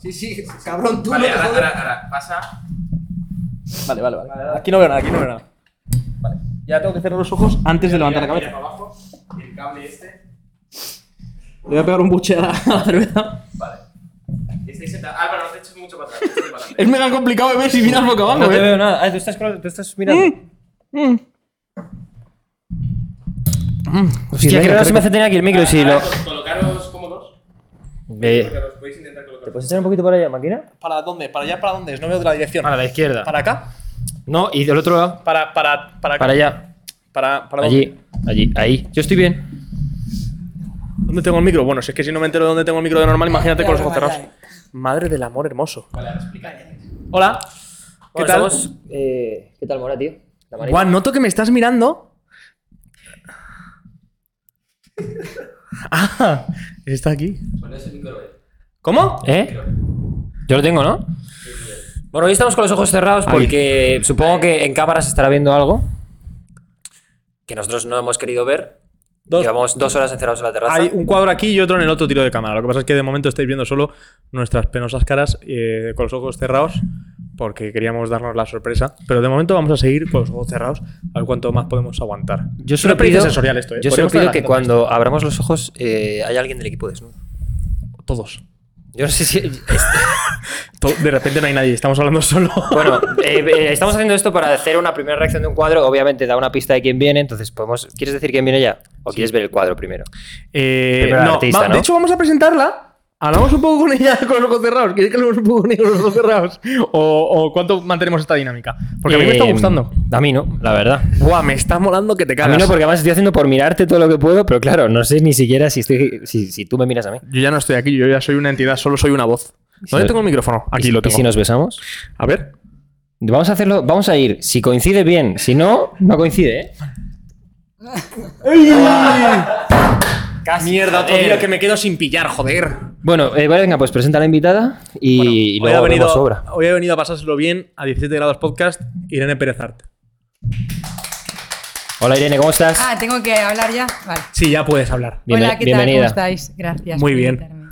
Sí, sí, cabrón, tú Vale, no ahora, ahora, ahora, pasa. Vale, vale, vale. Aquí no veo nada, aquí no veo nada. Vale. Ya tengo que cerrar los ojos antes de levantar la cabeza. para abajo. Y el cable este. Le voy a pegar un buche a la cerveza. Vale. Y estáis sentados. Álvaro, no te eches mucho para atrás. échate para. Es mega complicado de ver si miras boca abajo, No te eh. veo nada. Ah, tú estás, con- tú estás mirando. Mm. Hostia, que no se me hace tener aquí el micro si lo. Colocaros cómodos. Eh, Colocaros, podéis intentar colocaros. ¿Te puedes echar un poquito para allá, máquina? ¿Para dónde? ¿Para allá? ¿Para dónde? No veo de la dirección. Para la izquierda. ¿Para acá? No, y del otro lado. Para, para, para acá. Para allá. Para, para dónde? Allí. Allí. Ahí. Yo estoy bien. ¿Dónde tengo el micro? Bueno, si es que si no me entero de dónde tengo el micro de normal, imagínate con los ojos cerrados. Madre del amor hermoso. Vale, explica. Hola. ¿Qué Bueno, tal? estamos, eh, ¿Qué tal, Mora, tío? Juan, noto que me estás mirando. Ah, está aquí. Pones el micro, eh. ¿Cómo? ¿Eh? Yo lo tengo, ¿no? Bueno, hoy estamos con los ojos cerrados porque supongo que en cámara se estará viendo algo que nosotros no hemos querido ver. Dos. Llevamos dos horas encerrados en la terraza. Hay un cuadro aquí y otro en el otro tiro de cámara. Lo que pasa es que de momento estáis viendo solo nuestras penosas caras eh, con los ojos cerrados porque queríamos darnos la sorpresa. Pero de momento vamos a seguir con los ojos cerrados a ver cuánto más podemos aguantar. Yo solo una pido, sensorial esto, ¿eh? yo solo pido que cuando abramos los ojos eh, haya alguien del equipo desnudo. a Todos. Yo no sé si... De repente no hay nadie, estamos hablando solo. Bueno, eh, eh, estamos haciendo esto para hacer una primera reacción de un cuadro. Obviamente da una pista de quién viene, entonces podemos... ¿Quieres decir quién viene ya? ¿O quieres ver el cuadro primero? Eh, Primero la no, artista, va- ¿no? De hecho, vamos a presentarla. Hablamos un poco con ella con los ojos cerrados. ¿Quieres que hablemos un poco con ella con los ojos cerrados? ¿O, o cuánto mantenemos esta dinámica? Porque a mí me está Eh, gustando. A mí no, la verdad. Buah, me está molando que te A cagas. mí no, porque además estoy haciendo por mirarte todo lo que puedo, pero claro, no sé ni siquiera si, estoy, si, si tú me miras a mí. Yo ya no estoy aquí, yo ya soy una entidad, solo soy una voz. ¿Dónde si- tengo el micrófono? Aquí ¿Y, lo y tengo. si nos besamos? A ver. Vamos a hacerlo, vamos a ir. Si coincide bien, si no, no coincide, ¿eh? Casi. Mierda, otro joder. día que me quedo sin pillar, joder. Bueno, eh, venga, pues presenta a la invitada y, y hoy, ha luego venido, vemos obra. hoy ha venido a pasárselo bien a 17 grados podcast Irene Pérez Art. Hola Irene, ¿cómo estás? Ah, tengo que hablar ya. Vale. Sí, ya puedes hablar. Hola, ¿qué bienvenida. tal? ¿Cómo estáis? Gracias. Muy por bien. invitarme.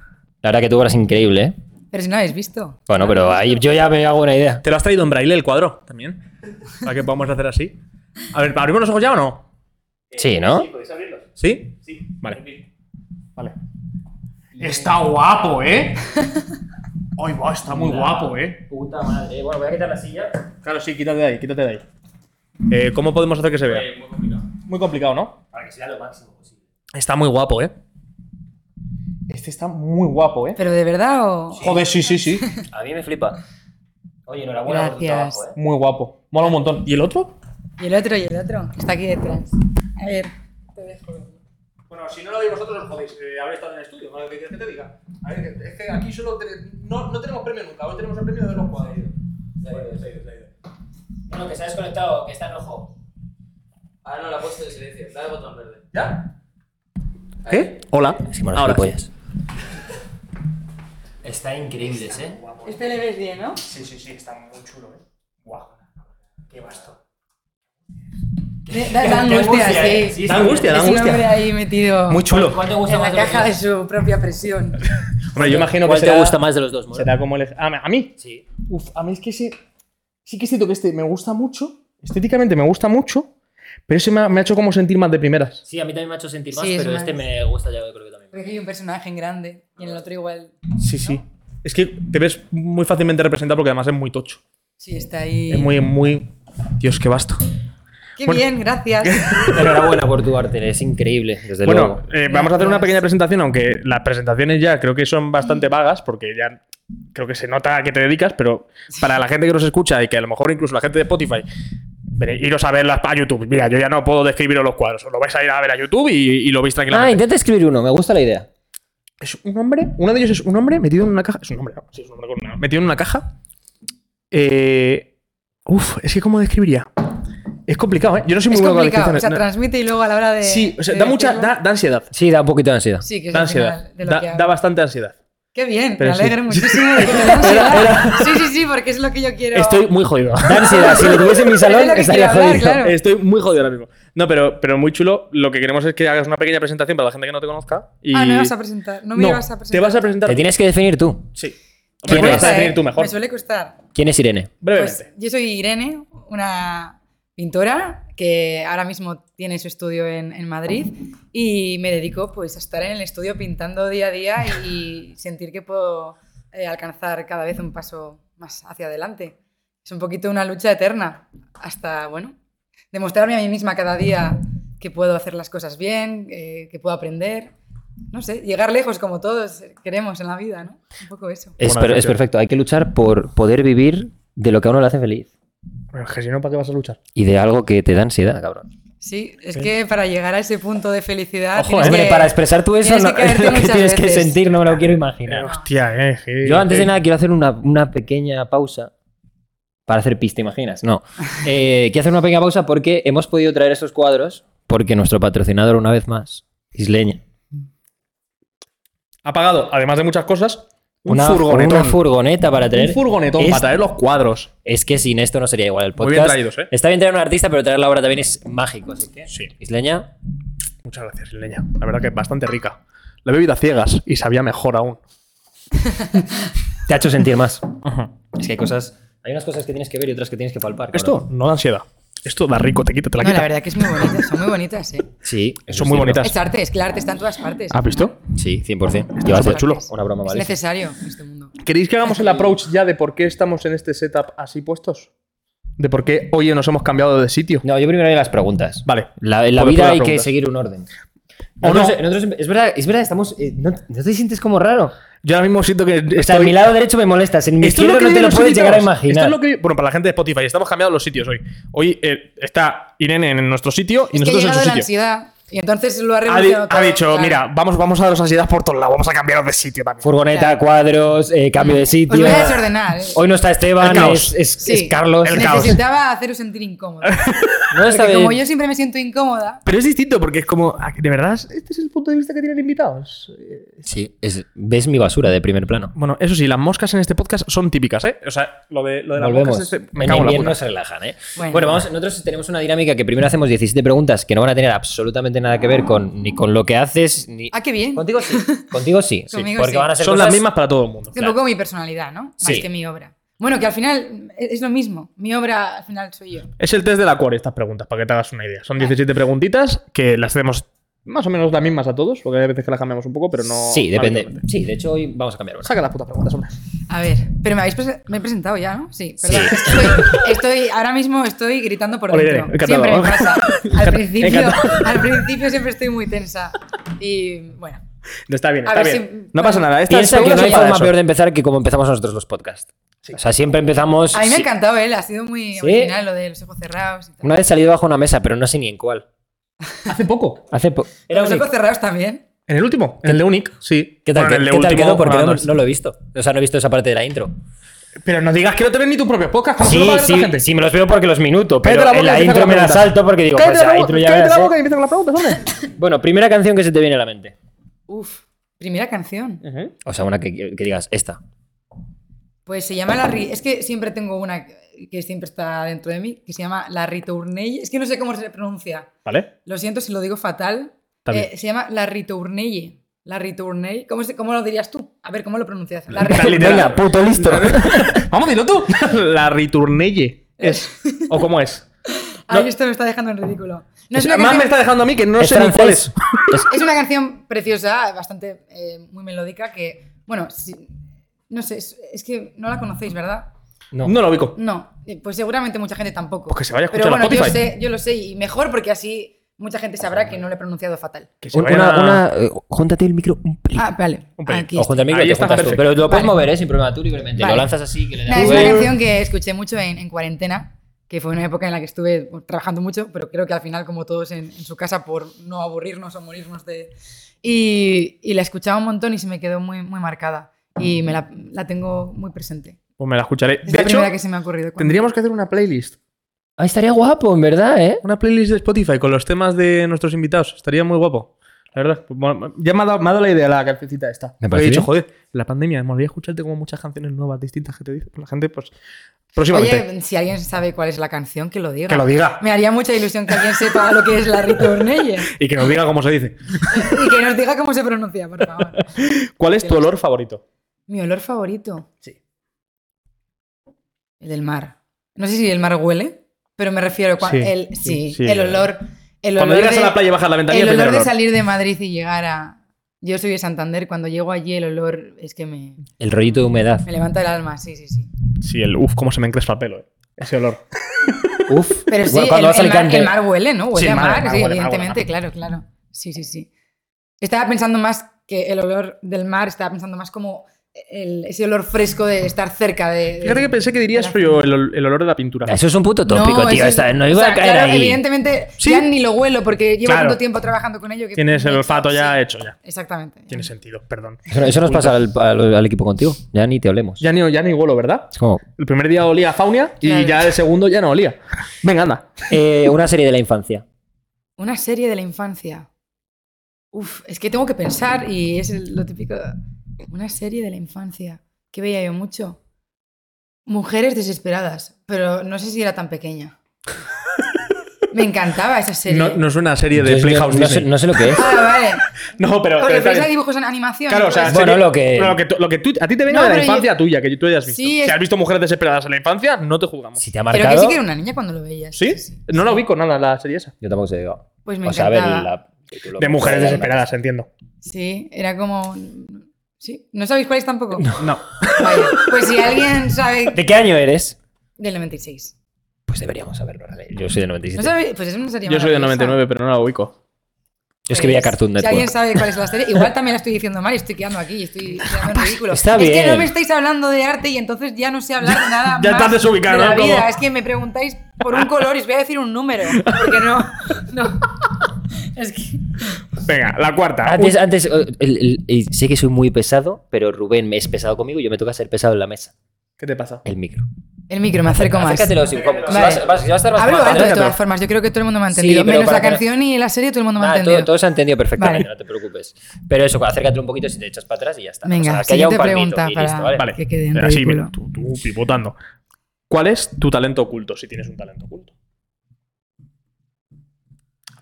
La verdad que tu obra es increíble, ¿eh? Pero si no habéis visto. Bueno, pero ahí yo ya me hago una idea. ¿Te lo has traído en braille el cuadro también? Para que podamos hacer así. A ver, ¿abrimos los ojos ya o no? Sí, ¿no? ¿Sí? Sí. Vale. Vale. Está guapo, ¿eh? Ay, va, está muy guapo, ¿eh? Puta madre. Bueno, voy a quitar la silla. Claro, sí, quítate de ahí, quítate de ahí. Eh, ¿Cómo podemos hacer que se vea? Eh, muy complicado. Muy complicado, ¿no? Para que sea lo máximo posible. Está muy guapo, ¿eh? Este está muy guapo, ¿eh? ¿Pero de verdad o.? Joder, sí, sí, sí. A mí me flipa. Oye, enhorabuena por tu Gracias. trabajo, ¿eh? Muy guapo. Mola un montón. ¿Y el otro? Y el otro, y el otro. Está aquí detrás. A ver. Te dejo. Bueno, si no lo veis vosotros, os jodéis. Eh, habéis estado en el estudio, ¿no? ¿Qué quieres que te diga? A ver, es que aquí solo te- no, no tenemos premio nunca. Hoy tenemos el premio de los cuadros. Bueno, que se ha desconectado, que está en rojo. Ahora no la he puesto de silencio. Dale al botón verde. ¿Ya? ¿Qué? Hola. Sí, bueno, Ahora. Está increíbles, ¿eh? Este le ves bien, ¿no? Sí, sí, sí, está muy chulo, ¿eh? Guau. Qué basto. Da, da angustia, angustia, ¿eh? sí. Sí, Da angustia, da angustia. ahí metido Muy chulo. ¿Cuál te gusta en la más de los caja de su propia presión. Hombre, yo imagino que ¿Cuál será, te gusta más de los dos, Mora? será como el... ¿A, ¿A mí? Sí. Uf, a mí es que ese... Sí que es cierto que este me gusta mucho. Estéticamente me gusta mucho. Pero ese me ha, me ha hecho como sentir más de primeras. Sí, a mí también me ha hecho sentir más, Sí, es pero más- este me gusta ya, yo creo que también. Porque hay un personaje en grande y en el otro igual. Sí, sí. Es que te ves muy fácilmente representado porque además es muy tocho. Sí, está ahí. Es muy, muy... Dios, qué basto. Qué bueno. bien, gracias. Enhorabuena por tu arte, es increíble, desde Bueno, luego. eh, vamos a hacer una pequeña presentación, aunque las presentaciones ya creo que son bastante vagas, porque ya creo que se nota a qué te dedicas, pero para la gente que nos escucha y que a lo mejor incluso la gente de Spotify, iros a verlas a YouTube. Mira, yo ya no puedo describiros los cuadros, os lo vais a ir a ver a YouTube y, y lo veis Ah, tranquilamente. intenta escribir uno, me gusta la idea. es un hombre, uno de ellos es un hombre metido en una caja. Es un hombre, ¿no? Sí, es un hombre con una- metido en una caja. Eh, uf, es que ¿cómo describiría? Es complicado, ¿eh? Yo no soy muy Es bueno con complicado. O sea, transmite y luego a la hora de. Sí, o sea, de da mucha. Da, da ansiedad. Sí, da un poquito de ansiedad. Sí, que es Da al ansiedad. final de lo Da, que da hablo. bastante ansiedad. Qué bien, Pero me sí. alegro muchísimo de que te da ansiedad. Sí, sí, sí, porque es lo que yo quiero. Estoy muy jodido. Da ansiedad, si lo tuviese en mi salón Es de lo que estaría quiero hablar, jodido. claro. Estoy muy jodido ahora mismo. No, pero, pero muy chulo. Lo que queremos es que hagas una pequeña presentación para la gente que no te conozca. Y... Ah, no me vas a presentar. No me No, vas a presentar. Te vas a presentar. Te tienes que definir tú. Sí. Me ¿Quién es? cuesta, definir ¿eh? tú mejor. Me suele costar. ¿Quién es Irene? Brevemente. Pues yo soy Irene, una pintora que ahora mismo tiene su estudio en, en Madrid y me dedico pues a estar en el estudio pintando día a día y sentir que puedo eh, alcanzar cada vez un paso más hacia adelante. Es un poquito una lucha eterna hasta, bueno, demostrarme a mí misma cada día que puedo hacer las cosas bien, eh, que puedo aprender. No sé, llegar lejos como todos queremos en la vida, ¿no? Un poco eso. Es, per- es perfecto. Hay que luchar por poder vivir de lo que a uno le hace feliz. Es que si no, ¿para qué vas a luchar? Y de algo que te da ansiedad, cabrón. Sí, es que para llegar a ese punto de felicidad. Ojo, hombre, que- para expresar tú eso, no, que caerte lo que tienes que sentir no me lo quiero imaginar. Hostia, eh. que- Yo antes de que- nada quiero hacer una, una pequeña pausa para hacer pis, ¿te imaginas? No. Eh, quiero hacer una pequeña pausa porque hemos podido traer esos cuadros porque nuestro patrocinador, una vez más, Isleña, Ha pagado, además de muchas cosas, una, furgonetón. una furgoneta para traer. un furgonetón Es- para traer los cuadros. Es que sin esto no sería igual el Muy podcast. bien traídos, ¿eh? Está bien traer a un artista, pero traer la obra también es mágico. Así que, Sí. Isleña, Muchas gracias, Leña. La verdad que es bastante rica. La he bebido a ciegas y sabía mejor aún. te ha hecho sentir más. Es que hay cosas. Hay unas cosas que tienes que ver y otras que tienes que palpar. Esto cabrón. no da ansiedad. Esto da rico, te quita, te la No, quita. la verdad que es muy bonita, son muy bonitas, ¿eh? Sí, eso Son es muy cierto. bonitas. Es arte, es que el arte está en todas partes. ¿Has visto? Sí, 100%. Está Iba a ser superchulo. Una broma, Es ¿vale? necesario en este mundo. ¿Queréis que hagamos el approach ya de por qué estamos en este setup así puestos? ¿De por qué hoy nos hemos cambiado de sitio? No, yo primero haré las preguntas. Vale. La, en la vida hay que preguntas. seguir un orden. ¿O Nosotros- no? nosotros- es verdad, es verdad, estamos. eh, ¿no, no te sientes como raro? Yo ahora mismo siento que. O sea, estoy- en mi lado derecho me molestas, en mi Esto es izquierdo que no te lo puedes llegar a imaginar. Esto es lo que... Bueno, para la gente de Spotify, estamos cambiando los sitios hoy. Hoy eh, está Irene en nuestro sitio y Es que nosotros en llegado su la sitio. ansiedad y entonces lo ha Ha, di- revolucionado ha todo, dicho, claro. mira, vamos, vamos a dar las ansiedades por todos lados, vamos a cambiaros de sitio también. Furgoneta, Claro. cuadros, eh, cambio de Os sitio. voy a desordenar. ¿eh? Hoy no está Esteban, El caos. es, es- Sí. es Carlos. El caos. Necesitaba haceros sentir incómoda. No está Porque como bien. yo siempre me siento incómoda, Pero es distinto porque es como, ah, ¿de verdad este es el punto de vista que tienen invitados? Sí, es- ves mi basura de primer plano. Bueno, eso sí, las moscas en este podcast son típicas, ¿eh? O sea, lo de, lo de las Volvemos. moscas este- me en cago en la se relajan, ¿eh? Bueno. Bueno, vamos, nosotros tenemos una dinámica que primero hacemos 17 preguntas que no van a tener absolutamente nada que ver con ni con lo que haces ni. ah, qué bien. Contigo sí. Contigo sí. sí, Conmigo porque sí. van a ser Son cosas- las mismas para todo el mundo. Es un poco mi personalidad, ¿no? Más Sí. que mi obra. Bueno, que al final es es lo mismo. Mi obra al final soy yo. Es el test de la core estas preguntas, para que te hagas una idea. Son 17 preguntitas que las hacemos más o menos las mismas a todos, porque hay veces que las cambiamos un poco, pero no. Sí, depende. Sí, de hecho hoy vamos a cambiar una. Saca las putas preguntas, hombre. A ver, pero me habéis me he presentado ya, ¿no? Sí, perdón. Estoy, estoy- ahora mismo estoy gritando por dentro. Siempre me pasa. Al principio, al principio siempre estoy muy tensa. Y bueno, No, Está bien, A está ver bien. si- no bueno. pasa nada. Piensa que no hay forma eso. peor de empezar que como empezamos nosotros los podcasts. O sea, siempre empezamos. a mí me ha encantado él, ha sido muy ¿Sí? original lo de los ojos cerrados. Y tal. Una vez salido bajo una mesa, pero no sé ni en cuál. Hace poco. Hace po- Era los un- cerrados también. ¿En el último? En el de Unic, sí. ¿Qué tal, Bueno, en qué- tal quedó? Porque no, lo he visto. O sea, no he visto esa parte de la intro. Pero no digas que no te ven ni tus propios podcasts. ¿cómo se Sí, sí, la gente? sí, me los veo porque los minuto, pero la en la intro me la salto porque digo, pues la intro ya la boca y empieza con las preguntas, hombre. Bueno, primera canción que se te viene a la mente. Uf, primera canción. O sea, una que, que digas, esta. Pues se llama la Ri- Es que siempre tengo una que siempre está dentro de mí, que se llama La Ritournelle. Es que no sé cómo se pronuncia. ¿Vale? Lo siento si lo digo fatal. Eh, se llama La Ritournelle. La Ritournelle. ¿Cómo, se- ¿Cómo lo dirías tú? A ver, ¿cómo lo pronuncias? La Ritournelle. puto listo. Vamos, dilo tú. La Ritournelle es. ¿O cómo es? Ay, esto me está dejando en ridículo. No es, Más me está dejando a mí que no Es sé ni cuál es. es una canción preciosa, bastante eh, muy melódica, que, bueno, si- no sé, es, es que no la conocéis, ¿verdad? No. No lo ubico. No, pues seguramente mucha gente tampoco. Pues que se vaya a Pero escuchar a bueno, yo Spotify. sé, yo lo sé y mejor porque así mucha gente sabrá que no lo he pronunciado fatal. Que se Una, a- una, eh, júntate el micro un pelín. Ah, vale. Un pelín. Aquí o junta el micro Ahí y te está, juntas tú. Pero lo puedes Vale. mover, ¿eh? Sin problema, tú libremente. Vale. Lo lanzas así, que le das. Nada, es una canción que escuché mucho en, en cuarentena, que fue una época en la que estuve pues, trabajando mucho, pero creo que al final, como todos en, en su casa, por no aburrirnos o morirnos de... Y, y la escuchaba un montón y se me quedó muy, muy marcada. Y me la, la tengo muy presente. Pues me la escucharé. Es De la hecho, primera que se me ha ocurrido. tendríamos que hacer una playlist. Ah, estaría guapo, en verdad, ¿eh? Una playlist de Spotify con los temas de nuestros invitados. Estaría muy guapo. La verdad. Pues, bueno, ya me ha, dado, me ha dado la idea la cancioncita esta. Me parece he dicho, joder, la pandemia me molaría escucharte como muchas canciones nuevas, distintas que te dicen. La gente, pues. Próximamente. Oye, si alguien sabe cuál es la canción, que lo diga. que lo diga. Me haría mucha ilusión que alguien sepa lo que es la Ritournelle Y que nos diga cómo se dice. y que nos diga cómo se pronuncia, por favor. ¿Cuál es tu olor favorito? Mi olor favorito. Sí. El del mar. No sé si el mar huele, pero me refiero a Sí, el, sí, sí, sí. el olor. El Cuando olor llegas de, a la playa y bajas la ventanilla, el el olor de olor. salir de Madrid y llegar a. Yo soy de Santander, cuando llego allí el olor es que me, El rollito de humedad. me levanta el alma, sí, sí, sí. Sí, el uf, cómo se me encrespa el pelo, eh. Ese olor. Uf. Pero sí, Bueno, cuando el, vas a el mar, Alicante- el mar huele, ¿no? Huele Sí, a mar, mar, mar sí, huele, evidentemente, huele. claro, claro. Sí, sí, sí. Estaba pensando más que el olor del mar, estaba pensando más como el- ese olor fresco de estar cerca de. de- Fíjate que pensé que dirías yo el, el olor de la pintura. Eso es un puto tópico, tío. es- esta- no o iba sea, a caer claro, ahí. Evidentemente, Sí. ya ni lo huelo porque llevo Claro. tanto tiempo trabajando con ello que. Tienes el olfato ya sí, hecho, ya. Exactamente. Tiene sentido, perdón. Eso, eso nos pasa al, al- al equipo contigo. Ya ni te olemos. Ya ni, ya ni huelo, ¿verdad? Es como El primer día olía a faunia y Claro. ya el segundo ya no olía. Venga, anda. eh, una serie de la infancia. Una serie de la infancia. Uf, es que tengo que pensar y es lo típico. Una serie de la infancia. ¿Qué veía yo mucho? Mujeres desesperadas, pero no sé si era tan pequeña. Me encantaba esa serie. No, no es una serie de Playhouse no, no sé, Disney. no sé lo que es. Ah, vale. No, pero. Porque pero bien. dibujos en animación. Claro, o sea, Bueno, serie- lo que- pero lo que, tú- lo que tú- a ti te venga No, de la pero yo- infancia tuya, que tú hayas visto. Sí, si has visto mujeres desesperadas en la infancia, no te juzgamos. Si te ha Pero que marcado. sí que era una niña cuando lo veías. ¿Sí? No la ubico nada la serie esa. Yo tampoco sé. digo. Pues me o sea, a ver, encantaba. la- título- De mujeres desesperadas, entiendo. Sí, era como. ¿Sí? ¿No sabéis cuál es tampoco? No. Vaya. Pues si alguien sabe. ¿De qué año eres? Del 96. Pues deberíamos saberlo. ¿vale? Yo soy de ¿No 97. sabéis? Pues es una serie Yo soy de maravillosa. 99, pero no la ubico. Yo es que veía Pues, Cartoon Si Network. alguien sabe cuál es la serie, igual también la estoy diciendo mal y estoy quedando aquí y estoy quedando en ridículo. está Es que bien. no me estáis hablando de arte y entonces ya no sé hablar de nada Ya más estás desubicado, de la ¿no? vida. Es que me preguntáis por un color y os voy a decir un número. Porque no. no. Es que. Venga, la cuarta. Antes, antes eh, el- el- el- sé que soy muy pesado, pero Rubén me es pesado conmigo y yo me toca ser pesado en la mesa. ¿Qué te pasa? El micro. El micro, me acerco más. Acércatelo, sí, como- si Vale. vas, vas- si vas a estar Hablo alto de acércatelo. todas formas, yo creo que todo el mundo me ha entendido. Menos la que- canción y la serie, todo el mundo me ha Nada, entendido. todo, todo se ha entendido perfectamente, Vale. no te preocupes. Pero eso, acércate un poquito si te echas para atrás y ya está. Venga, O sea, que haya un pregunta y para- listo, ¿vale? Vale. Que quede en Así, mira, tú, tú pivotando. ¿Cuál es tu talento oculto, si tienes un talento oculto?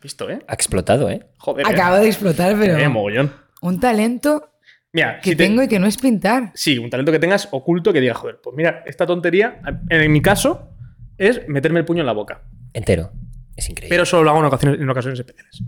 ¿Has visto, eh? Ha explotado, ¿eh? Joder. eh. Acabo de explotar, pero. Eh, mogollón. Un talento Mira, que si te- tengo y que no es pintar. Sí, un talento que tengas oculto que digas, joder, pues mira, esta tontería, en mi caso, es meterme el puño en la boca. Entero. Es increíble. Pero solo lo hago en ocasiones, en ocasiones especiales.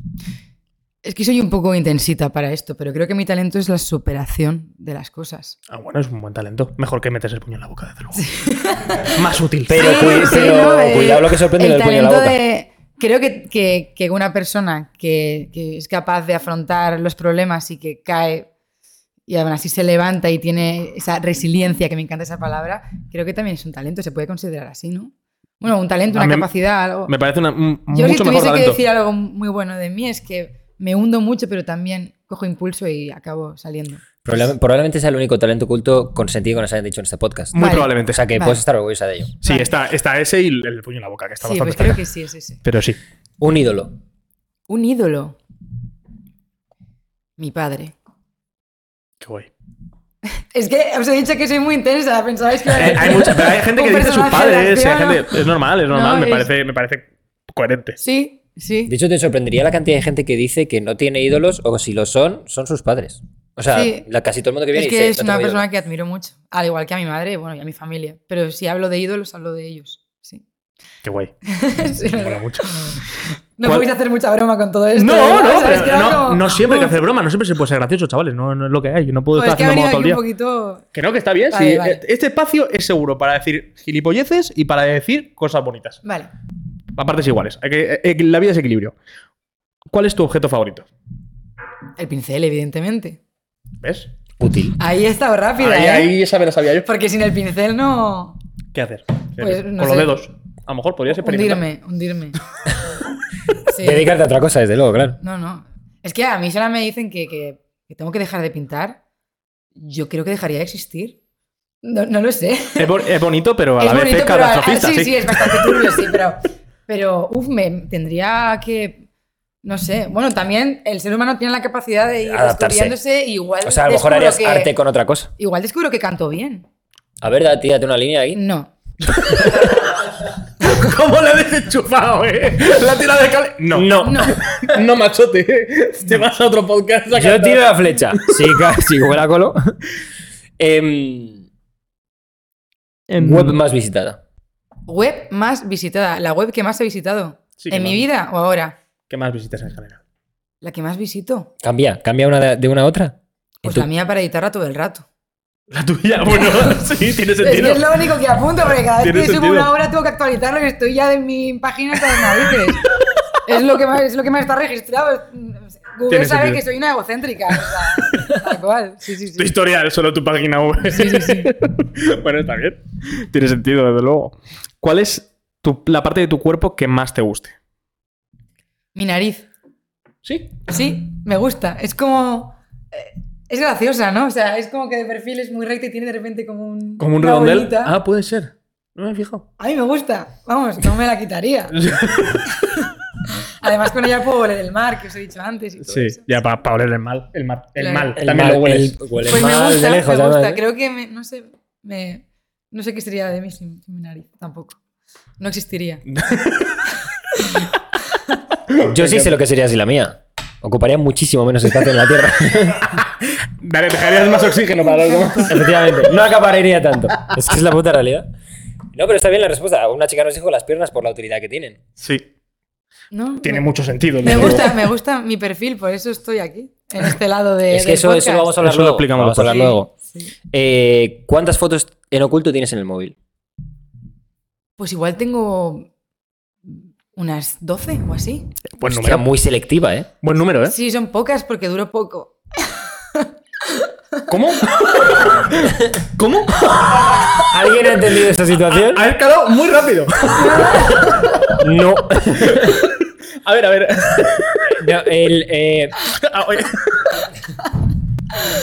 Es que soy un poco intensita para esto, pero creo que mi talento es la superación de las cosas. Ah, bueno, es un buen talento. Mejor que metes el puño en la boca, desde luego. Más útil. Pero, Sí, cui- sí, pero ¿no? Eh, cuidado lo que sorprende el del puño en la boca. de- Creo que, que- que una persona que, que es capaz de afrontar los problemas y que cae y aún así se levanta y tiene esa resiliencia, que me encanta esa palabra, creo que también es un talento, se puede considerar así, ¿no? Bueno, un talento, una mí capacidad, algo. Me parece una, un- Yo si mucho mejor tuviese que decir algo muy bueno de mí es que me hundo mucho, pero también cojo impulso y acabo saliendo. Probable- probablemente sea el único talento oculto consentido que nos hayan dicho en este podcast. Muy Vale. probablemente. O sea que Vale. puedes estar orgullosa de ello. sí, Vale. está, está ese y el puño en la boca, que está Sí, bastante pues creo que sí, es ese. Pero sí. Un ídolo. Un ídolo. Mi padre. Qué guay. Es que os he dicho que soy muy intensa, pensabais que... Eh, hay, mucha- pero hay gente que dice sus padres. hay gente- es normal, es normal. No, me, es- parece, me parece coherente. Sí, sí. De hecho, te sorprendería la cantidad de gente que dice que no tiene ídolos o si lo son, son sus padres. O sea, Sí. la- casi todo el mundo que viene Es dice, que es "No una persona ídolos". que admiro mucho. Al igual que a mi madre bueno, y a mi familia. Pero si hablo de ídolos, hablo de ellos. Sí. Qué guay. Sí. Me mola mucho. No ¿Cuál- podéis hacer mucha broma con todo esto. No, ¿verdad? no, pero que no, como- no siempre hay que hacer broma, no siempre se puede ser gracioso, chavales. No, no es lo que hay. No puedo pues es estar que haciendo todo el un día. poquito... Que no, que está bien. Vale, sí. vale. Este espacio es seguro para decir gilipolleces y para decir cosas bonitas. Vale. A partes iguales. Hay que- eh, la vida es equilibrio. ¿Cuál es tu objeto favorito? El pincel, evidentemente. ¿Ves? Útil. Ahí he estado rápida, ahí, ¿eh? ahí esa me la sabía yo. Porque sin el pincel no... ¿Qué hacer? Pues, Con no los sé. dedos. A lo mejor podrías experimentar. Hundirme, hundirme. Sí. Dedicarte a otra cosa, desde luego, claro. No, no. Es que a mí solo me dicen que, que- que tengo que dejar de pintar. Yo creo que dejaría de existir. No, no lo sé. Es, bo- es bonito, pero a la es vez bonito, es a- catastrofista. sí, sí. sí, es bastante turbio, sí, pero, pero uf, me tendría que. No sé. Bueno, también el ser humano tiene la capacidad de ir Adaptarse. descubriéndose. y Igual O sea, a lo mejor harías que- arte con otra cosa. Igual descubro que canto bien. A ver, tírate una línea ahí. No. ¿Cómo le has desenchufado, eh? La tira de cable. No. No. No. No, machote. Te vas a otro podcast. a Yo cantar. tiro la flecha. Sí, sí, huele a colo. Em, Em, web más visitada. Web más visitada. La web que más he visitado. Sí, ¿En mi más. vida o ahora? ¿Qué más visitas en general? La que más visito. Cambia, cambia una de, de una a otra. Pues la mía para editarla todo el rato. La tuya, bueno, sí, tiene Es que sentido. es lo único que apunto, porque cada vez que subo una hora tengo que actualizarlo y estoy ya de mi página hasta las narices. es, lo que más, es lo que más está registrado. Google sabe sentido. que soy una egocéntrica. O sea, tal cual. Sí, sí, Tu historial, solo tu página web. Sí, sí, sí. bueno, está bien. Tiene sentido, desde luego. ¿Cuál es tu- la parte de tu cuerpo que más te guste? Mi nariz. Sí. Sí, me gusta. Es como. eh, Es graciosa, ¿no? O sea, es como que de perfil es muy recta y tiene de repente como un. Como un redondel. bolita. Ah, puede ser. No me he fijado. A mí me gusta. Vamos, no me la quitaría. Además, con ella puedo oler el mar, que os he dicho antes. Y todo Sí, eso. ya para oler el mal. El, mar, el Claro. mal. El También mal- lo hueles. el- huele Pues me gusta, de lejos, me gusta. además, ¿eh? Creo que, me- no sé, me, no sé qué sería de mí sin, sin mi nariz, tampoco. No existiría. Yo sí sé lo que sería si la mía. Ocuparía muchísimo menos espacio en la Tierra. Dale, dejarías más oxígeno para demás. Efectivamente. No acapararía tanto. Es que es la puta realidad. No, pero está bien la respuesta. Una chica nos dijo las piernas por la utilidad que tienen. Sí, ¿No? tiene me, mucho sentido. me gusta, luego. me gusta mi perfil, por eso estoy aquí, en este lado de. es que del eso, eso vamos a hablar Eso lo explicamos vamos a hablar Sí, luego. sí. Eh, ¿Cuántas fotos en oculto tienes en el móvil? Pues igual tengo unas 12 o así. Buen Hostia, número. muy selectiva, ¿eh? Buen número, ¿eh? Sí, son pocas porque duro poco. ¿Cómo? ¿Cómo? ¿Alguien ha entendido esta situación? Ha escalado muy rápido. No. A ver, a ver. No, el, eh, Ah, oye,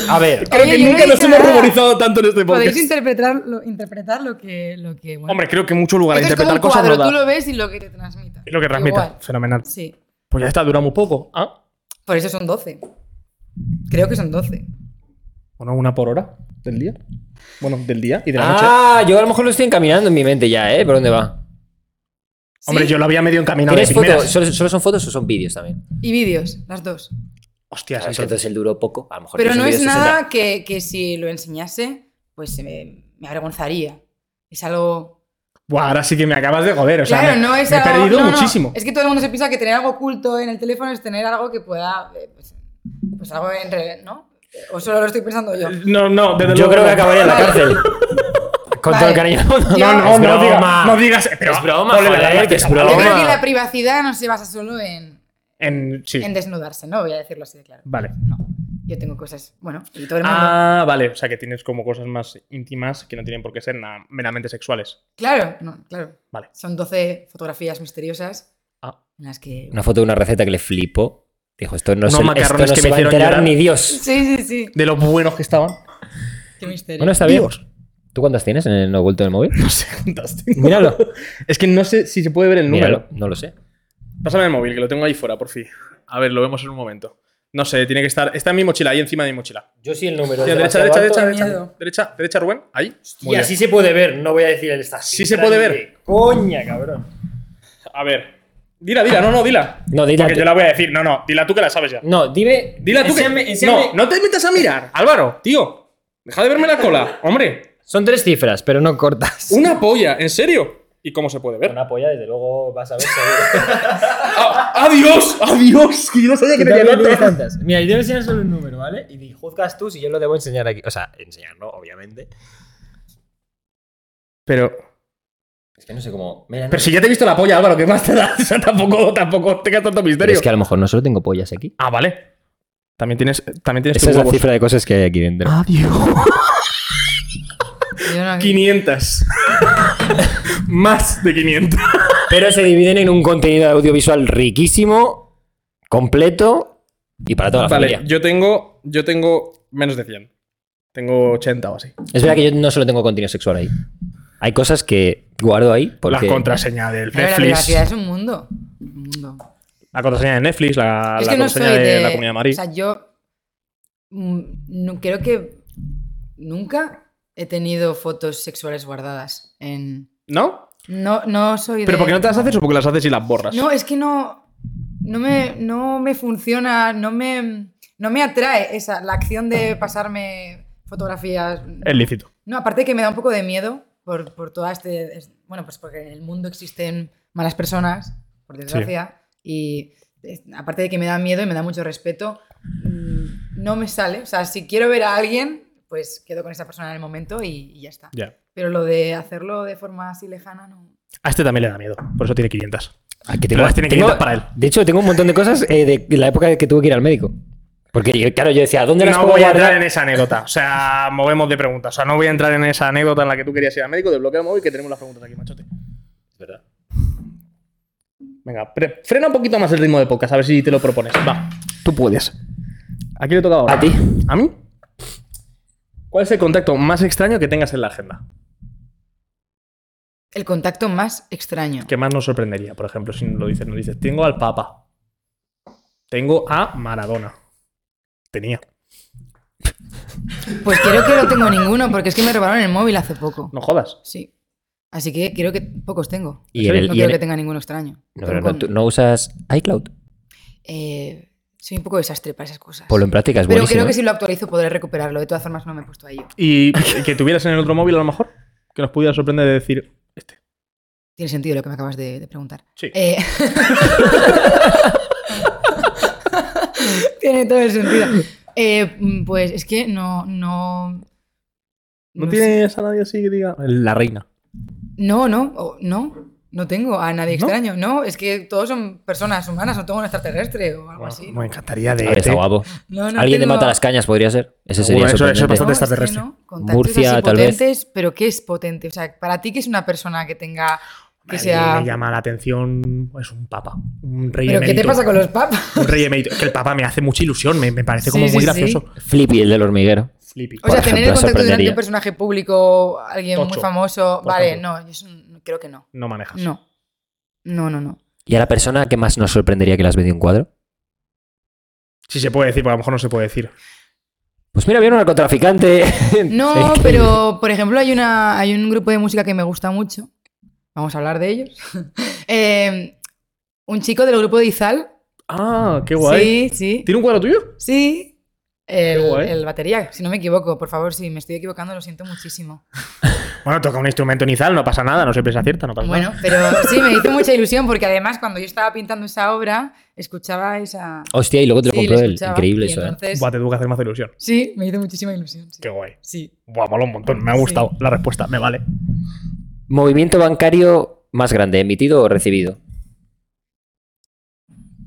a ver. Creo Oye, que nunca nos hemos ruborizado tanto en este Podéis podcast. interpretarlo, interpretar lo que, lo que bueno. Hombre, creo que mucho lugar a Esto es como interpretar un cosas cuadro, no tú lo ves y lo que te transmita. Es lo que transmite. Igual. Fenomenal. Sí. Pues ya está, dura muy poco. Ah, Por eso son 12. Creo que son 12. bueno, una por hora del día. Bueno, del día y de la noche. Ah, yo a lo mejor lo estoy encaminando en mi mente ya, ¿eh? ¿Por dónde va? Hombre, ¿Sí? yo lo había medio encaminado de ¿Tienes primeras. fotos? ¿Solo, solo son fotos o son vídeos también? Y vídeos, las dos. Hostias, Claro, entonces- entonces el duró poco. A lo mejor Pero no es vídeo de 60. nada que, que si lo enseñase, pues me, me avergonzaría. Es algo. Buah, ahora sí que me acabas de joder. O sea, claro, me, no es me he algo. perdido no, no. muchísimo. Es que todo el mundo se piensa que tener algo oculto en el teléfono es tener algo que pueda. eh, Pues, pues algo en. re- ¿No? O solo lo estoy pensando yo. No, no, desde Yo luego creo que no. acabaría en la cárcel. Con Vale. todo el cariño. Yo- No, no, no, broma. digas, no digas. Pero Es broma, joder, que es chaval. Yo creo broma. que la privacidad no se basa solo en, En, sí, en desnudarse, ¿no? Voy a decirlo así de claro. vale. No. Yo tengo cosas. Bueno, y todo el mundo. Ah, vale. O sea, que tienes como cosas más íntimas que no tienen por qué ser nada meramente sexuales. Claro, no, claro. Vale. Son 12 fotografías misteriosas Ah. en las que. Una foto de una receta que le flipó. Dijo, esto no, Unos se, esto no que se me va a hicieron enterar llorar. ni Dios. Sí, sí, sí. De lo buenos que estaban. Qué misterio. Bueno, está bien. Dios. ¿Tú cuántas tienes en el oculto del móvil? No sé cuántas tengo. Míralo. Es que no sé si se puede ver el número. Míralo. No lo sé. Pásame el móvil, que lo tengo ahí fuera, por fin. A ver, lo vemos en un momento. No sé, tiene que estar. Está en mi mochila, ahí encima de mi mochila. Yo sí el número. Tía, derecha, derecha, derecha, derecha, derecha. Derecha, Rubén. Ahí. Y así se puede ver. No voy a decir el está. Sí se puede ver. Coña, cabrón. A ver. Dila, dila, no, no, dila. No, dila Porque yo la voy a decir. No, no, dila tú que la sabes ya. No, dime. Dila tú que. No, no te metas a mirar. Álvaro, tío. Deja de verme la cola. Hombre, Son tres cifras, pero no cortas. una polla, ¿en serio? ¿Y cómo se puede ver? Una polla, desde luego vas a ver. Ah, ¡Adiós! ¡Adiós! Que yo no sabía que tenía tantas. Mira, yo debo enseñar solo un número, ¿vale? Y juzgas tú si yo lo debo enseñar aquí. O sea, enseñar, ¿no? Obviamente. Pero. Es que no sé cómo. Mira, no. Pero si ya te he visto la polla, Álvaro, ¿qué más te da? O sea, tampoco, tampoco tengas tanto Pero misterio. es que a lo mejor no solo tengo pollas aquí. Ah, vale. También tienes, también tienes Esa es la huevos. cifra de cosas que hay aquí dentro. Adiós. Yo no- 500. Más de 500. Pero se dividen en un contenido audiovisual riquísimo, completo y para toda la Vale, familia. yo tengo, yo tengo menos de 100. Tengo 80 o así. Es verdad que yo no solo tengo contenido sexual ahí. Hay cosas que guardo ahí porque. La contraseña del Claro, la Netflix. privacidad es un mundo. Un mundo. La contraseña de Netflix, la, no contraseña de, de, la Comunidad de Madrid. O sea, yo mm, no, creo que nunca he tenido fotos sexuales guardadas en. ¿No? No, no soy de. ¿Pero por qué no te las haces o porque las haces y las borras? No, es que no. No me, no me funciona, no me, no me atrae esa, la acción de pasarme fotografías. Es lícito. No, aparte de que me da un poco de miedo por, por toda este. es- Bueno, pues porque en el mundo existen malas personas, por desgracia, y es- aparte de que me da miedo y me da mucho respeto, mm, no me sale. O sea, si quiero ver a alguien, pues quedo con esa persona en el momento y, y ya está. Ya. Pero lo de hacerlo de forma así lejana, no. A este también le da miedo. Por eso tiene 500. Ah, que Pero tengo, tiene que tengo- quitar para él. De hecho, tengo un montón de cosas eh, de la época que tuve que ir al médico. Porque, yo- claro, yo decía, ¿dónde las No puedo voy a guardar? entrar en esa anécdota. O sea, movemos de preguntas. O sea, no voy a entrar en esa anécdota en la que tú querías ir al médico. Desbloquea el móvil que tenemos las preguntas aquí, machote. Verdad. Venga, pre- frena un poquito más el ritmo de podcast, a ver si te lo propones. Va, tú puedes. ¿A quién le toca ahora? A ti. ¿A mí? ¿Cuál es el contacto más extraño que tengas en la agenda? El contacto más extraño. Que más nos sorprendería, por ejemplo, si lo dices, no dices, tengo al Papa. Tengo a Maradona. Tenía. Pues creo que no tengo ninguno, porque es que me robaron el móvil hace poco. No jodas. Sí. Así que creo que pocos tengo. Y en el- no y creo en- que tenga ninguno extraño. No, Tengo pero no, con- tú no usas iCloud. eh, soy un poco desastre para esas cosas. Ponlo en práctica, es Pero buenísimo. creo que ¿eh? si lo actualizo podré recuperarlo. De todas formas, no me he puesto a ello. Y que tuvieras en el otro móvil a lo mejor, que nos pudiera sorprender de decir. Tiene sentido lo que me acabas de, de preguntar. Sí. Eh, Tiene todo el sentido. Eh, mm, pues es que no. No, ¿No, no sé. tienes a nadie así que diga la reina? No, no, no. No tengo a nadie ¿No? extraño. No, es que todos son personas humanas. No tengo un extraterrestre o algo así. Me encantaría de ver, está este. guapo. No, no Alguien de tengo- mata las cañas podría ser. Ese sería eso- eso es bastante No, es que extraterrestre. no. Contactos Murcia, así tal vez. pero ¿qué es potente? O sea, para ti, ¿qué es una persona que tenga. Que sea. Me llama la atención, es un papa, un rey ¿Pero qué te pasa con los papas? Un rey emérito. Es que el papa me hace mucha ilusión, me, me parece como Sí, muy sí, gracioso. Flippy, el del hormiguero. Flippy. O sea, tener el contacto de un personaje público, alguien muy famoso. Vale, ejemplo. no, yo creo que no. No manejas. No. No, no, no. ¿Y a la persona que más nos sorprendería que las vendió un cuadro? Si se puede decir, porque a lo mejor no se puede decir. Pues mira, vieron al contraficante. No, pero por ejemplo hay, una, hay un grupo de música que me gusta mucho. Vamos a hablar de ellos. Eh, un chico del grupo de Izal. Ah, qué guay. Sí, sí. ¿Tiene un cuadro tuyo? Sí. El, guay. el batería, si no me equivoco, por favor, si me estoy equivocando, lo siento muchísimo. Bueno, toca un instrumento en Izal, no pasa nada, no siempre se acierta, no pasa Bueno, nada. pero sí, me hizo mucha ilusión porque además cuando yo estaba pintando esa obra, escuchaba esa... Hostia, y luego te lo Sí, compró él. Increíble Y eso, ¿eh? entonces, Buah, te tuvo que hacer más ilusión. Sí, me hizo muchísima ilusión. Sí. Qué guay. Sí. Buah, mola un montón. Me ha gustado la respuesta, me vale. Movimiento bancario más grande, emitido o recibido.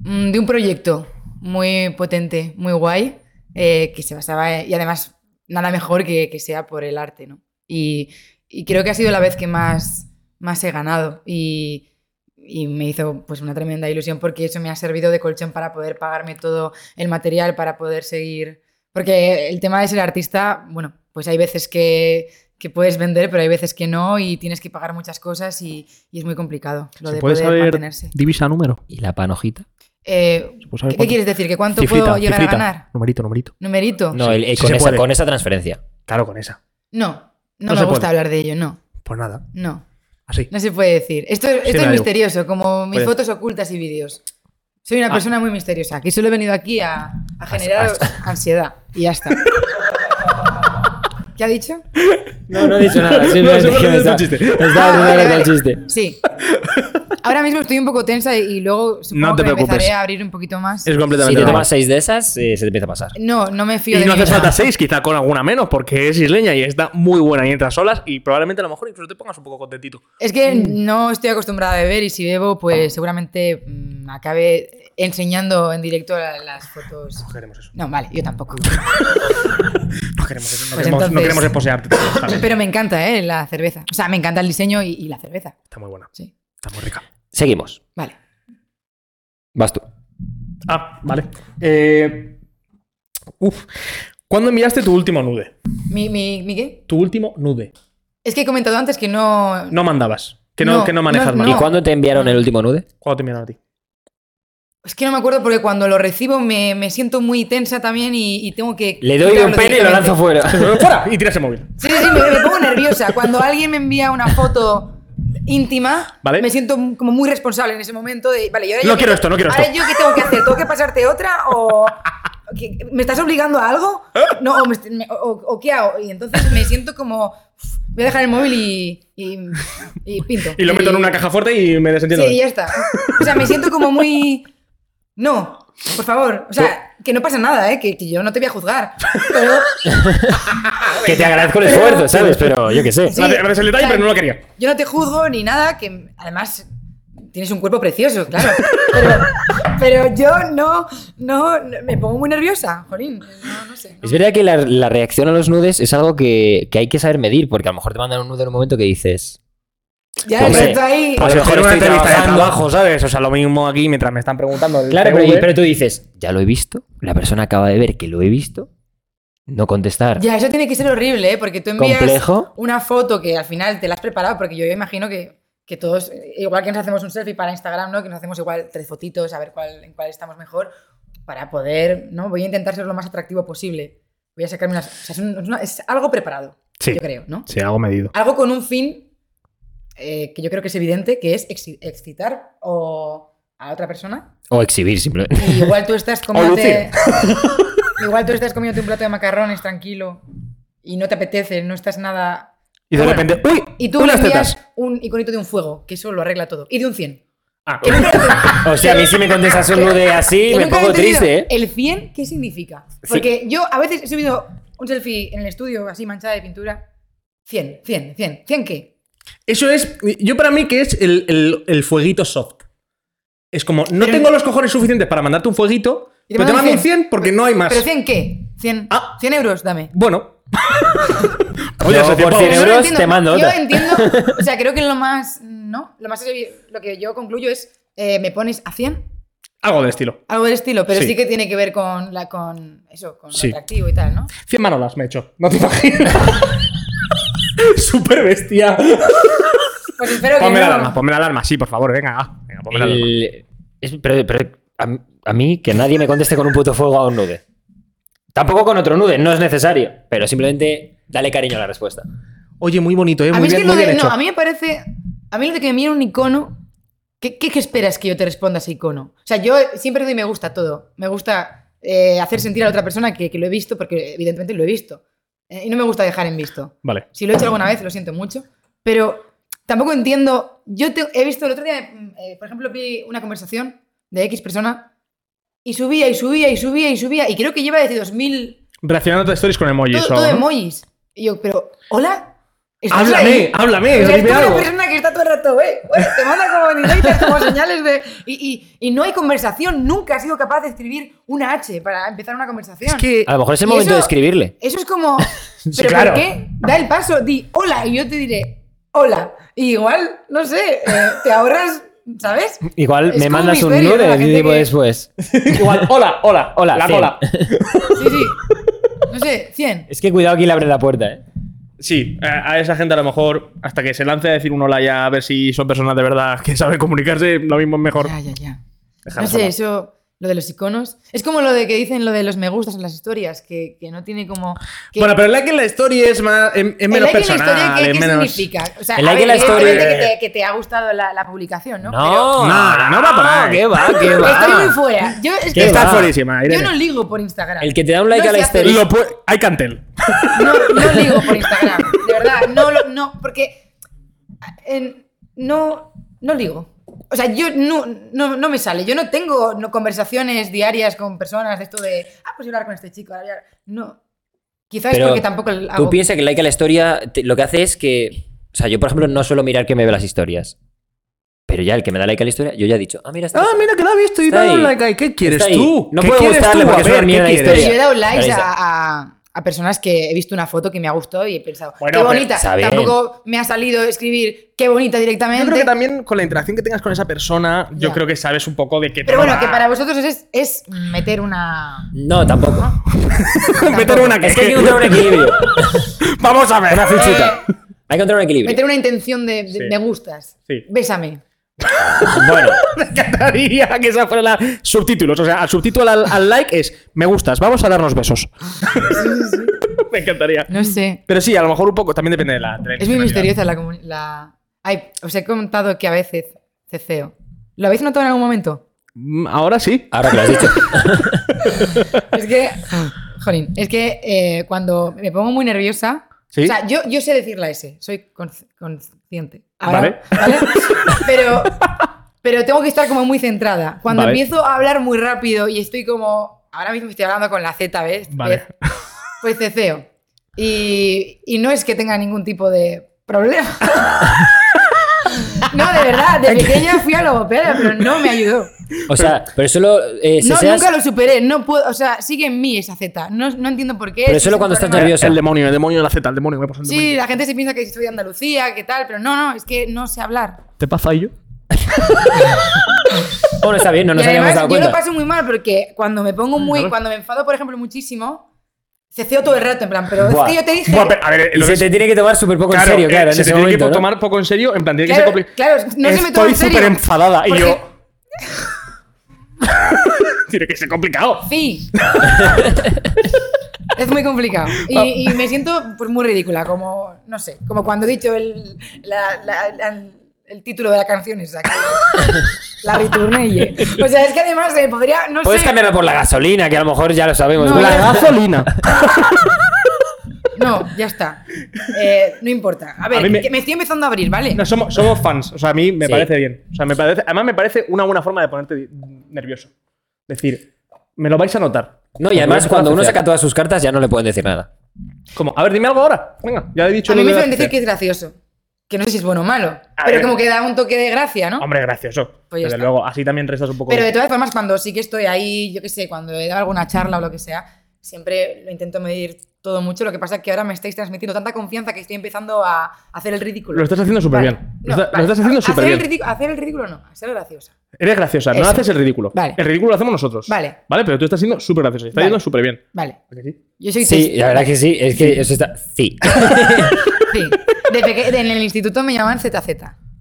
Mm, de un proyecto muy potente, muy guay, eh, que se basaba, y además nada mejor que, que sea por el arte, ¿no? Y, y creo que ha sido la vez que más, más he ganado y, y me hizo pues una tremenda ilusión porque eso me ha servido de colchón para poder pagarme todo el material, para poder seguir... Porque el tema de ser artista, bueno, pues hay veces que, que puedes vender, pero hay veces que no y tienes que pagar muchas cosas y, y es muy complicado lo ¿Se de puede poder saber mantenerse. divisa número? ¿Y la panojita? Eh, ¿Se puede saber ¿Qué cuánto? quieres decir? ¿Que cuánto Cifrita, puedo llegar cifrita. a ganar? Numerito, numerito. ¿Numerito? No, el- eh, sí con, esa, con esa transferencia. Claro, con esa. No, no, No me gusta puede. hablar de ello, no. Pues nada, No, así. no se puede decir. Esto, esto me es misterioso, como mis Puede. fotos ocultas y vídeos. Soy una Ah. persona muy misteriosa. Aquí solo he venido aquí a, a generar ansiedad. Y ya está. ¿Qué ha dicho? No, no he dicho nada. simplemente me está- me Ah, vale, vale. el chiste. Sí. Ahora mismo estoy un poco tensa y, luego supongo No te que me preocupes. empezaré a abrir un poquito más. Es Si completamente te normal. tomas seis de esas, eh, se te empieza a pasar. No, no me fío Y de no hace falta seis, quizá con alguna menos, porque es isleña y está muy buena y entras solas y probablemente a lo mejor incluso te pongas un poco contentito. Es que no estoy acostumbrada a beber y si bebo, pues seguramente mm, acabe enseñando en directo la- las fotos. No queremos eso. No, vale, yo tampoco. No queremos eso. No, Pues queremos, entonces- esposearte. Pero me encanta, ¿eh? La cerveza. O sea, me encanta el diseño y, y la cerveza. Está muy buena. Sí. Está muy rica. Seguimos. Vale. Vas tú. Ah, vale. Eh, uf. ¿Cuándo enviaste tu último nude? ¿Mi, mi, mi qué? Tu último nude. Es que he comentado antes que no. No mandabas. Que no, No, que no manejas no, mal. ¿Y cuándo te enviaron el último nude? ¿Cuándo te enviaron a ti? Es que no me acuerdo porque cuando lo recibo me, me siento muy tensa también y, y tengo que. Le doy un pene y lo lanzo fuera. ¡Fuera! Y tiras el móvil. Sí, sí, sí, me, me pongo nerviosa. Cuando alguien me envía una foto íntima, Vale. me siento como muy responsable en ese momento de, vale, y ahora No yo quiero esto, no quiero ahora esto. yo qué tengo que hacer, ¿tengo que pasarte otra o ¿qué- ¿me estás obligando a algo? No, o, me est- me- o- o qué hago? Y entonces me siento como, "Uf, voy a dejar el móvil y, y, y pinto. Y lo meto en una caja fuerte y me desentiendo. Sí, ya está. O sea, me siento como muy... No, por favor. O sea, que no pasa nada, ¿eh? Que, que yo no te voy a juzgar. Pero Que te agradezco el Pero- esfuerzo, ¿sabes? Pero yo qué sé. Sí. Gracias el detalle, O sea, pero no lo quería. yo no te juzgo ni nada, que además tienes un cuerpo precioso, claro. Pero, pero yo no, no, no- me pongo muy nerviosa, Jolín. No, no sé. Es verdad que la, la reacción a los nudes es algo que, que hay que saber medir, porque a lo mejor te mandan un nude en un momento que dices. Ya, Hombre, estoy ahí. a lo mejor estoy trabajando. trabajo, ¿sabes? O sea, lo mismo aquí mientras me están preguntando. el Claro, pero, CV. pero tú dices, ya lo he visto, la persona acaba de ver que lo he visto, no contestar. Ya, eso tiene que ser horrible, ¿eh? Porque tú envías Complejo. una foto que al final te la has preparado, porque yo imagino que, que todos, igual que nos hacemos un selfie para Instagram, ¿no? Que nos hacemos igual tres fotitos, a ver cuál, en cuál estamos mejor, para poder, ¿no? Voy a intentar ser lo más atractivo posible. Voy a sacarme unas... O sea, es, un- es una- es algo preparado, Sí. yo creo, ¿no? Sí, algo medido. Algo con un fin eh, que yo creo que es evidente, que es exci- excitar o a otra persona. O exhibir simplemente. Y igual tú estás comiéndote... igual tú estás comiéndote un plato de macarrones tranquilo y no te apetece, no estás nada... Y de Bueno, repente, ¡uy! Y tú le unas tetas. un iconito de un fuego, que eso lo arregla todo. Y de un 100. Ah, O sea, a mí si me contestas un nude así, me pongo triste, ¿eh? ¿El 100 qué significa? Porque yo a veces he subido un selfie en el estudio así manchada de pintura. 100, 100, 100. ¿100 qué? Eso es, yo para mí que es el, el- el fueguito soft. Es como, no Pero- tengo los cojones suficientes para mandarte un fueguito, Y te pero te mando mando un 100 porque no hay más. ¿Pero 100 qué? 100, Ah. 100 euros, dame. Bueno. Yo Oye, ese por tiempo- 100 Yo no euros entiendo, te mando Yo otra. entiendo, o sea, creo que lo más, ¿no? Lo más, lo que yo concluyo es, eh, me pones a 100, Algo del estilo. algo del estilo, pero sí, Sí. que tiene que ver con, la, con eso, con Sí. lo atractivo y tal, ¿no? 100 manolas me he hecho. No te imaginas. Súper bestia. Pues espero que Ponme la no. alarma, ponme la alarma. Sí, por favor, venga. ah, venga ponme la alarma. El- es- pero pero a, a mí que nadie me conteste con un puto fuego a un nude. Tampoco con otro nude, no es necesario. Pero simplemente dale cariño a la respuesta. Oye, muy bonito, ¿eh? A Muy mí es bien, que lo muy bien de, hecho. no, a mí me parece, a mí lo de que me mire un icono, ¿qué, qué, qué esperas que yo te responda a ese icono? O sea, yo siempre doy me gusta a todo. Me gusta eh, hacer sentir a la otra persona que, que lo he visto, porque evidentemente lo he visto. Eh, y no me gusta dejar en visto. Vale. Si lo he hecho alguna vez, lo siento mucho. Pero tampoco entiendo. Yo te- he visto el otro día, mm, eh, por ejemplo, vi una conversación de X persona y subía y subía y subía y subía. Y creo que lleva desde 2000 Reaccionando a stories con emojis todo, todo ¿no? emojis. Y yo, pero, ¿hola? ¿Estás Háblame, ahí? háblame, O sea, es dime como algo. una persona que está todo el rato, eh, te manda como directas, como señales de. Y, y, y no hay conversación, nunca has sido capaz de escribir una H para empezar una conversación. Es que A lo mejor es el Y momento eso- de escribirle. Eso es como. ¿Pero claro. por qué? Da el paso, di hola, y yo te diré hola. Y igual, no sé, eh, te ahorras, ¿sabes? Igual Es me mandas un nude y digo después. Igual, hola, hola, Hola, la cola. Sí, sí. No sé, 100. Es que cuidado que le abre la puerta, ¿eh? Sí, a esa gente a lo mejor, hasta que se lance a decir un hola ya a ver si son personas de verdad que saben comunicarse, lo mismo es mejor. Ya, ya, ya. No sé, eso, lo de los iconos. Es como lo de que dicen lo de los me gustas en las historias, que, que no tiene como. que- Bueno, pero el like en la story es, más, es, es el menos like en la personal. historia, ¿qué, es qué menos... significa? O sea, El like en la evidentemente Que te, que te ha gustado la, la publicación, ¿no? No, No, no va por ahí. ¿Qué va? ¿Qué Pero estoy muy va? fuera. Yo, es ¿Qué que Está va? fuerísima, yo no ligo por Instagram. El que te da un like No a la eso. Lo pu- hay cantel. No, no ligo por Instagram. De verdad, no, no, porque en- no, no ligo. O sea, yo no, no, no me sale. Yo no tengo no, conversaciones diarias con personas de esto de, ah, pues voy a hablar con este chico. ahora voy a-". No. Quizás es Pero porque tampoco hago... Tú piensas que el like a la historia te- lo que hace es que. O sea, yo, por ejemplo, no suelo mirar que me ve las historias. Pero ya el que me da like a la historia, yo ya he dicho, ah, mira, está. Ah, mira que la ha visto y dado like. ¿Qué quieres tú? No ¿Qué quieres gustarle tú? porque es una ver, mierda ¿qué de Pero yo he dado likes a- a personas que he visto una foto que me ha gustado y he pensado, Bueno, qué bonita. Tampoco me ha salido escribir qué bonita directamente. Yo creo que también con la interacción que tengas con esa persona, yo creo que sabes un poco de qué Pero bueno, va. que para vosotros es, es meter una... No, tampoco. Meter una Es que hay que encontrar un equilibrio. Vamos a ver. Una fichita. Eh, Hay que encontrar un equilibrio. meter una intención de, de Sí. me gustas. Sí. Bésame. Bueno, Me encantaría que esa fuera la subtítulos. O sea, al subtítulo al, al like es me gustas, vamos a darnos besos. me encantaría. No sé. Pero sí, a lo mejor un poco, también depende de la. de la Es muy misteriosa la comunidad. La... Ay, os he contado que a veces ceceo. ¿Lo habéis notado en algún momento? Mm, Ahora sí. Ahora que lo has dicho. Es que, jolín, es que eh, cuando me pongo muy nerviosa, Sí. o sea, yo, yo sé decir la S, soy consci- consciente. Ahora, Vale. ¿vale? Pero, pero tengo que estar como muy centrada. Cuando Vale. empiezo a hablar muy rápido y estoy como, ahora mismo estoy hablando con la Z, ¿ves? Vale. ¿Ves? Pues ceceo. Y, y no es que tenga ningún tipo de problema. No, de verdad, de pequeña fui a logopeda, pero no me ayudó. O sea, pero solo. eh, No, seseas- nunca lo superé, no puedo, o sea, sigue en mí esa Z. No, no entiendo por qué. Pero si solo cuando estás nerviosa. El demonio, el demonio de la Z, el demonio. Me pasa el Sí, demonio. la gente se piensa que soy de Andalucía, que tal, pero no, no, es que no sé hablar. ¿Te pasa yo? Bueno, está bien, no nos y habíamos además, dado yo lo cuenta. paso muy mal porque cuando me pongo muy, Claro. cuando me enfado, por ejemplo, muchísimo, ceceo todo el rato, en plan, pero Buah. es que yo te dije. Buah, pero, a ver, Y lo se que te tiene que tomar súper poco Claro, en serio, eh, claro, en se ese te tiene momento. que ¿no? tomar poco en serio, en plan, tiene que claro, ser compli- claro, no se me toma Estoy en serio. súper enfadada y Porque- yo. tiene que ser complicado. Sí. es muy complicado. Y, y me siento pues muy ridícula, como, no sé, como cuando he dicho el, la- la- la- el título de la canción esa. que- La Riturnelle. O sea, es que además se podría, no Puedes sé. cambiarlo por la gasolina, que a lo mejor ya lo sabemos. La ya- gasolina. No, ya está. Eh, no importa. A ver, A me- que me estoy empezando a abrir, ¿vale? No, somos, somos fans. O sea, a mí me Sí. parece bien. O sea, me parece, además me parece una buena forma de ponerte nervioso. Decir, me lo vais a notar. No, y además cuando uno saca todas sus cartas ya no le pueden decir nada. Como, a ver, dime algo ahora. Venga, ya he dicho A mí me suelen decir que es gracioso. Que no sé si es bueno o malo. A pero ver. como que da un toque de gracia, ¿no? Hombre, gracioso. Pues Desde está. luego, así también restas un poco. Pero de- de todas formas, cuando sí que estoy ahí, yo qué sé, cuando he dado alguna charla o lo que sea, siempre lo intento medir todo mucho. Lo que pasa es que ahora me estáis transmitiendo tanta confianza que estoy empezando a hacer el ridículo. Lo estás haciendo súper Vale. bien. No, lo, está- lo vale. estás haciendo Hacer súper el bien. Hacer el ridículo no, ser graciosa. Eres graciosa, no haces el ridículo. Vale. El ridículo lo hacemos nosotros. Vale. Vale, pero tú estás siendo súper graciosa. y Está Vale. yendo súper bien. Vale. ¿A que sí? Yo soy Sí, la verdad que sí, es que eso está. Sí. Sí. De peque- de- en el instituto me llamaban ZZ.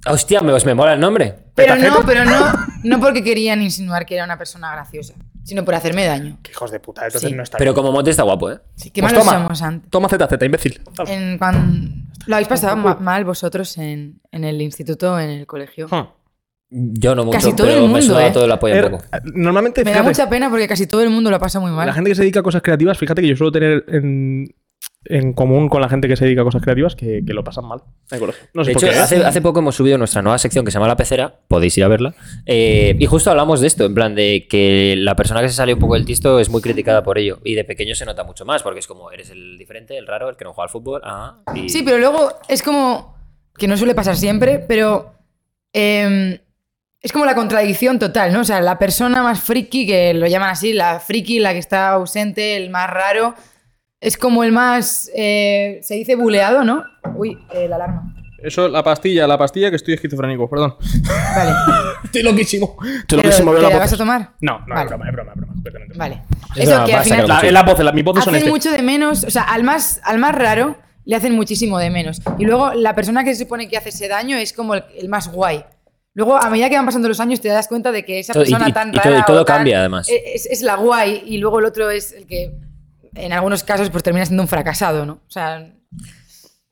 Hostia, me, os me mola el nombre. Pero no, pero no, no porque querían insinuar que era una persona graciosa, sino por hacerme daño. Qué hijos de puta. Entonces Sí. no está Pero bien. como mote está guapo, ¿eh? Sí, qué Pues malos toma. somos antes. Toma ZZ, imbécil. En cuan- Lo habéis pasado ma- mal vosotros en, en el instituto, en el colegio. Yo no mucho, Casi todo pero el me mundo, suda ¿eh? todo el apoyo un Er- poco. Normalmente, Me da fíjate, mucha pena porque casi todo el mundo lo pasa muy mal. la gente que se dedica a cosas creativas, fíjate que yo suelo tener en, en común con la gente que se dedica a cosas creativas que, que lo pasan mal en el colegio. No sé De por hecho, qué. ¿eh? hace, hace poco hemos subido nuestra nueva sección que se llama La Pecera, podéis ir a verla. eh, y justo hablamos de esto, en plan de que la persona que se sale un poco del tisto es muy criticada por ello. Y de pequeño se nota mucho más, porque es como, eres el diferente, el raro, el que no juega al fútbol. ah, y- Sí, pero luego es como. que no suele pasar siempre, pero. em, es como la contradicción total, ¿no? O sea, la persona más friki, que lo llaman así, la friki, la que está ausente, el más raro, es como el más. eh, se dice buleado, ¿no? Uy, eh, la alarma. Eso, la pastilla, la pastilla que estoy esquizofrénico, perdón. Vale. Estoy loquísimo. Estoy ¿te la vas a tomar? No, no, Vale. es broma, es broma, es broma, completamente. Vale. Eso que al final. La, es la voz, la- mis voces son hacen este. mucho de menos, o sea, al más, al más raro le hacen muchísimo de menos. Y luego la persona que se supone que hace ese daño es como el, el más guay. Luego, a medida que van pasando los años, te das cuenta de que esa y- persona y- tan y todo- rara y todo tan- cambia, además. Es, es la guay y luego el otro es el que, en algunos casos, pues termina siendo un fracasado, ¿no? O sea,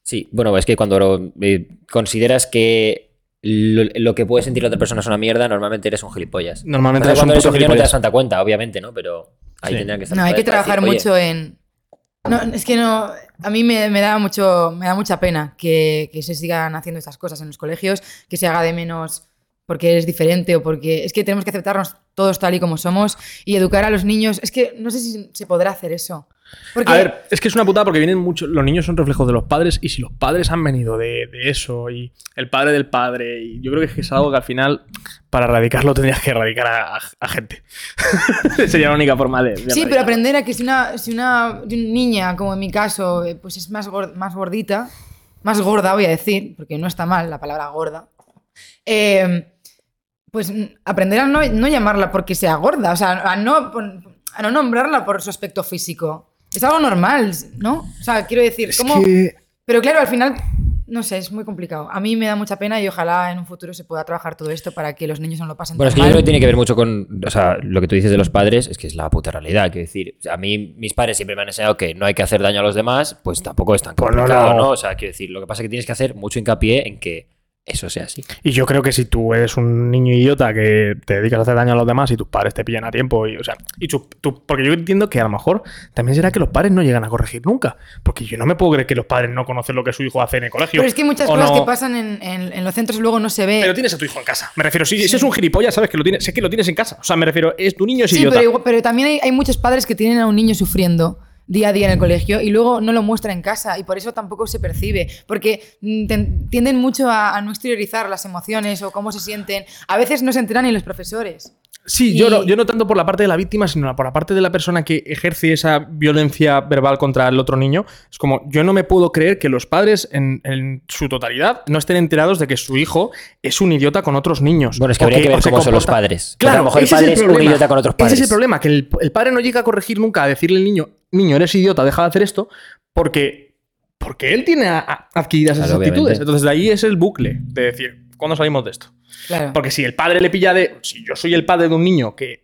Sí, bueno, es que cuando eh, consideras que lo, lo que puede sentir la otra persona es una mierda, normalmente eres un gilipollas. Normalmente eres un cuando eres un niño no te das gilipollas. tanta cuenta, obviamente, ¿no? Pero ahí Sí. tendrían que estar no, hay que decir, trabajar "Oye, mucho en... No, es que no... A mí me, me da mucho, me da mucha pena que, que se sigan haciendo estas cosas en los colegios, que se haga de menos porque eres diferente o porque... Es que tenemos que aceptarnos todos tal y como somos y educar a los niños. Es que no sé si se podrá hacer eso. Porque, A ver, es que es una putada porque vienen muchos. Los niños son reflejos de los padres y si los padres han venido de, de eso y el padre del padre, y yo creo que es algo que al final, para erradicarlo, tendrías que erradicar a, a- a gente. Sería la única forma de. de Sí, pero aprender a que si una, si una niña, como en mi caso, eh, pues es más, gor- más gordita, más gorda voy a decir, porque no está mal la palabra gorda, eh, pues mm, aprender a no, no llamarla porque sea gorda, o sea, a no, a no nombrarla por su aspecto físico. Es algo normal, ¿no? O sea, quiero decir, Es ¿cómo? que- Pero claro, al final, no sé, es muy complicado. A mí me da mucha pena y ojalá en un futuro se pueda trabajar todo esto para que los niños no lo pasen Bueno, es tan que yo creo que tiene que ver mucho con. O sea, lo que tú dices de los padres es que es la puta realidad. Quiero decir, a mí, mis padres siempre me han enseñado que no hay que hacer daño a los demás, pues tampoco es tan Pues no, complicado, no, O sea, quiero decir, lo que pasa es que tienes que hacer mucho hincapié en que eso sea así. Y yo creo que si tú eres un niño idiota que te dedicas a hacer daño a los demás y tus padres te pillan a tiempo, y, o sea, y tú- tú- porque yo entiendo que a lo mejor también será que los padres no llegan a corregir nunca. Porque yo no me puedo creer que los padres no conocen lo que su hijo hace en el colegio. Pero es que hay muchas cosas no- que pasan en, en- en los centros y luego no se ve. Pero tienes a tu hijo en casa. Me refiero, si, si es un gilipollas, sabes que lo tienes, sé que lo tienes en casa. O sea, me refiero, es tu niño es Sí, idiota. pero, igual- pero también hay, hay muchos padres que tienen a un niño sufriendo día a día en el colegio y luego no lo muestran en casa y por eso tampoco se percibe, porque mm, tienden mucho a, a no exteriorizar las emociones o cómo se sienten. A veces no se enteran ni los profesores. Sí, yo, no, yo no tanto por la parte de la víctima, sino por la parte de la persona que ejerce esa violencia verbal contra el otro niño. Es como, yo no me puedo creer que los padres en, en su totalidad no estén enterados de que su hijo es un idiota con otros niños. Bueno, es que habría que ver cómo son los padres. Porque Claro, a lo mejor el padre es es un idiota con otros Ese es el padres. problema, que el, el padre no llega a corregir nunca, a decirle al niño, niño, eres idiota, deja de hacer esto, porque, porque él tiene a- a- adquiridas esas Claro, actitudes. obviamente. Entonces de ahí es el bucle de decir, ¿cuándo salimos de esto? Claro. Porque si el padre le pilla de. Si yo soy el padre de un niño que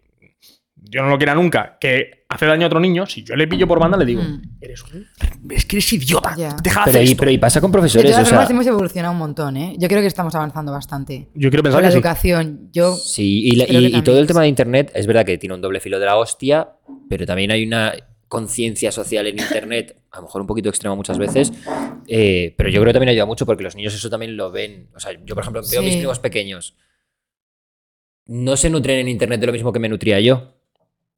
yo no lo quiera nunca, que hace daño a otro niño, si yo le pillo por banda, le digo, Mm. eres un. Es que eres idiota. Deja de Pero hacer y, esto". pero y pasa con de profesores, todas o sea, formas hemos evolucionado un montón, ¿eh? Yo creo que estamos avanzando bastante. Yo quiero Con pensar la que sí. educación, yo... Sí, y, la- Creo y- que y todo el tema de Internet es verdad que tiene un doble filo de la hostia, pero también hay una conciencia social en Internet, a lo mejor un poquito extrema muchas veces, eh, pero yo creo que también ayuda mucho porque los niños eso también lo ven. O sea, yo por ejemplo veo a mis primos pequeños, no se nutren en Internet de lo mismo que me nutría yo.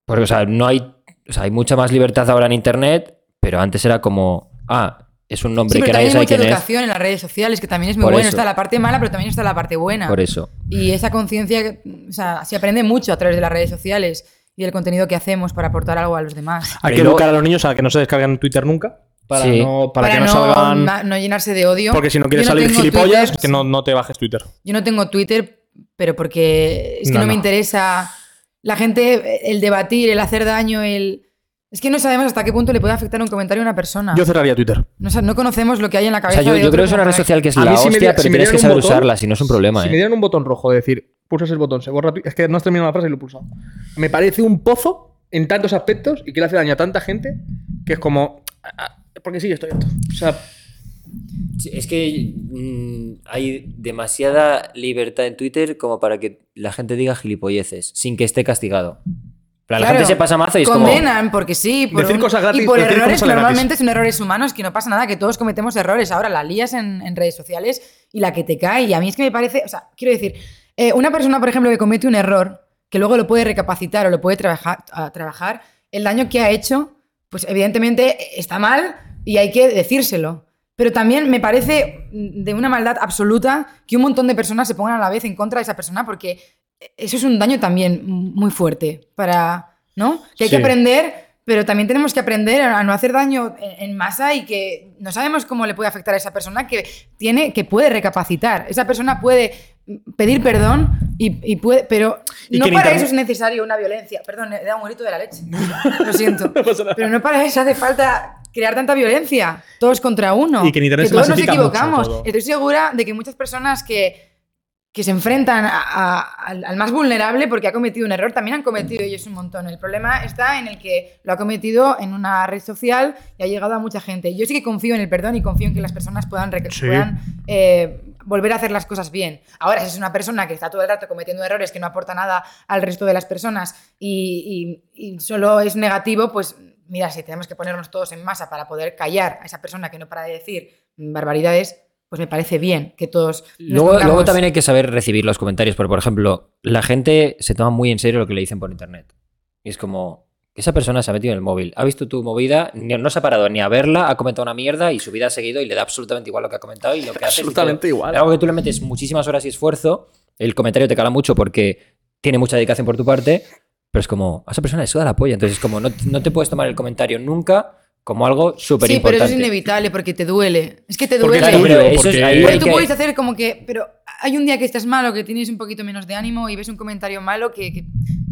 Porque, o sea, no hay, o sea, hay mucha más libertad ahora en Internet, pero antes era como, ah, es un nombre Sí, que nadie hay sabe mucha quién es. educación en las redes sociales, que también es muy Por bueno. eso. Está la parte mala, pero también está la parte buena. Por eso. Y esa conciencia, o sea, se aprende mucho a través de las redes sociales y el contenido que hacemos para aportar algo a los demás. Hay que educar a los niños a que no se descarguen Twitter nunca. Para, Sí. no, para, que no, salgan. no llenarse de odio. Porque si no quieres Yo salir gilipollas, Twitter, que no, no te bajes Twitter. Yo no tengo Twitter, pero porque es que No, no, me no. interesa la gente, el debatir, el hacer daño, el... Es que no sabemos hasta qué punto le puede afectar un comentario a una persona. Yo cerraría Twitter. no, sa- no conocemos lo que hay en la O cabeza sea, yo, de yo otro creo que es una red social que es A la si hostia, pero si tienes que saber botón, usarla, si no es un problema. Si ¿eh? me dieran un botón rojo de decir, pulsas el botón, se borra. Es que no has terminado la frase y lo he pulsado. Me parece un pozo en tantos aspectos y que le hace daño a tanta gente que es como. ah, ah, Porque sí, estoy harto. O sea, Sí, Es que mm, hay demasiada libertad en Twitter como para que la gente diga gilipolleces sin que esté castigado. La Claro, gente se pasa mazo y es como. condenan porque sí. Por Decir un- cosas gratis- y por decir errores cosas gratis. normalmente son errores humanos que no pasa nada, que todos cometemos errores. Ahora la lías en, en redes sociales y la que te cae. Y a mí es que me parece, o sea, quiero decir, eh, una persona, por ejemplo, que comete un error, que luego lo puede recapacitar o lo puede trabajar, a- trabajar el daño que ha hecho, pues evidentemente está mal y hay que decírselo. Pero también me parece de una maldad absoluta que un montón de personas se pongan a la vez en contra de esa persona porque eso es un daño también muy fuerte para, ¿no? Que hay Sí. que aprender, pero también tenemos que aprender a no hacer daño en masa y que no sabemos cómo le puede afectar a esa persona que tiene, que puede recapacitar. Esa persona puede pedir perdón y, y puede, pero Y no que para internet- eso es necesario una violencia. Perdón, he dado un grito de la leche. Lo siento. pasa nada. Pero no para eso hace falta crear tanta violencia. Todos contra uno. Y que en internet se todos nos mucho equivocamos. Estoy segura de que muchas personas que, que se enfrentan a- a- al, al más vulnerable porque ha cometido un error, también han cometido ellos un montón. El problema está en el que lo ha cometido en una red social y ha llegado a mucha gente. Yo sí que confío en el perdón y confío en que las personas puedan, Sí. puedan eh, volver a hacer las cosas bien. Ahora, si es una persona que está todo el rato cometiendo errores, que no aporta nada al resto de las personas y, y- y solo es negativo, pues mira, si tenemos que ponernos todos en masa para poder callar a esa persona que no para de decir barbaridades, pues me parece bien que todos... Luego, luego también hay que saber recibir los comentarios, porque por ejemplo, la gente se toma muy en serio lo que le dicen por internet. Y es como, esa persona se ha metido en el móvil, ha visto tu movida, ni- no se ha parado ni a verla, ha comentado una mierda y su vida ha seguido y le da absolutamente igual lo que ha comentado y lo que hace. Absolutamente igual. Algo que tú le metes muchísimas horas y esfuerzo, el comentario te cala mucho porque tiene mucha dedicación por tu parte, pero es como, a esa persona le suda la polla. Entonces es como, no, no te puedes tomar el comentario nunca como algo súper Sí, pero importante. eso es inevitable porque te duele. Es que te duele. es tuyo, pero eso es- porque- ahí Pero tú que- puedes hacer como que, pero hay un día que estás malo, que tienes un poquito menos de ánimo y ves un comentario malo que, que-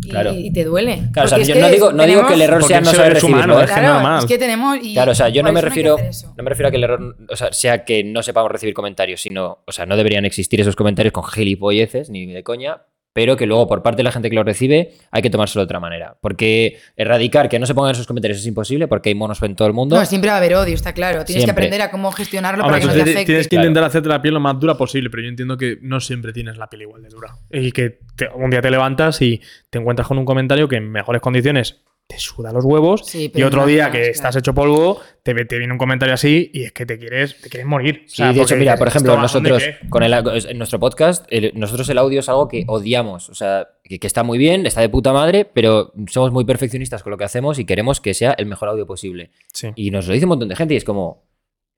y, Claro. y te duele. Claro, o sea, es yo no digo, no digo que el error sea no saber humano, recibirlo. ¿eh? es que Claro, es tenemos. y Claro, o sea, yo no me refiero, no me refiero a que el error o sea, sea que no sepamos recibir comentarios, sino, o sea, no deberían existir esos comentarios con gilipolleces ni de coña, pero que luego por parte de la gente que lo recibe hay que tomárselo de otra manera. Porque erradicar que no se pongan esos comentarios es imposible porque hay monos en todo el mundo. No, siempre va a haber odio, está claro. Tienes que aprender a cómo gestionarlo Hombre, para que no te afecte. tienes que Claro. intentar hacerte la piel lo más dura posible, pero yo entiendo que no siempre tienes la piel igual de dura. Y que te- un día te levantas y te encuentras con un comentario que en mejores condiciones te suda los huevos Sí, y otro día que claro. estás hecho polvo te, te viene un comentario así y es que te quieres, te quieres morir. O Sí, sea, de hecho, mira, por ejemplo, ¿esto a dónde nosotros con el, en nuestro podcast, el- nosotros el audio es algo que odiamos. O sea, que, que está muy bien, está de puta madre, pero somos muy perfeccionistas con lo que hacemos y queremos que sea el mejor audio posible. Sí. Y nos lo dice un montón de gente y es como,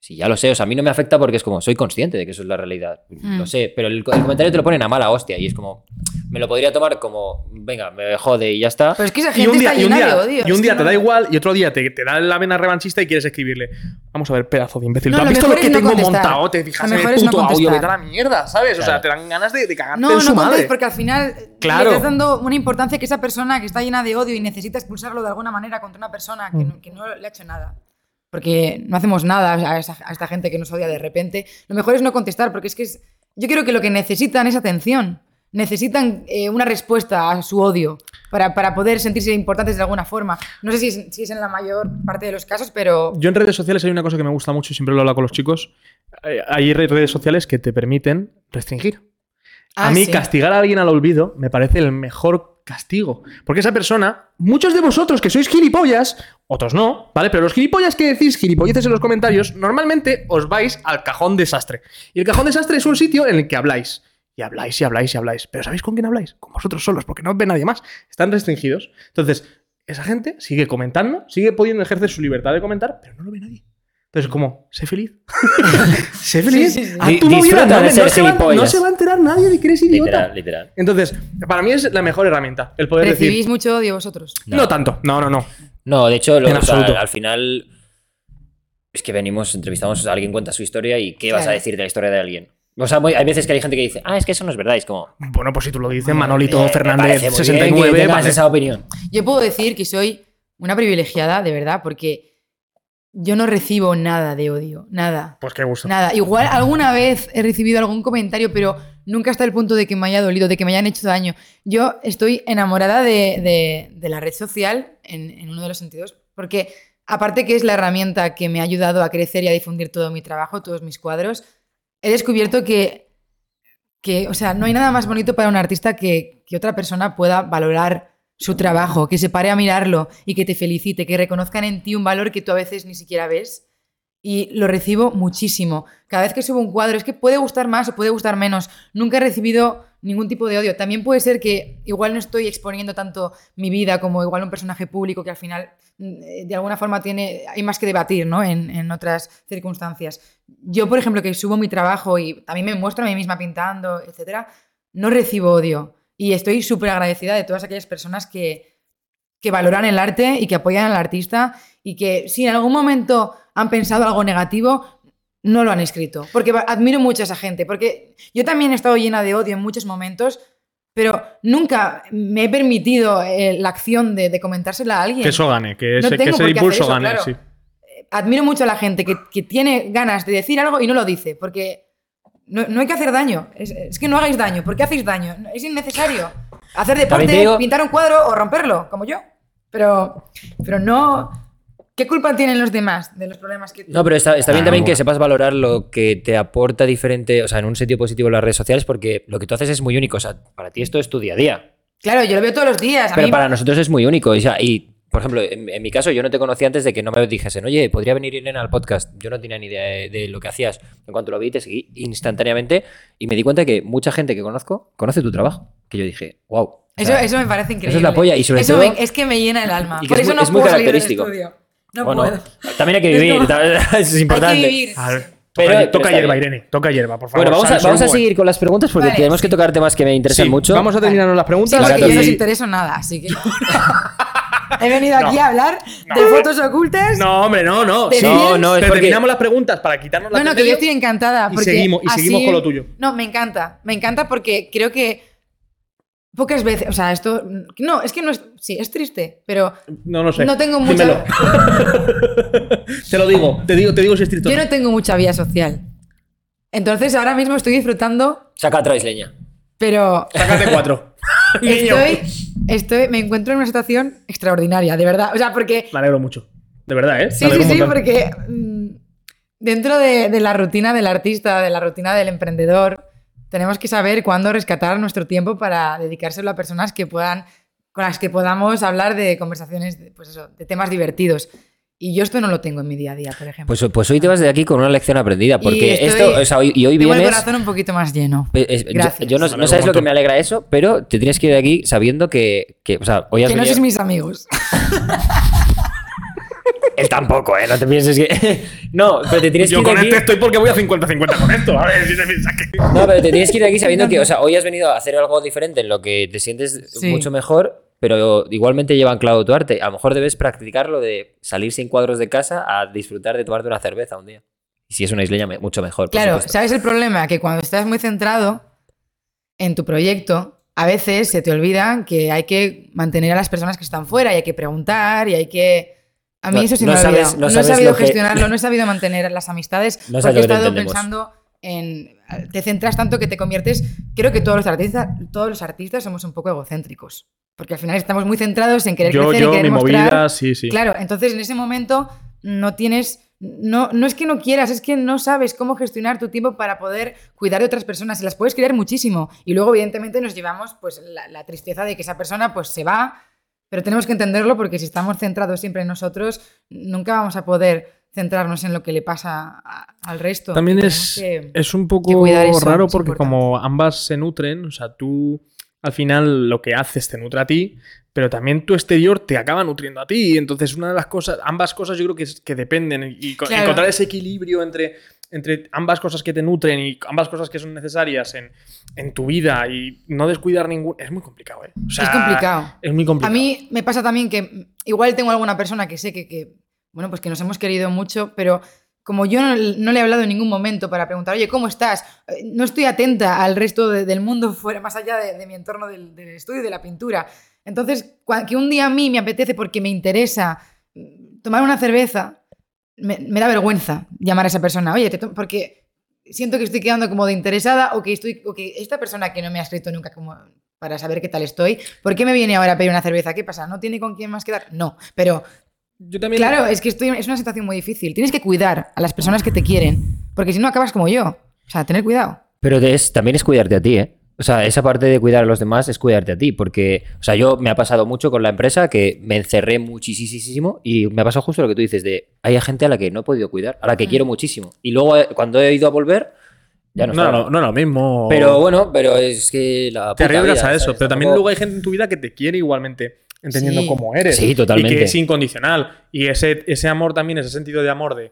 sí, ya lo sé, o sea, a mí no me afecta porque es como, soy consciente de que eso es la realidad. Mm. Lo sé, pero el, el comentario te lo ponen a mala hostia y es como, me lo podría tomar como, venga, me jode y ya está. Pero es que esa Y gente un día, está y un llena día- de odio. y un día te no- da igual y otro día te, te da la vena revanchista y quieres escribirle. Vamos a ver, pedazo de imbécil. No, ¿Tú has lo visto lo que no tengo contestar. montado? Te fijas en el es no puto audio, vete a la mierda, ¿sabes? O sea, te dan ganas de, de cagarte No, en no su contéis madre. porque al final Claro. le estás dando una importancia que esa persona que está llena de odio y necesita expulsarlo de alguna manera contra una persona que, Mm. no, que no le ha hecho nada. Porque no hacemos nada a, esa- a esta gente que nos odia de repente. Lo mejor es no contestar porque es que es- yo creo que lo que necesitan es atención. Necesitan eh, una respuesta a su odio para, para poder sentirse importantes de alguna forma. No sé si es, si es en la mayor parte de los casos, pero Yo en redes sociales hay una cosa que me gusta mucho y siempre lo hablo con los chicos. Eh, Hay re- redes sociales que te permiten restringir. Ah, a mí sí. castigar a alguien al olvido me parece el mejor castigo. Porque esa persona, muchos de vosotros que sois gilipollas, otros no, ¿vale? Pero los gilipollas que decís gilipolleces en los comentarios, normalmente os vais al cajón desastre. Y el cajón desastre es un sitio en el que habláis. Y habláis y habláis y habláis. Pero ¿sabéis con quién habláis? Con vosotros solos, porque no os ve nadie más. Están restringidos. Entonces, esa gente sigue comentando, sigue pudiendo ejercer su libertad de comentar, pero no lo ve nadie. Entonces, como, sé feliz. sé feliz. Sí, sí, sí. Haz Di- tu movida, no, de no ser se va, no gilipollas. se va a enterar nadie de que eres idiota. Literal, literal. Entonces, para mí es la mejor herramienta, el poder recibís decir. mucho odio vosotros. No. tanto, no, no, no. No, de hecho, lo- En o sea, absoluto. al final es que venimos, entrevistamos a alguien cuenta su historia y ¿qué vas a decir de la historia de alguien? O sea, muy- hay veces que hay gente que dice, ah, es que eso no es verdad. y Es como, Bueno, pues si tú lo dices, Manolito eh, Fernández, parece muy bien 69, que tengas vale. esa opinión. Yo puedo decir que soy una privilegiada, de verdad, porque yo no recibo nada de odio, nada. Pues qué gusto. Nada. Igual alguna vez he recibido algún comentario, pero nunca hasta el punto de que me haya dolido, de que me hayan hecho daño. Yo estoy enamorada de, la red social en, en uno de los sentidos, porque aparte que es la herramienta que me ha ayudado a crecer y a difundir todo mi trabajo, todos mis cuadros, he descubierto que, que o sea, no hay nada más bonito para un artista que, que otra persona pueda valorar su trabajo, que se pare a mirarlo y que te felicite, que reconozcan en ti un valor que tú a veces ni siquiera ves. Y lo recibo muchísimo. Cada vez que subo un cuadro, es que puede gustar más o puede gustar menos. Nunca he recibido ningún tipo de odio. También puede ser que igual no estoy exponiendo tanto mi vida como igual un personaje público que al final mm, de alguna forma tiene, hay más que debatir ¿no? en, en otras circunstancias. Yo, por ejemplo, que subo mi trabajo y también me muestro a mí misma pintando, etcétera, no recibo odio. Y estoy súper agradecida de todas aquellas personas que, que valoran el arte y que apoyan al artista y que si en algún momento han pensado algo negativo, no lo han escrito. Porque admiro mucho a esa gente, porque yo también he estado llena de odio en muchos momentos, pero nunca me he permitido eh, la acción de, de comentársela a alguien. Que eso gane, que No ese, que impulso eso, gane, claro. sí. Admiro mucho a la gente que, que tiene ganas de decir algo y no lo dice, porque no, no hay que hacer daño. Es, es que no hagáis daño. ¿Por qué hacéis daño? Es innecesario. Hacer deporte, te digo- pintar un cuadro o romperlo, como yo. Pero, pero no. ¿Qué culpa tienen los demás de los problemas que No, pero está, está bien Ah, también bueno. que sepas valorar lo que te aporta diferente, o sea, en un sentido positivo las redes sociales, porque lo que tú haces es muy único. O sea, para ti esto es tu día a día. Claro, yo lo veo todos los días. A Pero mí- para nosotros es muy único. o sea, y, por ejemplo, en, en mi caso, yo no te conocía antes de que no me dijesen, oye, podría venir Irene al podcast. Yo no tenía ni idea de, de lo que hacías. En cuanto lo vi, te seguí instantáneamente y me di cuenta que mucha gente que conozco conoce tu trabajo. Que yo dije, wow. Eso, eso me parece increíble. eso es la polla, y sobre Eso todo- me- es que me llena el alma. Por es eso muy- no es muy puedo salir del característico. estudio. No Bueno, puedo. también hay que Es vivir, como- eso es importante. Hay que vivir. A ver, Pero- toca, pero toca está hierba, bien. Irene. Toca hierba, por favor. Bueno, vamos a, vamos a seguir con las preguntas porque Vale, tenemos que sí. tocar temas que me interesan Sí, mucho. Vamos a terminarnos las Sí, preguntas. porque yo no os 14. intereso nada, así que. He venido aquí No. a hablar de fotos ocultas. No, hombre, no, no. ¿De Sí, no, es porque- terminamos las preguntas para quitarnos la No, no, que yo estoy encantada. y seguimos- y seguimos así- con lo tuyo. No, me encanta. Me encanta porque creo que pocas veces. O sea, esto. No, es que no es. Sí, es triste, pero No, no sé. no tengo mucha. Dímelo. te lo digo, te digo, te digo si es triste. Yo no. tengo mucha vida social. Entonces ahora mismo estoy disfrutando, Saca otra isleña. pero. Sácate cuatro. Estoy, estoy, me encuentro en una situación extraordinaria, de verdad. O sea, porque Me alegro mucho. De verdad, ¿eh? Sí, sí, sí, porque mm, dentro de, de la rutina del artista, de la rutina del emprendedor, tenemos que saber cuándo rescatar nuestro tiempo para dedicárselo a personas que puedan, con las que podamos hablar de conversaciones, de, pues eso, de temas divertidos. Y yo esto no lo tengo en mi día a día, por ejemplo. Pues, pues hoy te vas de aquí con una lección aprendida, porque estoy- esto, o sea, hoy, y hoy Tengo el corazón un poquito más lleno. Es- yo- Gracias. Yo, no, Me no alegro sabes lo que me alegra eso, pero te tienes que ir de aquí sabiendo que, que, o sea, hoy has Que no sois mis amigos. Él tampoco, ¿eh? No te pienses que... no, pero te tienes que Yo ir de con aquí... este estoy porque voy a 50-50 con esto. A ver, si te piensas que. No, pero te tienes que ir de aquí sabiendo que, o sea, hoy has venido a hacer algo diferente en lo que te sientes Sí. mucho mejor, pero igualmente lleva anclado tu arte. A lo mejor debes practicar lo de salir sin cuadros de casa a disfrutar de tomarte una cerveza un día. Y si es una isleña, mucho mejor. Claro, supuesto. ¿sabes el problema? Que cuando estás muy centrado en tu proyecto, a veces se te olvida que hay que mantener a las personas que están fuera y hay que preguntar y hay que... A mí No- eso sí no me ha sabes- olvidado. no No, he sabido lo que- gestionarlo, no he sabido mantener las amistades porque he estado pensando en... Te centras tanto que te conviertes... Creo que todos los artistas, todos los artistas somos un poco egocéntricos. Porque al final estamos muy centrados en querer Yo, crecer, en yo, querer mi mostrar... movida, sí, sí. Claro, entonces en ese momento no tienes. No, no es que no quieras, es que no sabes cómo gestionar tu tiempo para poder cuidar de otras personas. Y las puedes querer muchísimo. Y luego, evidentemente, nos llevamos pues, la, la tristeza de que esa persona pues, se va. Pero tenemos que entenderlo porque si estamos centrados siempre en nosotros, nunca vamos a poder centrarnos en lo que le pasa a- al resto. También es, que- es un poco eso, raro porque importante. como ambas se nutren, o sea, tú al final lo que haces te nutre a ti, pero también tu exterior te acaba nutriendo a ti. Entonces, una de las cosas, ambas cosas yo creo que, es- que dependen y Claro. encontrar ese equilibrio entre, entre ambas cosas que te nutren y ambas cosas que son necesarias en, en tu vida y no descuidar ningún... Es muy complicado, ¿eh? O sea, es complicado. Es muy complicado. A mí me pasa también que igual tengo alguna persona que sé que, que, bueno, pues que nos hemos querido mucho, pero como yo no, no le he hablado en ningún momento para preguntar, oye, ¿cómo estás? Eh, No estoy atenta al resto de- del mundo fuera, más allá de, de mi entorno del, del estudio y de la pintura. Entonces, que un día a mí me apetece porque me interesa mm, tomar una cerveza, me, me da vergüenza llamar a esa persona, oye, te porque siento que estoy quedando como de interesada o que, estoy, o que esta persona que no me ha escrito nunca como para saber qué tal estoy, ¿por qué me viene ahora a pedir una cerveza? ¿Qué pasa? ¿No tiene con quién más quedar? No, pero Yo también... claro, es que estoy, es una situación muy difícil. Tienes que cuidar a las personas que te quieren, porque si no acabas como yo. O sea, tener cuidado. Pero es- también es cuidarte a ti, ¿eh? O sea, esa parte de cuidar a los demás es cuidarte a ti, porque, o sea, yo me ha pasado mucho con la empresa que me encerré muchísimo y me ha pasado justo lo que tú dices de, hay gente a la que no he podido cuidar, a la que Mm. quiero muchísimo. Y luego eh, cuando he ido a volver, ya no, No, estaba. no, no, lo mismo. Pero bueno, pero es que la te arriesgas a eso. ¿sabes? Pero también luego hay gente en tu vida que te quiere igualmente, entendiendo Sí. cómo eres. Sí, totalmente. Y que es incondicional. Y ese, ese amor también, ese sentido de amor de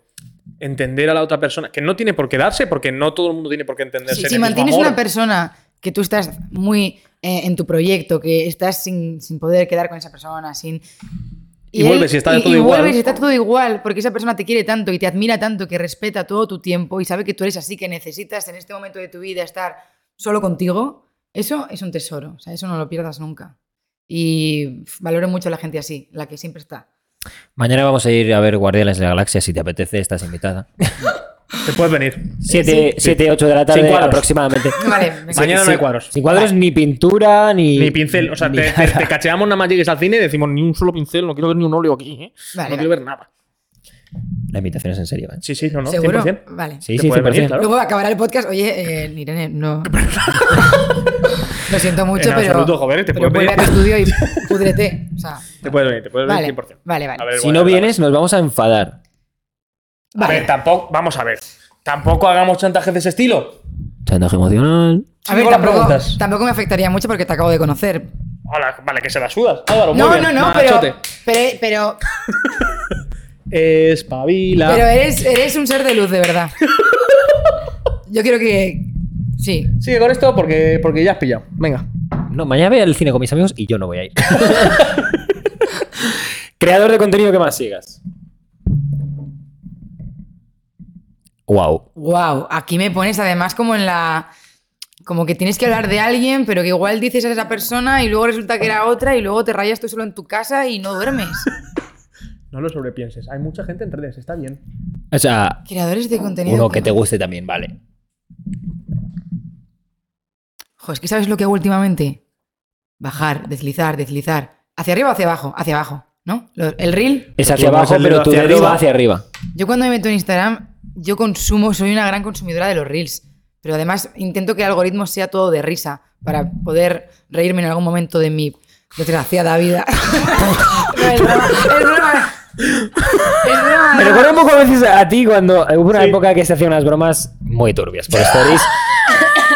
entender a la otra persona, que no tiene por qué darse, porque no todo el mundo tiene por qué entenderse. Si, en si mantienes amor. una persona que tú estás muy eh, en tu proyecto, que estás sin, sin poder quedar con esa persona, sin... Y vuelves y está y- todo y igual. vuelves y está todo igual, porque esa persona te quiere tanto y te admira tanto, que respeta todo tu tiempo y sabe que tú eres así, que necesitas en este momento de tu vida estar solo contigo. Eso es un tesoro, o sea, eso no lo pierdas nunca. Y valoro mucho a la gente así, la que siempre está. Mañana vamos a ir a ver Guardianes de la Galaxia, si te apetece, estás invitada. Te puedes venir. 7, 8 de la Sin tarde cuadros. aproximadamente. Vale, venga. Mañana no hay cuadros. Sin cuadros, ni pintura, ni. Ni pincel. O sea, te, te- cacheamos nada más llegues al cine y decimos ni un solo pincel, no quiero ver ni un óleo aquí. ¿eh? Vale, no vale. quiero ver nada. La invitación es en serio, ¿eh? Sí, sí, no, no. ¿Seguro? 100%. Vale. Sí, sí, puedes 100%. venir, claro. Luego acabará el podcast. Oye, eh, Irene, no. Lo siento mucho, En pero. absoluto, joder, te pero puedes vuelve a tu venir. estudio y púdrete. O sea, Te puedes venir, te puedes vale, venir 100%. vale, vale. Ver, Si bueno, no vale. vienes, nos vamos a enfadar. A Vale. ver, tampoco. Vamos a ver. Tampoco hagamos chantajes de ese estilo. Chantaje emocional. A ver, tampoco, preguntas. tampoco me afectaría mucho porque te acabo de conocer. Hola, vale, que se la sudas. Álvaro, muy No, bien. no, no, pero, pero, pero, Espabila. pero eres, eres un ser de luz, de verdad. Yo quiero que. Sí. Sigue con esto porque, porque ya has pillado. Venga. No, mañana voy al cine con mis amigos y yo no voy a ir. Creador de contenido que más sigas. Wow. Wow. Aquí me pones además como en la. Como que tienes que hablar de alguien, pero que igual dices a esa persona y luego resulta que era otra y luego te rayas tú solo en tu casa y no duermes. No lo sobrepienses. Hay mucha gente en redes, está bien. O sea, Creadores de contenido. uno que te guste también, vale. Jo, es que ¿sabes lo que hago últimamente? bajar, deslizar, deslizar. Hacia arriba o hacia abajo, hacia abajo, ¿no? El reel, Es hacia abajo, pero tu hacia dedo arriba. va hacia arriba. yo cuando me meto en Instagram, yo consumo, soy una gran consumidora de los reels. Pero además intento que el algoritmo sea todo de risa para poder reírme en algún momento de mi desgraciada vida. No, es broma, es broma. Es broma. Me recuerda un poco a veces a ti cuando hubo una Sí. época que se hacían unas bromas muy turbias por stories.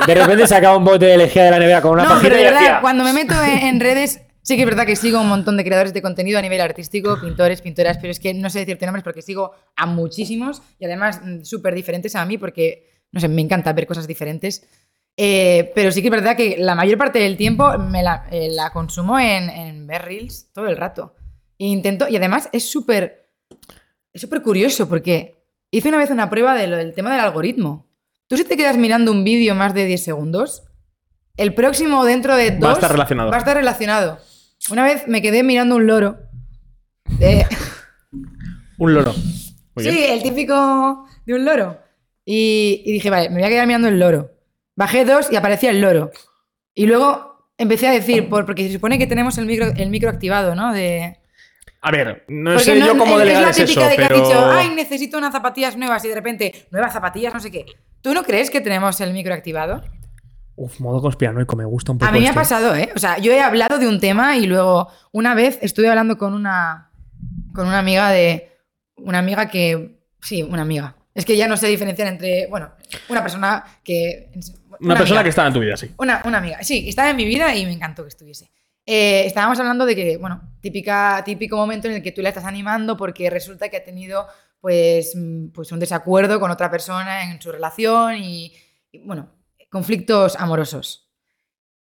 De repente sacaba un bote de lejía de la nevera con una No, pajita pero de y verdad, hacía- cuando me meto en redes, sí que es verdad que sigo un montón de creadores de contenido a nivel artístico, pintores, pintoras, pero es que no sé decirte nombres porque sigo a muchísimos y además mm, súper diferentes a mí porque, no sé, me encanta ver cosas diferentes. Eh, pero sí que es verdad que la mayor parte del tiempo me la, eh, la consumo en, en ver reels todo el rato. E intento, y además es súper es súper curioso porque hice una vez una prueba de lo del tema del algoritmo. Tú si te quedas mirando un vídeo más de 10 segundos, el próximo dentro de dos Va a estar relacionado. Va a estar relacionado. Una vez me quedé mirando un loro. de- Un loro. Muy sí, bien. el típico de un loro. Y, y dije, vale, me voy a quedar mirando el loro. Bajé dos y aparecía el loro. Y luego empecé a decir, por, porque se supone que tenemos el micro, el micro activado, ¿no? De, A ver, no porque sé yo cómo es delegar la es eso, típica de que pero... has dicho, ay, necesito unas zapatillas nuevas y de repente, nuevas zapatillas, no sé qué. ¿Tú no crees que tenemos el micro activado? Uf, modo conspiranoico, me gusta un poco A mí me ha esto. pasado, ¿eh? O sea, yo he hablado de un tema y luego una vez estuve hablando con una con una amiga de una amiga que sí, una amiga. Es que ya no sé diferenciar entre, bueno, una persona que Una, persona amiga. que estaba en tu vida, sí. Una, una amiga, sí, estaba en mi vida y me encantó que estuviese. Eh, estábamos hablando de que, bueno, típica, típico momento en el que tú la estás animando porque resulta que ha tenido pues, mm, pues un desacuerdo con otra persona en su relación y, y, bueno, conflictos amorosos.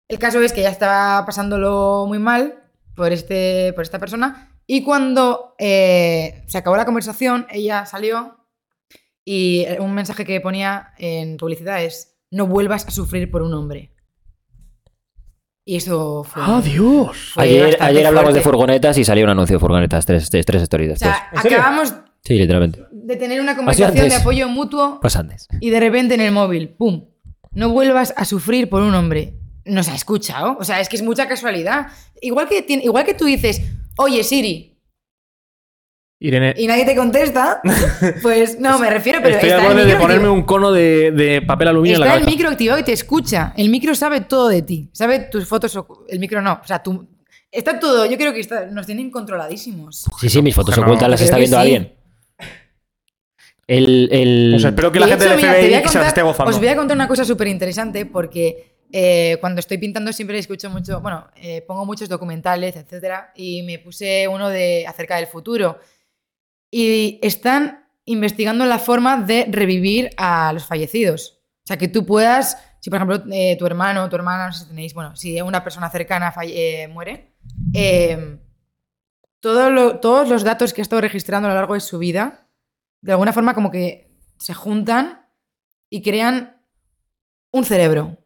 El caso es que ella estaba pasándolo muy mal por, este, por esta persona y cuando eh, se acabó la conversación, ella salió y un mensaje que ponía en publicidad es no vuelvas a sufrir por un hombre. Y eso fue... ¡Ah, Dios! fue Ayer, ayer hablamos de furgonetas y salió un anuncio de furgonetas, tres, tres, tres stories acabamos sí, literalmente. de tener una conversación de apoyo mutuo Pues antes. y de repente en el móvil, ¡pum! No vuelvas a sufrir por un hombre. Nos ha escuchado. O sea, es que es mucha casualidad. Igual que, tiene- igual que tú dices, oye Siri, Irene, y nadie te contesta, pues no, me refiero, pero estoy está borde de ponerme activo- un cono de, de papel aluminio en la Está el cabeza. micro activado y te escucha. El micro sabe todo de ti. Sabe tus fotos. El micro no. O sea, tú. Está todo. Yo creo que está- nos tienen controladísimos. Sí, sí, mis fotos ocultas las Creo está viendo sí. El, el- Pues espero que la De gente hecho, del mira, FBI a se las contar- esté gozando. Os voy a contar una cosa súper interesante porque eh, cuando estoy pintando siempre escucho mucho, bueno, eh, pongo muchos documentales, etcétera, y me puse uno de acerca del futuro. Y están investigando la forma de revivir a los fallecidos. O sea, que tú puedas, si por ejemplo eh, tu hermano o tu hermana, no sé si tenéis, bueno, si una persona cercana falle- eh, muere, eh, todo lo- todos los datos que ha estado registrando a lo largo de su vida, de alguna forma como que se juntan y crean un cerebro.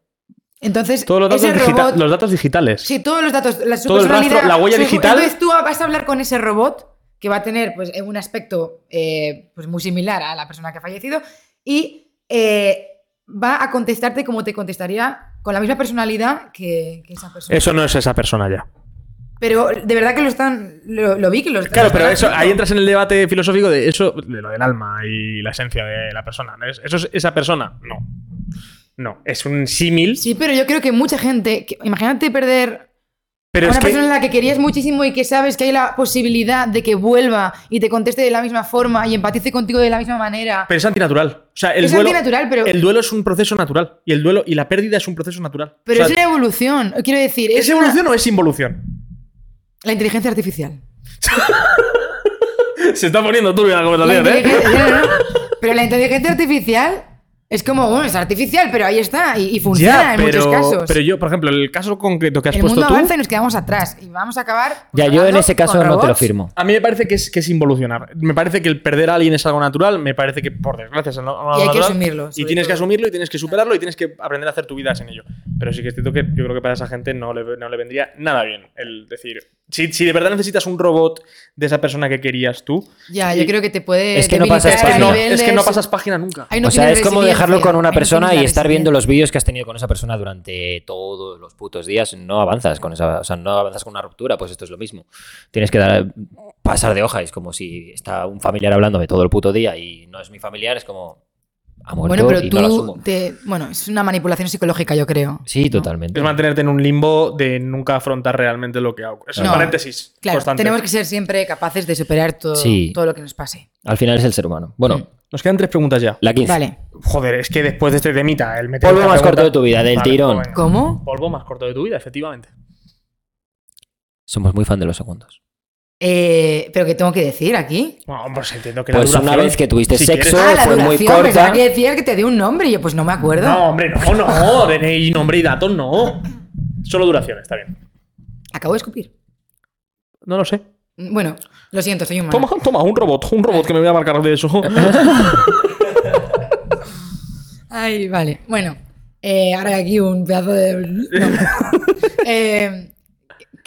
Entonces, Todos los datos, robot- los datos digitales. Sí, todos los datos, la, su Todo el rastro, la huella su- digital. Entonces tú vas a hablar con ese robot que va a tener pues, un aspecto eh, pues, muy similar a la persona que ha fallecido y eh, va a contestarte como te contestaría con la misma personalidad que, que esa persona. Eso no es esa persona ya. Pero de verdad que lo están. Lo, lo vi que lo están. Claro, pero eso, ahí entras en el debate filosófico de eso, de lo del alma y la esencia de la persona. ¿Es- ¿Eso es esa persona? No. No, es un símil. Sí, pero yo creo que mucha gente. que- imagínate perder pero a es una que. persona en la que querías muchísimo y que sabes que hay la posibilidad de que vuelva y te conteste de la misma forma y empatice contigo de la misma manera. Pero es antinatural. O sea, el es duelo. antinatural, pero, El duelo es un proceso natural. Y el duelo y la pérdida es un proceso natural. pero O sea, es una evolución. Quiero decir, ¿Es una- evolución o es involución? La inteligencia artificial. Se está poniendo turbia la La conversación, ¿eh? no, no, no. Pero la inteligencia artificial es como, bueno, es artificial, pero ahí está y, y funciona Ya, en muchos casos. pero yo, por ejemplo, el caso concreto que has el puesto mundo tú, avanza y nos quedamos atrás y vamos a acabar. Ya, yo en ese caso no te lo firmo. a mí me parece que es, que es involucionar. Me parece que el perder a alguien es algo natural. Me parece que, por desgracia, es algo Y hay que natural. asumirlo, Y tienes que asumirlo y tienes que superarlo y tienes que aprender a hacer tu vida sin ello. Pero sí que es cierto que yo creo que para esa gente no le, no le vendría nada bien el decir, Si, si de verdad necesitas un robot de esa persona que querías tú, Ya, yo creo que te puede. Es que no pasas debilitar a es que no, pasas página nunca. No o sea, es como dejarlo con una no persona y estar viendo los vídeos que has tenido con esa persona durante todos los putos días. No avanzas con esa, o sea, no avanzas con una ruptura, pues esto es lo mismo. Tienes que dar, pasar de hoja. Es como si está un familiar hablándome todo el puto día y no es mi familiar, es como ha muerto Bueno, pero y no lo tú. asumo. te- bueno, es una manipulación psicológica, yo creo. Sí, totalmente. Es mantenerte en un limbo de nunca afrontar realmente lo que hago. Es un No. paréntesis Claro, constante. tenemos que ser siempre capaces de superar todo, Sí. todo lo que nos pase. Al final es el ser humano. Bueno, Mm. Nos quedan tres preguntas ya. la 15. Vale. Joder, es que después de este temita, el meter Polvo más pregunta- corto de tu vida, del tirón. pues venga. ¿Cómo? Polvo más corto de tu vida, efectivamente. Somos muy fan de los segundos. Eh, ¿Pero qué tengo que decir aquí? Bueno, pues entiendo que la Pues una vez que tuviste si sexo, quieres- ah, la fue muy corta. Que decías que te dio un nombre y yo, pues no me acuerdo. No, hombre, no, no. DNI, nombre y datos, no. Solo duración, está bien. Acabo de escupir. No lo sé. Bueno, lo siento, soy un Toma, toma, un robot, un robot que me voy a marcar de eso. Ay, vale. Bueno, eh, ahora hay aquí un pedazo de. no. Eh,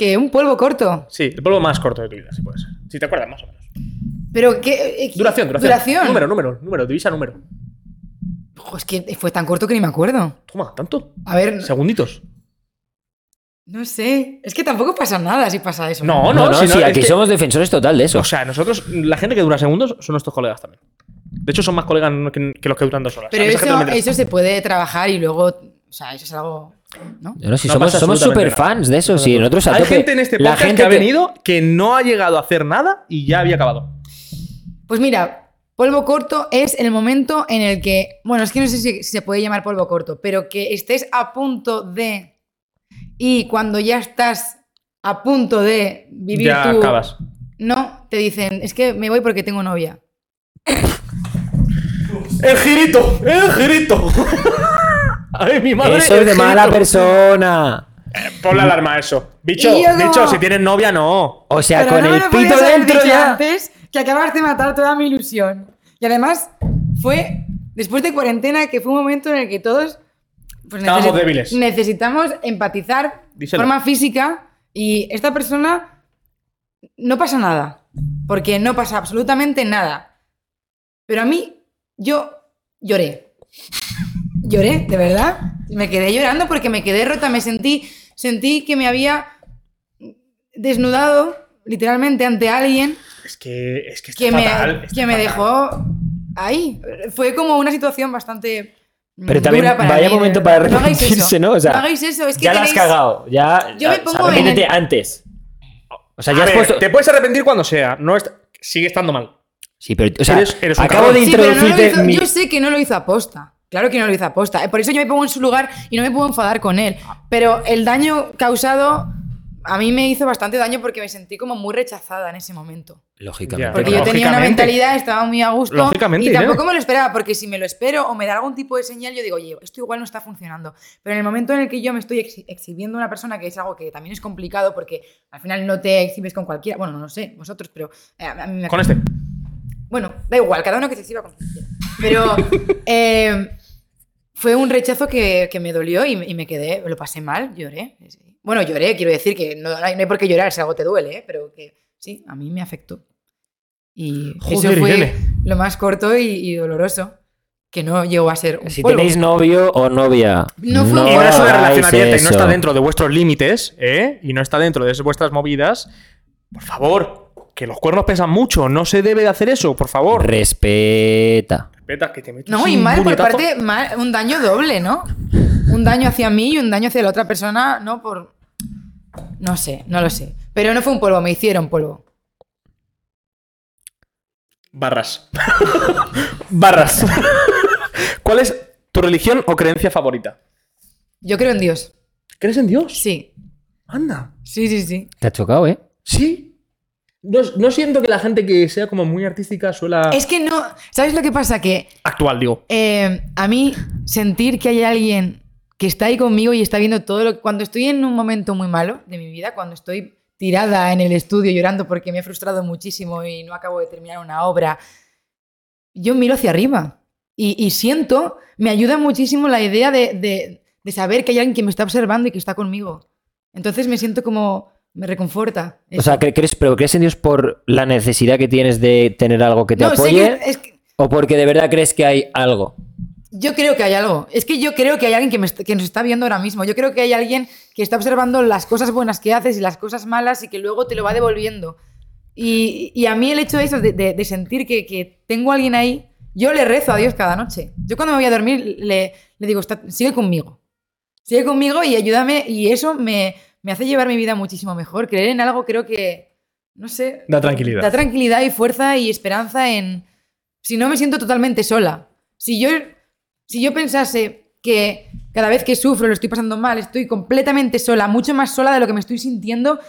que un polvo corto. Sí, el polvo más corto de tu vida, si puede ser. Si te acuerdas, más o menos. Pero qué. eh, Duración, duración. Duración. Número, número, número, divisa número. Es que fue tan corto que ni me acuerdo. Toma, tanto. A ver, Segunditos. no sé. Es que tampoco pasa nada si pasa eso. No, No, no, si sí, aquí que- somos defensores total de eso. O sea, nosotros, la gente que dura segundos son nuestros colegas también. De hecho, son más colegas que, que los que duran dos horas. Pero eso se puede trabajar y luego. O sea, eso es algo. ¿No? No, no, si No somos, somos super fans de eso. Sí, nosotros Hay gente en este La podcast gente que ha venido que no ha llegado a hacer nada y ya había acabado. Pues mira, polvo corto es el momento en el que, bueno, es que no sé si, si se puede llamar polvo corto, pero que estés a punto de y cuando ya estás a punto de vivir ya tu acabas. no, te dicen, es que me voy porque tengo novia. ¡El girito! ¡El girito! ¡Ay, mi madre! Eso es de mala persona. Pon la alarma a eso. Bicho, bicho, si tienes novia, no. O sea, Pero con no el pito dentro ya. antes que acabas de matar toda mi ilusión. Y además fue después de cuarentena que fue un momento en el que todos pues, Estábamos débiles. necesitamos empatizar de forma física y esta persona no pasa nada, porque no pasa absolutamente nada. Pero a mí yo lloré. Lloré, de verdad. Me quedé llorando porque me quedé rota, me sentí sentí que me había desnudado literalmente ante alguien Es que, es que está que me, está que me dejó ahí. Fue como una situación bastante. mm, Pero también dura para vaya mí. momento para arrepentirse. ¿no? O sea, no hagáis eso, es que ya la has tenéis- cagado. Ya, Yo me o sea, pongo en arrepiéntete el- antes. O sea, A ya has ver, puesto. Te puedes arrepentir cuando sea. No est- sigue estando mal. Sí, pero, o sea, Eres- eres un acabo cabrón. de Sí, no introducirte. hizo- mi- Yo sé que no lo hizo aposta. Claro que no lo hizo aposta. Eh, Por eso yo me pongo en su lugar y no me puedo enfadar con él. Pero el daño causado a mí me hizo bastante daño porque me sentí como muy rechazada en ese momento. Lógicamente. Ya, Porque yo tenía una mentalidad, estaba muy a gusto. Lógicamente, y tampoco Irene. me lo esperaba, porque si me lo espero o me da algún tipo de señal, yo digo, oye, esto igual no está funcionando. Pero en el momento en el que yo me estoy exhi- exhibiendo a una persona, que es algo que también es complicado, porque al final no te exhibes con cualquiera. Bueno, no lo sé, vosotros, pero eh, a mí me Con este. bueno, da igual, cada uno que se exhiba con quien quiera. Pero eh, fue un rechazo que, que me dolió y, me- y me quedé, lo pasé mal, lloré. sí. Bueno, lloré, quiero decir que no, no hay, por qué llorar si algo te duele, ¿eh? pero que sí, a mí me afectó. Y eso Joder, fue Irene. lo más corto y, y doloroso, que no llegó a ser un Si polvo. tenéis novio o novia. No fue no es una relación abierta y no eso. está dentro de vuestros límites, ¿eh? Y no está dentro de vuestras movidas. Por favor, que los cuernos pesan mucho. No se debe de hacer eso, por favor. Respeta. Respeta que te metes No, y un mal por parte, mal- un daño doble, ¿no? Un daño hacia mí y un daño hacia la otra persona, no por... No sé, no lo sé. Pero no fue un polvo, me hicieron polvo. Barras. Barras. ¿Cuál es tu religión o creencia favorita? Yo creo en Dios. ¿Crees en Dios? Sí, Anda. sí, sí, sí. Te ha chocado, ¿eh? Sí. No, no siento que la gente que sea como muy artística suela. Es que no... ¿Sabes lo que pasa? Que Actual, digo. eh, a mí sentir que hay alguien que está ahí conmigo y está viendo todo lo que... Cuando estoy en un momento muy malo de mi vida, cuando estoy tirada en el estudio llorando porque me he frustrado muchísimo y no acabo de terminar una obra, yo miro hacia arriba y, y siento, me ayuda muchísimo la idea de, de- de saber que hay alguien que me está observando y que está conmigo. Entonces me siento como me reconforta. O eso. sea, ¿cre- ¿crees, pero crees en Dios por la necesidad que tienes de tener algo que te no, apoye? que- es que ¿O porque de verdad crees que hay algo? yo creo que hay algo. Es que yo creo que hay alguien que, me est- que nos está viendo ahora mismo. Yo creo que hay alguien que está observando las cosas buenas que haces y las cosas malas y que luego te lo va devolviendo. Y, y a mí el hecho de eso, de, de- de sentir que, que tengo a alguien ahí, yo le rezo a Dios cada noche. Yo cuando me voy a dormir le, le digo, "Está- sigue conmigo. Sigue conmigo y ayúdame. Y eso me, me hace llevar mi vida muchísimo mejor. Creer en algo creo que, no sé, Da tranquilidad. Da tranquilidad y fuerza y esperanza en... Si no me siento totalmente sola. Si yo, si yo pensase que cada vez que sufro, lo estoy pasando mal, estoy completamente sola, mucho más sola de lo que me estoy sintiendo,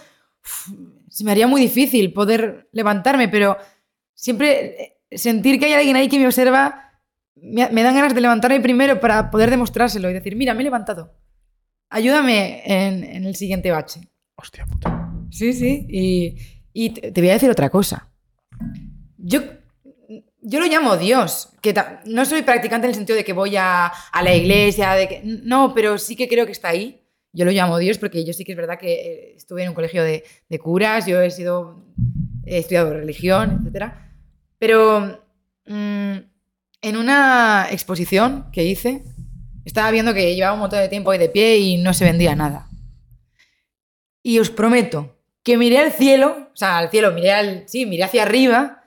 uf, se me haría muy difícil poder levantarme, pero siempre eh, sentir que hay alguien ahí que me observa, me, me dan ganas de levantarme primero para poder demostrárselo y decir, mira, me he levantado. Ayúdame en, en el siguiente bache. Hostia puta. Sí, sí. Y, y te voy a decir otra cosa. Yo, yo lo llamo Dios. Que no soy practicante en el sentido de que voy a, a la iglesia, de que, no, pero sí que creo que está ahí. Yo lo llamo Dios porque yo sí que es verdad que eh, estuve en un colegio de, de curas, yo he sido, he estudiado religión, etc. Pero mm, en una exposición que hice, estaba viendo que llevaba un montón de tiempo ahí de pie y no se vendía nada. Y os prometo que miré al cielo, o sea, al cielo, miré al, sí, miré hacia arriba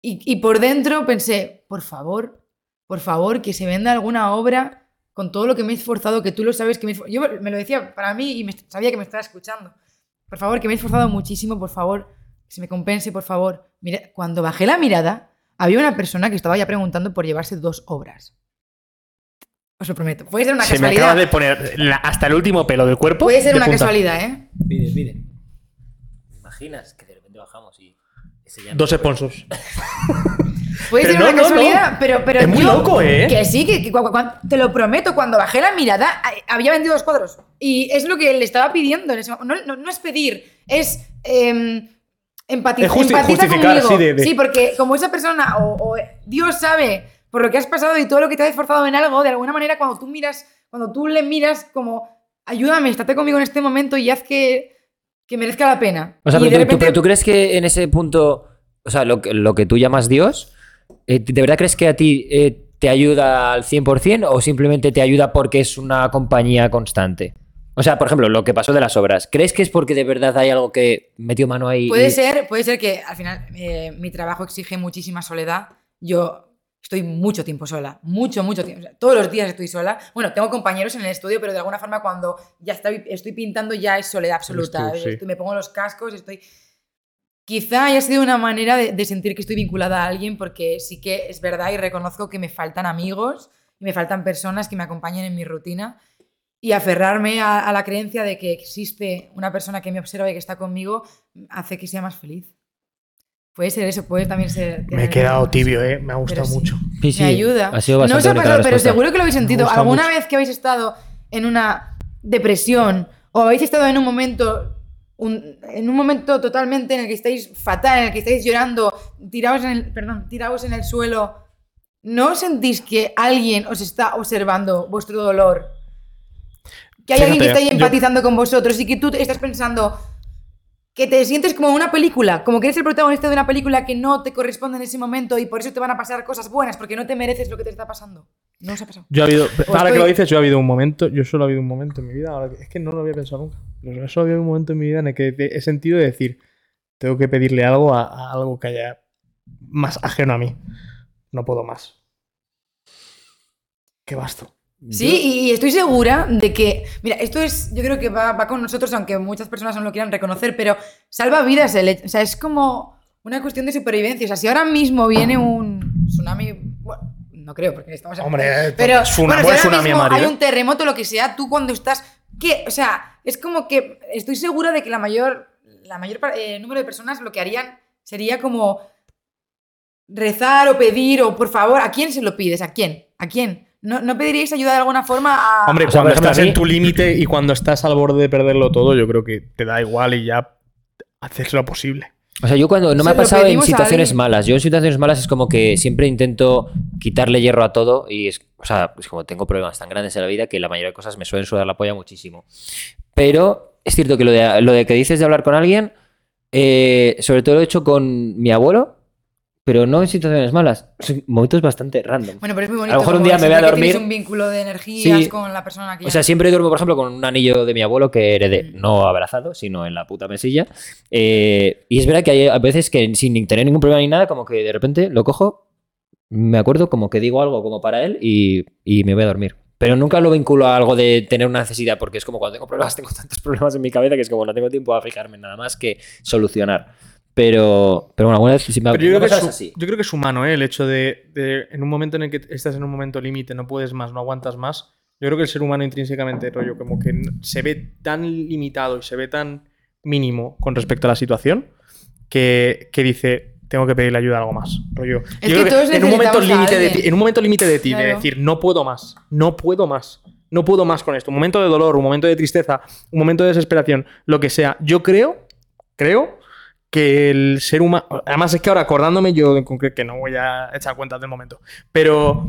y, y por dentro pensé, por favor, por favor, que se venda alguna obra con todo lo que me he esforzado, que tú lo sabes que me Yo me lo decía para mí y sabía que me estaba escuchando. Por favor, que me he esforzado muchísimo, por favor, que se me compense, por favor. Mira, cuando bajé la mirada, había una persona que estaba ya preguntando por llevarse dos obras. Os lo prometo. Puede ser una Se me casualidad. acaba de poner la- hasta el último pelo del cuerpo. Puede ser una punta. casualidad, ¿eh? Pide, pide. ¿Te imaginas que de repente bajamos y ese ya no- Dos sponsors. Puede Pero ser no, una no, casualidad, no. pero, pero Es muy yo- loco, ¿eh? Que sí, que, que cu- te lo prometo, cuando bajé la mirada, había vendido dos cuadros. Y es lo que le estaba pidiendo en ese momento. No, no- no es pedir, es em, empati- Es justi- empatiza justificar, conmigo. sí, de- de- Sí, porque como esa persona, o, o Dios sabe por lo que has pasado y todo lo que te has esforzado en algo, de alguna manera, cuando tú miras, cuando tú le miras como, ayúdame, estate conmigo en este momento y haz que, que merezca la pena. O sea, pero, tú, pero crees que en ese punto, o sea, lo, que- lo que tú llamas Dios, eh, ¿de verdad crees que a ti eh, te ayuda al 100% o simplemente te ayuda porque es una compañía constante? O sea, por ejemplo, lo que pasó de las obras, ¿crees que es porque de verdad hay algo que metió mano ahí? Puede y- ser, puede ser que al final eh, mi trabajo exige muchísima soledad. Yo estoy mucho tiempo sola, mucho, mucho tiempo. O sea, todos los días estoy sola. Bueno, tengo compañeros en el estudio, pero de alguna forma cuando ya estoy, estoy pintando ya es soledad absoluta. tú, sí. Estoy- me pongo los cascos, estoy... Quizá haya sido una manera de, de sentir que estoy vinculada a alguien porque sí que es verdad y reconozco que me faltan amigos y me faltan personas que me acompañen en mi rutina y aferrarme a, a la creencia de que existe una persona que me observa y que está conmigo hace que sea más feliz. Puede ser eso, puede también ser... Me he quedado tibio, eh. Me ha gustado sí. mucho. Sí, sí, Me ayuda. Ha sido no bastante os ha pasado, pero seguro que lo habéis sentido. ¿Alguna mucho. vez que habéis estado en una depresión o habéis estado en un momento un- en un momento totalmente en el que estáis fatal, en el que estáis llorando, tirados en el, perdón, tirados en el suelo, ¿no sentís que alguien os está observando vuestro dolor? Que hay alguien que está ahí yo- empatizando con vosotros y que tú estás pensando que te sientes como una película, como que eres el protagonista de una película que no te corresponde en ese momento y por eso te van a pasar cosas buenas, porque no te mereces lo que te está pasando. No os ha pasado. Yo ha habido, ahora que lo dices, yo ha habido un momento, yo solo ha habido un momento en mi vida, ahora que- es que no lo había pensado nunca, pero solo ha habido un momento en mi vida en el que he sentido de decir, tengo que pedirle algo a, a algo que haya más ajeno a mí. No puedo más. Qué basto. Sí, y, y estoy segura de que, mira, esto es, yo creo que va, va con nosotros, aunque muchas personas no lo quieran reconocer, pero salva vidas el. O sea, es como una cuestión de supervivencia. O sea, si ahora mismo viene un tsunami, bueno, no creo, porque estamos en... Hombre, pero es una- bueno, si ahora tsunami, mismo Mario, hay ¿eh? un terremoto, lo que sea, tú cuando estás, ¿qué? O sea, es como que estoy segura de que la mayor, la mayor eh, número de personas lo que harían sería como rezar o pedir o por favor, ¿a quién se lo pides? ¿A quién? ¿A quién? ¿No, no pediríais ayuda de alguna forma a... Hombre, O sea, cuando estás en tu límite y cuando estás al borde de perderlo todo, yo creo que te da igual y ya haces lo posible. O sea, yo cuando no me ha pasado en situaciones malas. Yo en situaciones malas es como que siempre intento quitarle hierro a todo y es, o sea, es como tengo problemas tan grandes en la vida que la mayoría de cosas me suelen sudar la polla muchísimo. Pero es cierto que lo de, lo de que dices de hablar con alguien, eh, sobre todo lo he hecho con mi abuelo, pero no en situaciones malas. Son momentos bastante random. Bueno, pero es muy bonito. A lo mejor un día me voy a dormir- un vínculo de energías Sí. con la persona que O sea, siempre duermo, por ejemplo, con un anillo de mi abuelo que heredé, Mm. no abrazado, sino en la puta mesilla. Eh, y es verdad que hay a veces que sin tener ningún problema ni nada, como que de repente lo cojo, me acuerdo como que digo algo como para él y, y me voy a dormir. Pero nunca lo vinculo a algo de tener una necesidad, porque es como cuando tengo problemas, tengo tantos problemas en mi cabeza que es como no tengo tiempo a fijarme en nada más que solucionar. Pero, pero bueno, alguna vez sí me ha Pero yo creo, que es, así. yo creo que es humano, ¿eh? El hecho de, de en un momento en el que estás en un momento límite, no puedes más, no aguantas más. Yo creo que el ser humano intrínsecamente, rollo, como que se ve tan limitado y se ve tan mínimo con respecto a la situación que, que dice, tengo que pedirle ayuda a algo más. Rollo. Es Yo que creo todos en un momento límite de ti, en un momento límite de ti, de decir, no puedo más, no puedo más. No puedo más con esto. Un momento de dolor, un momento de tristeza, un momento de desesperación, lo que sea. Yo creo, creo que el ser humano. Además, es que ahora acordándome, yo en concreto, que no voy a echar cuentas del momento, pero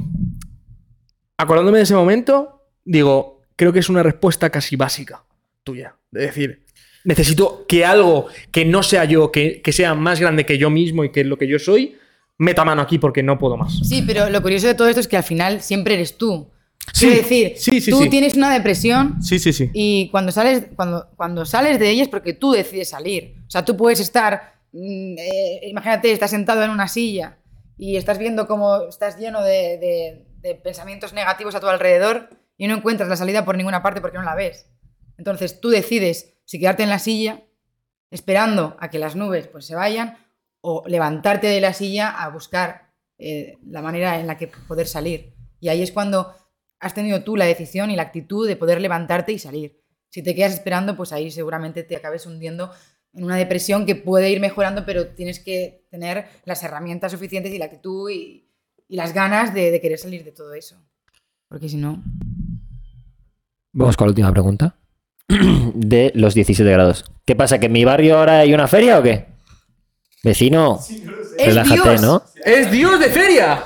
acordándome de ese momento, digo, creo que es una respuesta casi básica tuya. De decir, necesito que algo que no sea yo, que, que sea más grande que yo mismo y que lo que yo soy, meta mano aquí porque no puedo más. Sí, pero lo curioso de todo esto es que al final siempre eres tú. Sí, Quiero decir, sí, sí, tú sí. tienes una depresión Sí, sí, sí. y cuando sales, cuando, cuando sales de ella es porque tú decides salir. O sea, tú puedes estar, mm, eh, imagínate, estás sentado en una silla y estás viendo cómo estás lleno de, de- de pensamientos negativos a tu alrededor y no encuentras la salida por ninguna parte porque no la ves. Entonces tú decides si quedarte en la silla esperando a que las nubes pues, se vayan o levantarte de la silla a buscar eh, la manera en la que poder salir. Y ahí es cuando has tenido tú la decisión y la actitud de poder levantarte y salir. Si te quedas esperando, pues ahí seguramente te acabes hundiendo en una depresión que puede ir mejorando, pero tienes que tener las herramientas suficientes y la actitud y, y las ganas de, de querer salir de todo eso. Porque si no... Vamos con la última pregunta. De los 17 grados. ¿Qué pasa? ¿Que en mi barrio ahora hay una feria o qué? Vecino, ¡Es relájate, Dios! ¿no? ¡Es Dios de feria!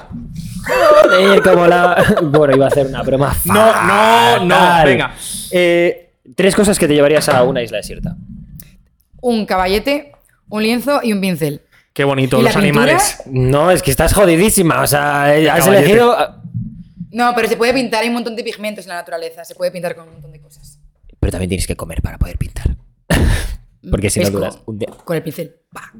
Joder, como la... Bueno, iba a hacer una broma. No, no, no. fatal. Venga. Eh, Tres cosas que te llevarías a una isla desierta. Un caballete, un lienzo y un pincel. qué bonito, ¿Y la los pintura? animales. No, es que estás jodidísima. O sea, eh, has caballete. elegido. No, pero se puede pintar, hay un montón de pigmentos en la naturaleza, se puede pintar con un montón de cosas. Pero también tienes que comer para poder pintar. Porque si no duras un día. Con el pincel.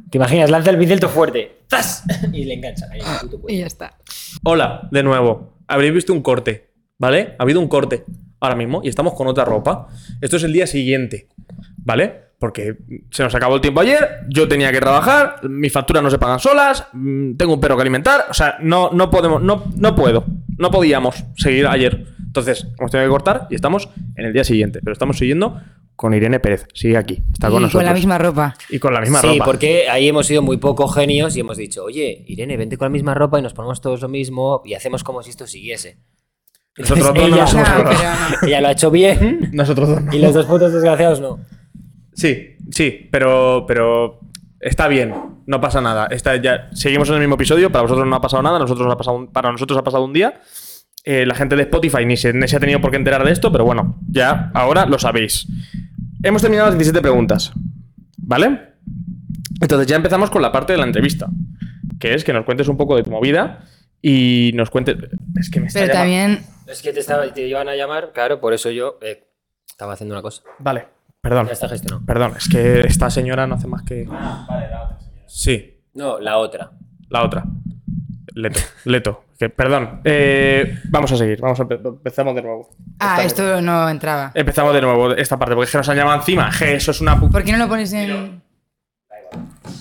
¿Te imaginas? Lanza el pincel todo fuerte. ¡Zas! Y le enganchan ahí en el puto Y ya está. Hola, de nuevo. Habréis visto un corte, ¿vale? Ha habido un corte ahora mismo y estamos con otra ropa. Esto es el día siguiente, ¿vale? Porque se nos acabó el tiempo ayer, yo tenía que trabajar, mis facturas no se pagan solas, mm, tengo un perro que alimentar, o sea, no, no podemos, no, no puedo, no podíamos seguir ayer. Entonces, hemos tenido que cortar y estamos en el día siguiente, pero estamos siguiendo con Irene Pérez, sigue aquí, está y con la misma ropa. Y con la misma sí, ropa. porque ahí hemos sido muy poco genios y hemos dicho, oye, Irene, vente con la misma ropa y nos ponemos todos lo mismo y hacemos como si esto siguiese. Nosotros Entonces, dos no ella, nos hemos No, ella lo ha hecho bien Nosotros dos no. y los dos putos desgraciados no. Sí, sí, pero, pero está bien, no pasa nada. Está ya, seguimos en el mismo episodio, para vosotros no ha pasado nada, nosotros ha pasado un- para nosotros ha pasado un día. Eh, la gente de Spotify ni se, ni se ha tenido por qué enterar de esto, pero bueno, ya ahora lo sabéis. Hemos terminado las 17 preguntas, ¿vale? Entonces ya empezamos con la parte de la entrevista, que es que nos cuentes un poco de tu movida y nos cuentes... Es que me está Pero llamando- también Es que te, estaba, te iban a llamar, claro, por eso yo eh, estaba haciendo una cosa. Vale, perdón. Ya está gestionado. Perdón, es que esta señora no hace más que... Sí, No, la otra. La otra. Leto. Leto. Que, perdón. Eh, vamos a seguir. Vamos a empe- empezamos de nuevo. Ah, esto no entraba. Empezamos de nuevo esta parte, porque es que nos han llamado encima. Que eso es una pu- ¿Por qué no lo pones en...?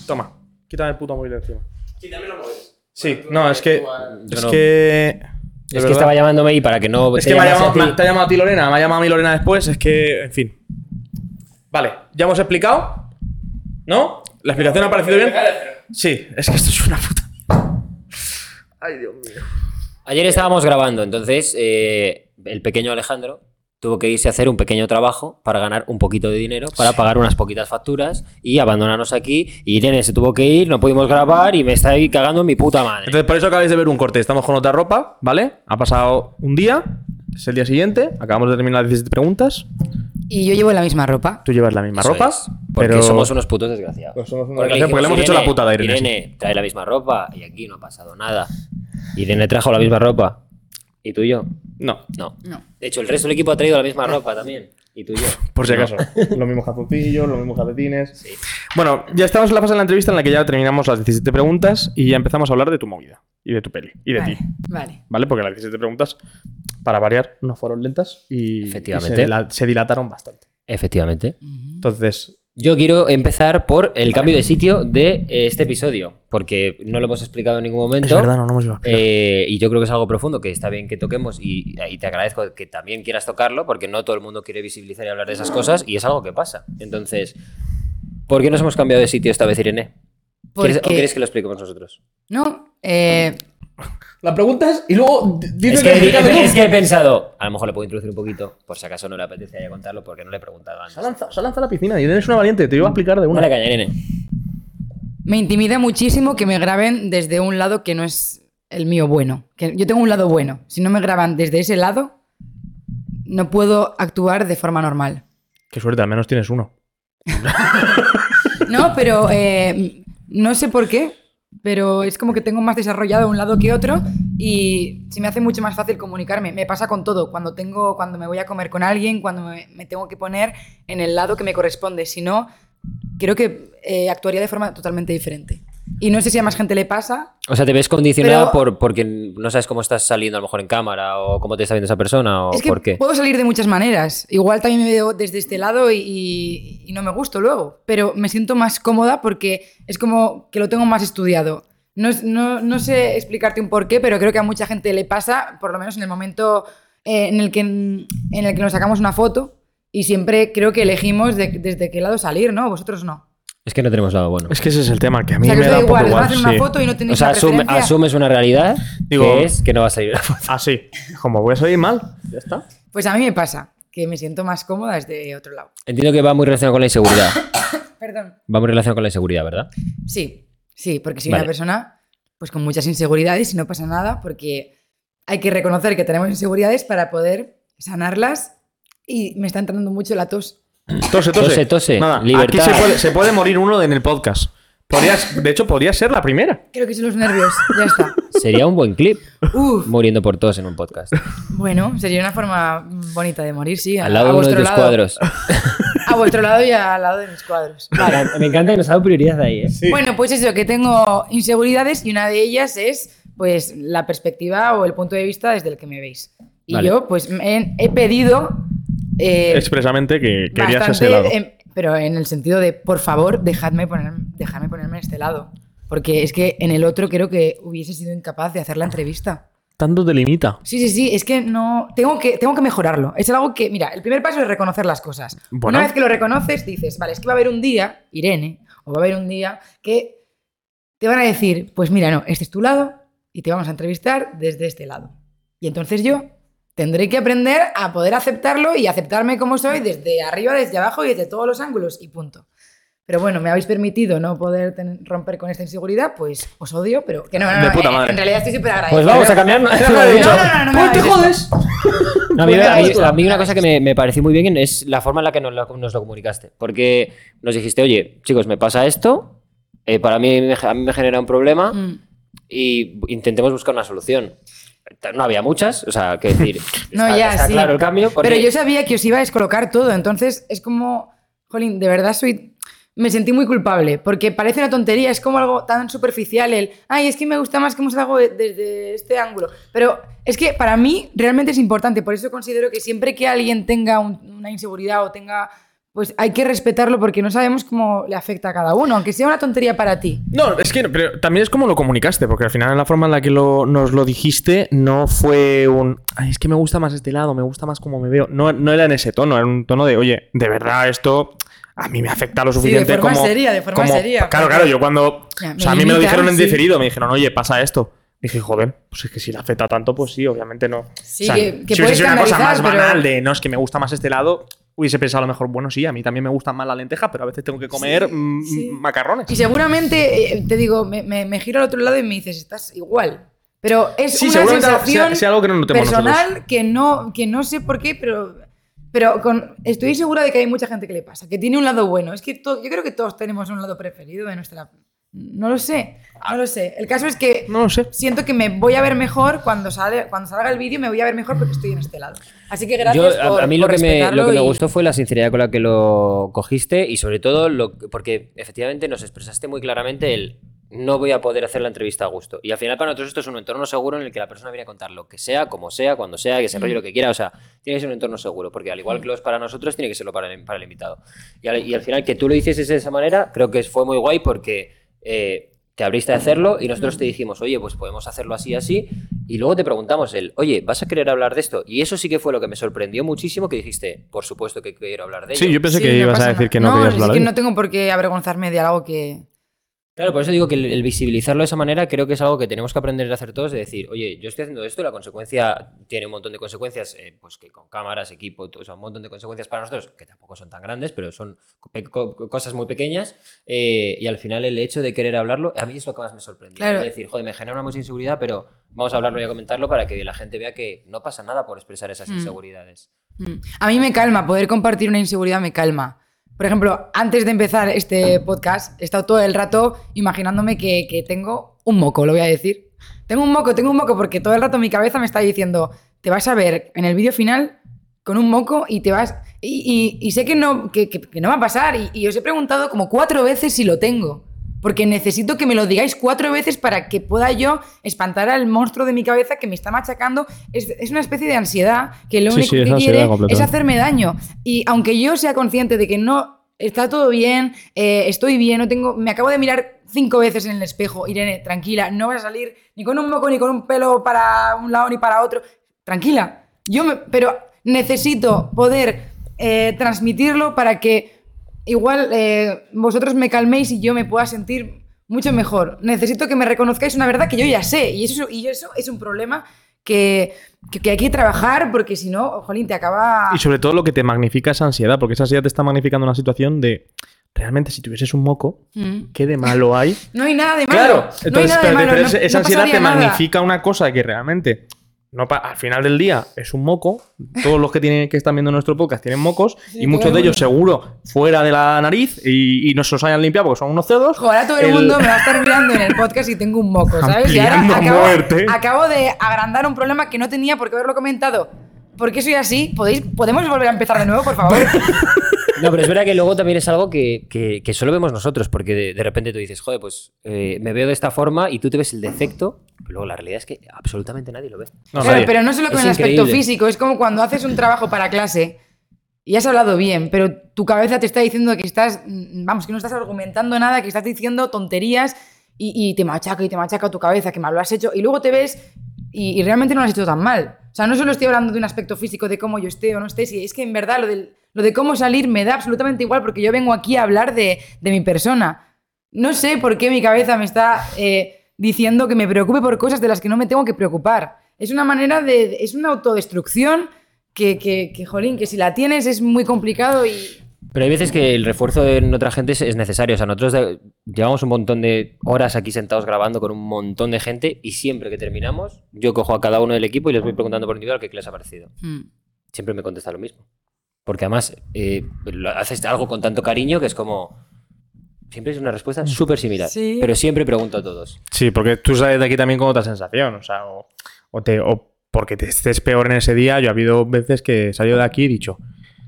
Toma. Quítame el puto móvil de encima. Quítame lo mueves. Sí, no, es que. Es que. Es que estaba llamándome y para que no Es que me ha, llamado, me- te ha llamado a ti Lorena, me ha llamado a mí Lorena después, es que, en fin. Vale, ya hemos explicado. ¿No? ¿La explicación ha parecido bien? Sí, es que esto es una puta. Ay, Dios mío. Ayer estábamos grabando, entonces eh, el pequeño Alejandro tuvo que irse a hacer un pequeño trabajo para ganar un poquito de dinero, para pagar unas poquitas facturas y abandonarnos aquí. Y Irene se tuvo que ir, no pudimos grabar y me está ahí cagando en mi puta madre. Entonces, por eso acabáis de ver un corte. Estamos con otra ropa, ¿vale? Ha pasado un día, es el día siguiente, acabamos de terminar las 17 preguntas. Y yo llevo la misma ropa. Tú llevas la misma Eso ropa, es, porque pero somos unos putos desgraciados. Pues somos unos Porque desgraciados, porque le hemos hecho la putada a Irene, Irene, trae la misma ropa y aquí no ha pasado nada. Irene trajo la misma ropa. ¿Y tú y yo? no, No. No. De hecho, el resto del equipo ha traído la misma ropa también. ¿Y tú y yo? por si No. acaso. los mismos calzoncillos, los mismos calcetines. Sí. Bueno, ya estamos en la fase de la entrevista en la que ya terminamos las 17 preguntas y ya empezamos a hablar de tu movida y de tu peli y de vale, ti. vale. ¿Vale? Porque las 17 preguntas, para variar, no fueron lentas y, Efectivamente. y se, se dilataron bastante. Efectivamente. Entonces, Yo quiero empezar por el cambio de sitio de eh, este episodio, porque no lo hemos explicado en ningún momento. es verdad, no, no hemos ido a explicar. Eh, y yo creo que es algo profundo que está bien que toquemos y, y te agradezco que también quieras tocarlo porque no todo el mundo quiere visibilizar y hablar de esas cosas y es algo que pasa. Entonces, ¿por qué nos hemos cambiado de sitio esta vez, Irene? ¿Quieres, ¿O Porque- quieres que lo expliquemos nosotros? No, eh, La pregunta es, y luego Es que, es que he pensado, a lo mejor le puedo introducir un poquito, por si acaso no le apetece ya contarlo porque no le he preguntado antes. Se ha lanzado, se ha lanzado a la piscina y eres una valiente, te iba a explicar de una. Dale caña, Irene. me intimida muchísimo que me graben desde un lado que no es el mío bueno. Que yo tengo un lado bueno. Si no me graban desde ese lado, no puedo actuar de forma normal. Qué suerte, al menos tienes uno. No, pero eh, no sé por qué, pero es como que tengo más desarrollado un lado que otro y se me hace mucho más fácil comunicarme. Me pasa con todo, cuando tengo, cuando me voy a comer con alguien, cuando me, tengo que poner en el lado que me corresponde. Si no, creo que eh, actuaría de forma totalmente diferente. Y no sé si a más gente le pasa. O sea, ¿te ves condicionado Pero- por, porque no sabes cómo estás saliendo a lo mejor en cámara o cómo te está viendo esa persona o es que por qué? puedo salir de muchas maneras. Igual también me veo desde este lado y, y- no me gusto luego. Pero me siento más cómoda porque es como que lo tengo más estudiado. No, no, no sé explicarte un porqué, pero creo que a mucha gente le pasa, por lo menos en el momento eh, en, el que, en el que nos sacamos una foto. Y siempre creo que elegimos de- desde qué lado salir, ¿no? Vosotros no. Es que no tenemos lado bueno. Es que ese es el tema, que a O mí sea, que me da da un poco igual, os van a igual. hacer una sí. foto y no tenéis O sea, asume- asumes una realidad Digo- que es que no va a salir la foto. Así, como voy a salir mal, ya está. Pues a mí me pasa, que me siento más cómoda desde otro lado. Entiendo que va muy relacionado con la inseguridad. Perdón. Va muy relacionado con la inseguridad, ¿verdad? Sí, sí, porque soy Vale. una persona pues con muchas inseguridades y no pasa nada porque hay que reconocer que tenemos inseguridades para poder sanarlas y me está entrando mucho la tos. Tose, tose. Tose, tose. Nada, Libertad. aquí se puede, se puede morir uno en el podcast. Podrías, de hecho, podría ser la primera. Creo que son los nervios, ya está. Sería un buen clip Uf, muriendo por tos en un podcast. bueno, sería una forma bonita de morir, sí. Al lado de uno de tus cuadros. A vuestro lado y al lado de mis cuadros. Vale. Me encanta que nos ha dado prioridad ahí, ¿eh? Bueno, pues eso, que tengo inseguridades y una de ellas es pues la perspectiva o el punto de vista desde el que me veis. Y Vale. yo pues me- he pedido... eh, Expresamente que querías bastante, ese lado. pero en el sentido de, por favor, dejadme, poner, dejadme ponerme en este lado. Porque es que en el otro creo que hubiese sido incapaz de hacer la entrevista. Tanto te limita. Sí, sí, sí, es que no. Tengo que, tengo que mejorarlo. Es algo que, mira, el primer paso es reconocer las cosas. Bueno. Una vez que lo reconoces, dices, vale, es que va a haber un día, Irene, o va a haber un día que te van a decir, pues mira, no, este es tu lado y te vamos a entrevistar desde este lado. Y entonces yo tendré que aprender a poder aceptarlo y aceptarme como soy desde arriba, desde abajo y desde todos los ángulos y punto. Pero bueno, me habéis permitido no poder romper con esta inseguridad, pues os odio, pero que no, no, De no, puta en- madre. En realidad estoy súper agradecida. Pues vamos a cambiar. No, no, no, no me te jodes. No, a, mí, Pues a mí- ya a mí una cosa que me, me pareció muy bien es la forma en la que nos lo, nos lo comunicaste. Porque nos dijiste, oye, chicos, me pasa esto, eh, para mí, me- a mí me genera un problema Mm. y intentemos buscar una solución. No había muchas, o sea, que decir, No, está, ya, está sí. claro el cambio. porque- Pero yo sabía que os iba a descolocar todo, entonces es como, jolín, de verdad soy... Me sentí muy culpable, porque parece una tontería, es como algo tan superficial el, ay, es que me gusta más que hemos algo desde este ángulo. Pero es que para mí realmente es importante, por eso considero que siempre que alguien tenga un- una inseguridad o tenga, pues hay que respetarlo porque no sabemos cómo le afecta a cada uno, aunque sea una tontería para ti. No, es que pero también es como lo comunicaste, porque al final la forma en la que lo- nos lo dijiste no fue un. Ay, es que me gusta más este lado, me gusta más cómo me veo. No, no era en ese tono, era un tono de, oye, de verdad esto a mí me afecta lo Sí, de suficiente forma como. seria, de forma como- seria, Claro, claro, yo cuando. Ya, o sea, a mí me lo dijeron en sí. diferido, me dijeron, oye, pasa esto. Dije, joder, pues es que si le afecta tanto, pues sí, obviamente no. Sí, que- que si puede hubiese sido una cosa más pero- banal de no, es que me gusta más este lado, hubiese pensado a lo mejor, bueno, sí, a mí también me gustan más las lentejas, pero a veces tengo que comer Sí, mm, sí. macarrones. Y seguramente, eh, te digo, me, me- me giro al otro lado y me dices, estás igual. Pero es Sí, una sensación sea- sea algo que no personal nosotros. que no, que no sé por qué, pero, pero con, estoy segura de que hay mucha gente que le pasa, que tiene un lado bueno. Es que to- yo creo que todos tenemos un lado preferido de nuestra... No lo sé, no lo sé. El caso es que No lo sé. siento que me voy a ver mejor cuando, sale, cuando salga el vídeo, me voy a ver mejor porque estoy en este lado. Así que gracias Yo, a- por a mí lo que, me, lo que me y- gustó fue la sinceridad con la que lo cogiste y sobre todo lo, porque efectivamente nos expresaste muy claramente el no voy a poder hacer la entrevista a gusto. Y al final para nosotros esto es un entorno seguro en el que la persona viene a contar lo que sea, como sea, cuando sea, que se enrolle lo que quiera. O sea, tiene que ser un entorno seguro, porque al igual que lo es para nosotros, tiene que serlo para el, para el invitado. Y al, y al final que tú lo hicieses de esa manera, creo que fue muy guay porque... eh, te abriste a hacerlo y nosotros te dijimos, oye, pues podemos hacerlo así, así. Y luego te preguntamos el, oye, ¿vas a querer hablar de esto? Y eso sí que fue lo que me sorprendió muchísimo, que dijiste, por supuesto que quiero hablar de ello. Sí, yo pensé Sí, que no ibas a decir nada. que no, querías hablar es que no tengo por qué avergonzarme de algo que... Claro, por eso digo que el, el visibilizarlo de esa manera creo que es algo que tenemos que aprender a hacer todos, de decir, oye, yo estoy haciendo esto la consecuencia tiene un montón de consecuencias, eh, pues que con cámaras, equipo, todo, o sea, un montón de consecuencias para nosotros, que tampoco son tan grandes, pero son co- cosas muy pequeñas, eh, y al final el hecho de querer hablarlo, a mí es lo que más me sorprendió. Claro. Es decir, joder, me genera mucha inseguridad, pero vamos a hablarlo y a comentarlo para que la gente vea que no pasa nada por expresar esas Mm. inseguridades. Mm. A mí me calma, poder compartir una inseguridad me calma. Por ejemplo, antes de empezar este podcast, he estado todo el rato imaginándome que, que tengo un moco, lo voy a decir. Tengo un moco, tengo un moco, porque todo el rato mi cabeza me está diciendo, te vas a ver en el vídeo final con un moco y te vas... Y, sé que no, que- que no va a pasar. Y, y os he preguntado como cuatro veces si lo tengo. Porque necesito que me lo digáis cuatro veces para que pueda yo espantar al monstruo de mi cabeza que me está machacando. Es, es una especie de ansiedad que lo Sí, único sí, que quiere es hacerme daño. Y aunque yo sea consciente de que no está todo bien, eh, estoy bien, no tengo, me acabo de mirar cinco veces en el espejo, Irene, tranquila, no vas a salir ni con un moco ni con un pelo para un lado ni para otro. Tranquila. Yo me, pero necesito poder eh, transmitirlo para que igual eh, vosotros me calméis y yo me pueda sentir mucho mejor. Necesito que me reconozcáis una verdad que yo ya sé. Y eso, y eso es un problema que, que- que hay que trabajar porque si no, jolín, te acaba... Y sobre todo lo que te magnifica esa ansiedad, porque esa ansiedad te está magnificando una situación de realmente si tuvieses un moco, Mm. ¿qué de malo hay? No hay nada de malo. Claro, no hay entonces nada de pero- malo. pero no- esa- no ansiedad te nada. magnifica una cosa que realmente no pa- al final del día es un moco. Todos los que tienen que están viendo nuestro podcast tienen mocos Sí, y muchos de ellos seguro fuera de la nariz y, y no se los hayan limpiado porque son unos. Joder, ahora todo el, El- mundo me va a estar mirando en el podcast y tengo un moco, ¿sabes? Y ahora acabo de agrandar un problema que no tenía por qué haberlo comentado. ¿Por qué soy así? ¿Podéis, ¿Podemos volver a empezar de nuevo, por favor? No, pero es verdad que luego también es algo que, que- que solo vemos nosotros, porque de, de repente tú dices, joder, pues eh, me veo de esta forma y tú te ves el defecto, pero luego la realidad es que absolutamente nadie lo ve. No, Claro, nadie. pero no solo con Es el aspecto físico, es como cuando haces un trabajo para clase y has hablado bien, pero tu cabeza te está diciendo que estás, mm, vamos, que no estás argumentando nada, que estás diciendo tonterías y, y te machaca y te machaca tu cabeza, que mal lo has hecho, y luego te ves y, y realmente no lo has hecho tan mal. O sea, no solo estoy hablando de un aspecto físico, de cómo yo esté o no esté, si es que en verdad lo, del- lo de cómo salir me da absolutamente igual porque yo vengo aquí a hablar de, de mi persona. No sé por qué mi cabeza me está eh, diciendo que me preocupe por cosas de las que no me tengo que preocupar. Es una manera de. Es una autodestrucción que, que, que, jolín, que si la tienes es muy complicado y. Pero hay veces que el refuerzo en otra gente es, es necesario. O sea, nosotros de- llevamos un montón de horas aquí sentados grabando con un montón de gente y siempre que terminamos, yo cojo a cada uno del equipo y les voy preguntando por individual qué les ha parecido. Mm. Siempre me contesta lo mismo. Porque además eh, lo- haces algo con tanto cariño que es como... Siempre es una respuesta súper similar. Sí. Pero siempre pregunto a todos. Sí, porque tú sales de aquí también con otra sensación, o sea, o, o te, o porque te estés peor en ese día. Yo ha habido veces que he salido de aquí y he dicho,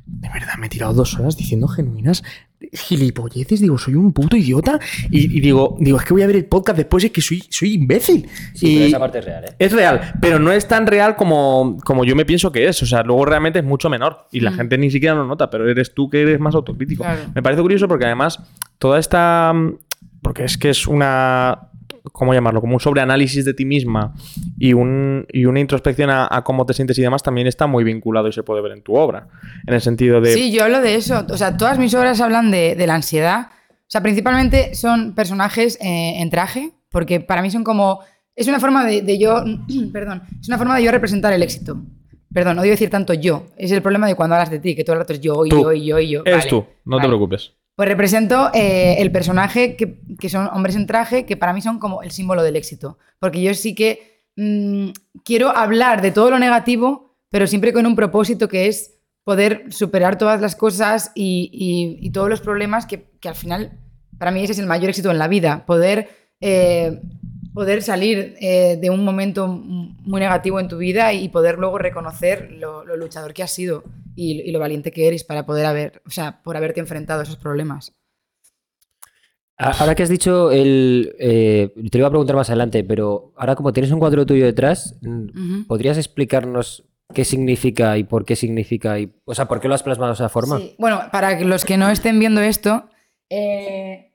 de verdad, me he tirado dos horas diciendo genuinas gilipolleces, digo, soy un puto idiota. Y, y digo, digo, es que voy a ver el podcast después es que soy, soy imbécil. Sí, y pero esa parte es real, ¿eh? es real, pero no es tan real como, como yo me pienso que es. O sea, luego realmente es mucho menor y la Mm. gente ni siquiera lo nota, pero eres tú que eres más autocrítico. Claro. Me parece curioso porque además toda esta... Porque es que es una... ¿Cómo llamarlo? Como un sobreanálisis de ti misma y, un, y una introspección a, a cómo te sientes y demás también está muy vinculado y se puede ver en tu obra. En el sentido de... Sí, yo hablo de eso. O sea, todas mis obras hablan de, de la ansiedad. O sea, principalmente son personajes eh, en traje, porque para mí son como. Es una forma de, de yo. Perdón. Es una forma de yo representar el éxito. Perdón, no debo decir tanto yo. Es el problema de cuando hablas de ti, que todo el rato es yo y Tú. yo y yo y yo. Vale, tú, no te preocupes. Pues represento eh, el personaje que, que son hombres en traje, que para mí son como el símbolo del éxito. Porque yo sí que mm, quiero hablar de todo lo negativo, pero siempre con un propósito que es poder superar todas las cosas y, y- todos los problemas que, que al final, para mí ese es el mayor éxito en la vida, poder, eh, poder salir eh, de un momento muy negativo en tu vida y poder luego reconocer lo, lo luchador que has sido y, y lo valiente que eres para poder haber, o sea, por haberte enfrentado a esos problemas. Ahora que has dicho el. eh, te lo iba a preguntar más adelante, pero ahora, como tienes un cuadro tuyo detrás. ¿podrías explicarnos qué significa y por qué significa? Y, o sea, ¿por qué lo has plasmado de esa forma? Sí. Bueno, para los que no estén viendo esto, eh,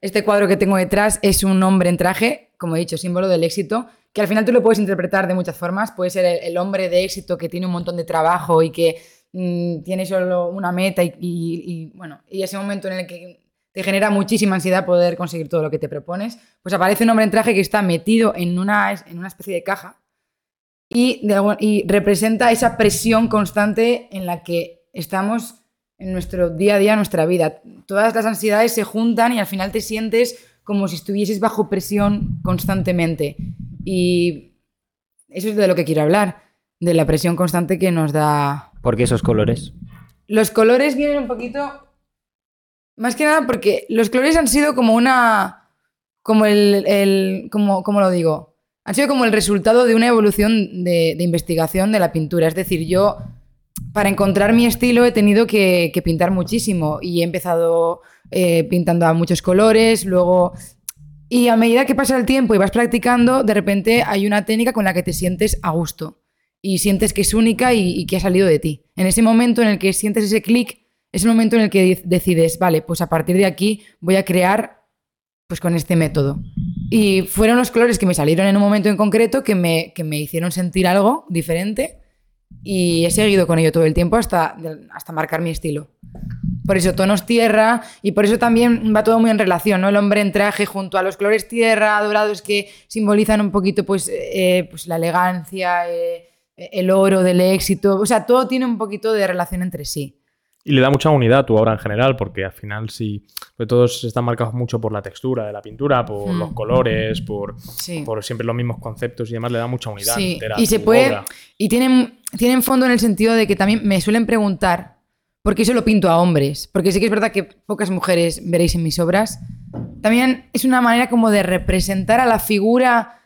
este cuadro que tengo detrás es un hombre en traje, como he dicho, símbolo del éxito, que al final tú lo puedes interpretar de muchas formas. Puede ser el, hombre de éxito que tiene un montón de trabajo y que mm, tiene solo una meta y, bueno, y ese momento en el que te genera muchísima ansiedad poder conseguir todo lo que te propones, pues aparece un hombre en traje que está metido en una, en una especie de caja y representa esa presión constante en la que estamos en nuestro día a día, en nuestra vida. Todas las ansiedades se juntan y al final te sientes como si estuvieses bajo presión constantemente. Y eso es de lo que quiero hablar, de la presión constante que nos da. ¿Por qué esos colores? Los colores vienen un poquito. Más que nada porque los colores han sido como una. Como el. el- como, ¿Cómo lo digo? Han sido como el resultado de una evolución de, de investigación de la pintura. Es decir, yo. Para encontrar mi estilo he tenido que, pintar muchísimo y he empezado eh, pintando a muchos colores, luego y a medida que pasa el tiempo y vas practicando, de repente hay una técnica con la que te sientes a gusto y sientes que es única y, y que ha salido de ti. En ese momento en el que sientes ese clic, es el momento en el que de- decides, vale, pues a partir de aquí voy a crear pues con este método. Y fueron los colores que me salieron en un momento en concreto que me, que me hicieron sentir algo diferente y he seguido con ello todo el tiempo hasta, hasta marcar mi estilo. Por eso tonos tierra y por eso también va todo muy en relación, ¿no? El hombre en traje junto a los colores tierra, dorados que simbolizan un poquito pues, eh, pues la elegancia, eh, el oro del éxito, o sea, todo tiene un poquito de relación entre sí. Y le da mucha unidad a tu obra en general, porque al final sí, pues todos están marcados mucho por la textura de la pintura, por Hmm. los colores, por, Sí. por siempre los mismos conceptos y demás, le da mucha unidad Sí, entera a y se tu puede. obra. Y tienen, tienen fondo en el sentido de que también me suelen preguntar por qué solo pinto a hombres. Porque sí que es verdad que pocas mujeres veréis en mis obras. También es una manera como de representar a la figura.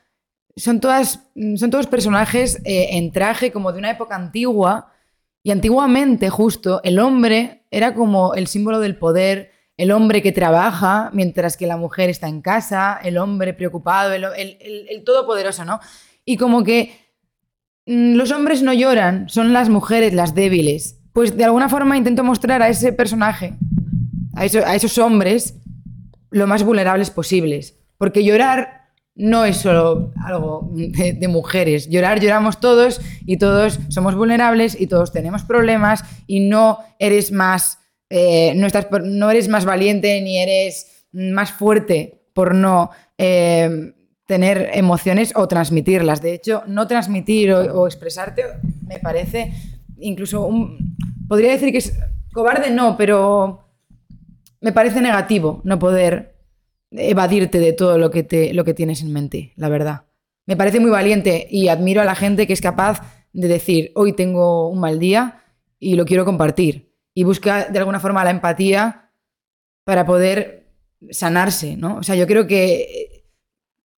Son, todas, son todos personajes eh, en traje, como de una época antigua. Y antiguamente, justo, el hombre era como el símbolo del poder, el hombre que trabaja mientras que la mujer está en casa, el hombre preocupado, el, el- el- todopoderoso, ¿no? Y como que mm, los hombres no lloran, son las mujeres las débiles. Pues de alguna forma intento mostrar a ese personaje, a, a esos hombres, lo más vulnerables posibles. Porque llorar no es solo algo de, mujeres. Llorar, lloramos todos y todos somos vulnerables y todos tenemos problemas y no eres más, eh, no, estás no eres más valiente ni eres más fuerte por no eh, tener emociones o transmitirlas. De hecho, no transmitir o, expresarte me parece incluso. Podría decir que es cobarde, no, pero me parece negativo no poder evadirte de todo lo que, te, lo que tienes en mente, la verdad. Me parece muy valiente y admiro a la gente que es capaz de decir, hoy tengo un mal día y lo quiero compartir. Y busca de alguna forma la empatía para poder sanarse, ¿no? O sea, yo creo que,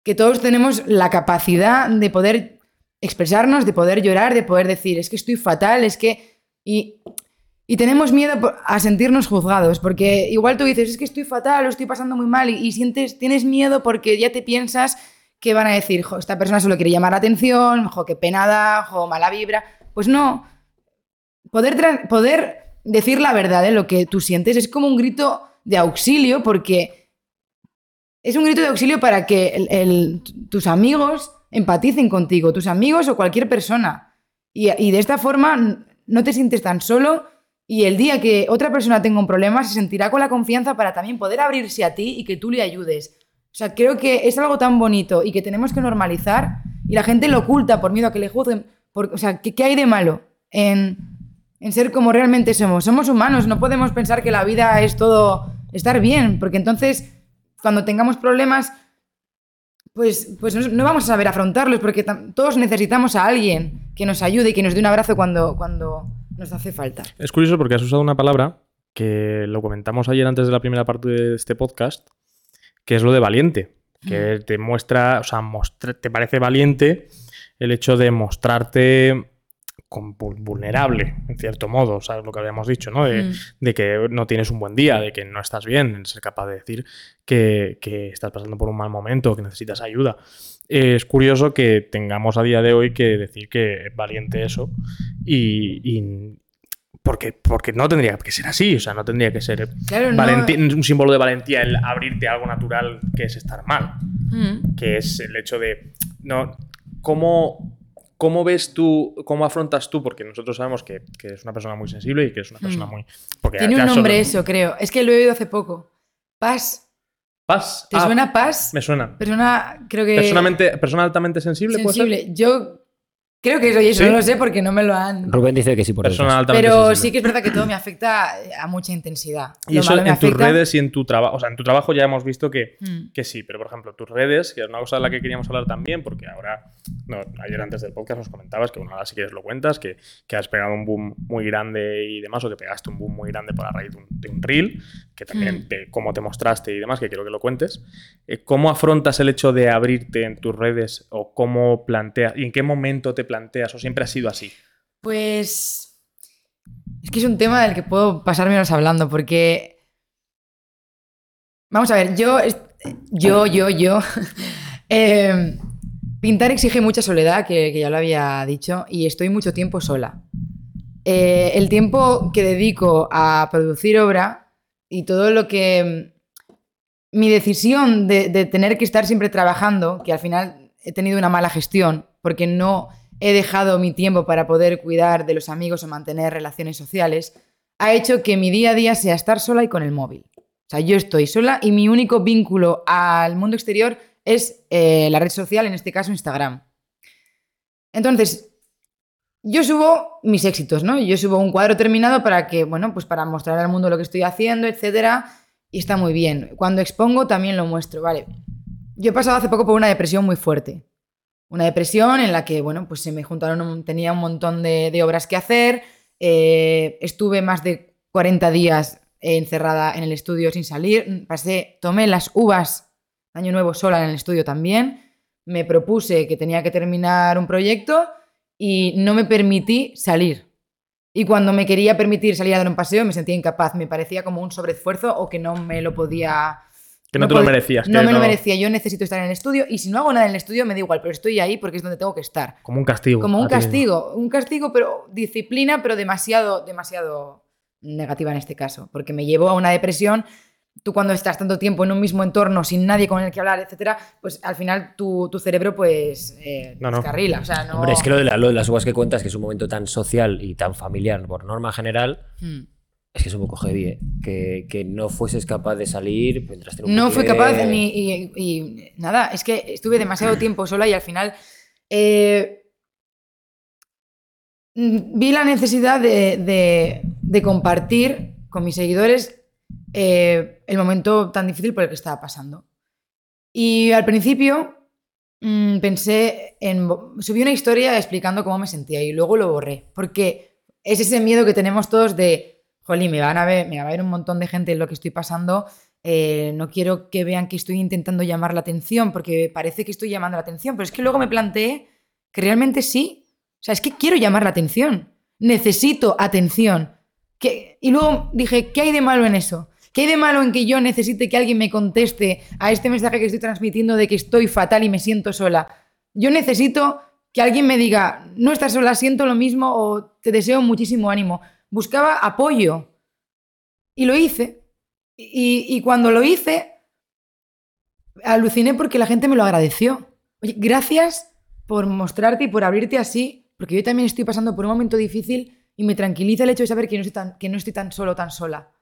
que todos tenemos la capacidad de poder expresarnos, de poder llorar, de poder decir, es que estoy fatal, es que... Y, y tenemos miedo a sentirnos juzgados, porque igual tú dices, es que estoy fatal, lo estoy pasando muy mal, y, sientes, tienes miedo porque ya te piensas que van a decir, esta persona solo quiere llamar la atención, jo, qué penada, jo, mala vibra. Pues no. Poder, poder decir la verdad de lo que tú sientes es como un grito de auxilio, porque es un grito de auxilio para que tus amigos empaticen contigo, tus amigos o cualquier persona. Y, de esta forma no te sientes tan solo y el día que otra persona tenga un problema se sentirá con la confianza para también poder abrirse a ti y que tú le ayudes. O sea, creo que es algo tan bonito y que tenemos que normalizar y la gente lo oculta por miedo a que le juzguen. Por- o sea, ¿qué, qué hay de malo en, en ser como realmente somos? Somos humanos, no podemos pensar que la vida es todo estar bien, porque entonces cuando tengamos problemas pues, pues no, no vamos a saber afrontarlos porque todos necesitamos a alguien que nos ayude y que nos dé un abrazo cuando, cuando nos hace falta. Es curioso porque has usado una palabra que lo comentamos ayer antes de la primera parte de este podcast, que es lo de valiente. Que te muestra, o sea, mostra- te parece valiente el hecho de mostrarte vulnerable, en cierto modo, ¿sabes lo que habíamos dicho, ¿no? De, Mm. de que no tienes un buen día, de que no estás bien, en ser capaz de decir que, que estás pasando por un mal momento, que necesitas ayuda. Es curioso que tengamos a día de hoy que decir que es valiente eso y, y- porque, porque no tendría que ser así, o sea, no tendría que ser Claro, no- un símbolo de valentía el abrirte a algo natural que es estar mal Mm. que es el hecho de no cómo cómo ves tú cómo afrontas tú porque nosotros sabemos que, que es una persona muy sensible y que es una persona Mm. muy porque Tiene un solo- nombre eso, creo. Es que lo he oído hace poco. Paz. Paz ¿Te Ah, suena Paz? me suena Persona, creo que... personalmente persona altamente sensible, puede ser? sensible. Yo creo que soy eso, ¿Sí? no lo sé porque no me lo han... Rubén dice que sí por altamente Pero sensible. sí que es verdad que todo me afecta a mucha intensidad. y Lo eso en tus afecta- redes y en tu trabajo o sea en tu trabajo ya hemos visto que Mm. que sí, pero por ejemplo, tus redes, que es una cosa de la que queríamos hablar también, porque ahora, no, ayer antes del podcast nos comentabas que, bueno, ahora si quieres lo cuentas, que, que has pegado un boom muy grande y demás, o que pegaste un boom muy grande por la raíz de un, de un reel, que también Mm. de cómo te mostraste y demás, que quiero que lo cuentes. Eh, ¿Cómo afrontas el hecho de abrirte en tus redes o cómo planteas, y en qué momento te planteas, o siempre ha sido así? Pues es que es un tema del que puedo pasar menos hablando porque vamos a ver, yo yo yo yo eh, pintar exige mucha soledad que, que ya lo había dicho y estoy mucho tiempo sola. Eh, el tiempo que dedico a producir obra y todo lo que mi decisión de, de tener que estar siempre trabajando, que al final he tenido una mala gestión porque no he dejado mi tiempo para poder cuidar de los amigos o mantener relaciones sociales, ha hecho que mi día a día sea estar sola y con el móvil. O sea, yo estoy sola y mi único vínculo al mundo exterior es eh, la red social, en este caso Instagram. Entonces, yo subo mis éxitos, ¿no? Yo subo un cuadro terminado para que, bueno, pues para mostrar al mundo lo que estoy haciendo, etcétera, y está muy bien. Cuando expongo también lo muestro, ¿vale? Yo he pasado hace poco por una depresión muy fuerte. Una depresión en la que, bueno, pues se me juntaron, un- tenía un montón de, obras que hacer, eh, estuve más de 40 días encerrada en el estudio sin salir, pasé, tomé las uvas Año Nuevo sola en el estudio también, me propuse que tenía que terminar un proyecto y no me permití salir. Y cuando me quería permitir salir a dar un paseo me sentía incapaz, me parecía como un sobreesfuerzo o que no me lo podía... Que no te lo merecías, No me lo merecía, yo necesito estar en el estudio y si no hago nada en el estudio me da igual, pero estoy ahí porque es donde tengo que estar. Como un castigo. Como un castigo, un castigo, pero disciplina, pero demasiado, demasiado negativa en este caso, porque me llevó a una depresión. Tú cuando estás tanto tiempo en un mismo entorno, sin nadie con el que hablar, etcétera, pues al final tu, tu cerebro pues eh, No, no. descarrila. O sea, no... Hombre, es que lo de, la- lo de las uvas que cuentas, que es un momento tan social y tan familiar por norma general, Hmm. es que es un poco heavy, ¿eh? que, que no fueses capaz de salir, entraste en un No fui capaz ni... Y, y nada, es que estuve demasiado tiempo sola y al final... eh, mm, vi la necesidad de, de- de compartir con mis seguidores eh, el momento tan difícil por el que estaba pasando. Y al principio mm, pensé en... Subí una historia explicando cómo me sentía y luego lo borré, porque es ese miedo que tenemos todos de, jolín, me van a ver, me va a ver un montón de gente en lo que estoy pasando, eh, no quiero que vean que estoy intentando llamar la atención, porque parece que estoy llamando la atención, pero es que luego me planteé que realmente sí. O sea, es que quiero llamar la atención. Necesito atención. Que- y luego dije, ¿qué hay de malo en eso? ¿Qué de malo en que yo necesite que alguien me conteste a este mensaje que estoy transmitiendo de que estoy fatal y me siento sola? Yo necesito que alguien me diga, no estás sola, siento lo mismo o te deseo muchísimo ánimo. Buscaba apoyo. Y lo hice. Y, y cuando lo hice, aluciné porque la gente me lo agradeció. Oye, gracias por mostrarte y por abrirte así, porque yo también estoy pasando por un momento difícil y me tranquiliza el hecho de saber que no estoy tan, que no estoy tan solo, tan sola.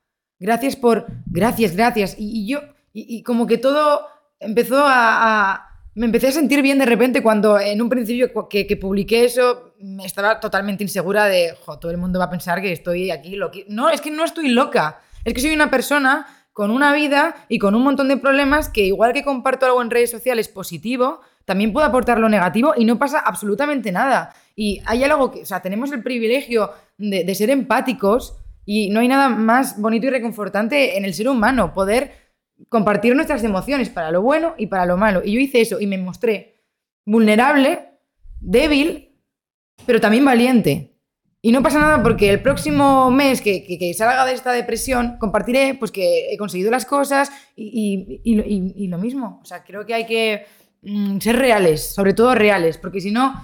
Gracias por... Gracias, gracias. Y, y yo... Y, y como que todo empezó a, a- Me empecé a sentir bien de repente cuando en un principio que, que publiqué eso me estaba totalmente insegura de, jo, todo el mundo va a pensar que estoy aquí loqui-". No, es que no estoy loca. Es que soy una persona con una vida y con un montón de problemas que igual que comparto algo en redes sociales positivo, también puedo aportar lo negativo y no pasa absolutamente nada. Y hay algo que, o sea, tenemos el privilegio de, de ser empáticos y no hay nada más bonito y reconfortante en el ser humano, poder compartir nuestras emociones para lo bueno y para lo malo. Y yo hice eso y me mostré vulnerable, débil, pero también valiente. Y no pasa nada porque el próximo mes que, que- salga de esta depresión compartiré pues que he conseguido las cosas y- y lo mismo. O sea, creo que hay que mm, ser reales, sobre todo reales, porque si no,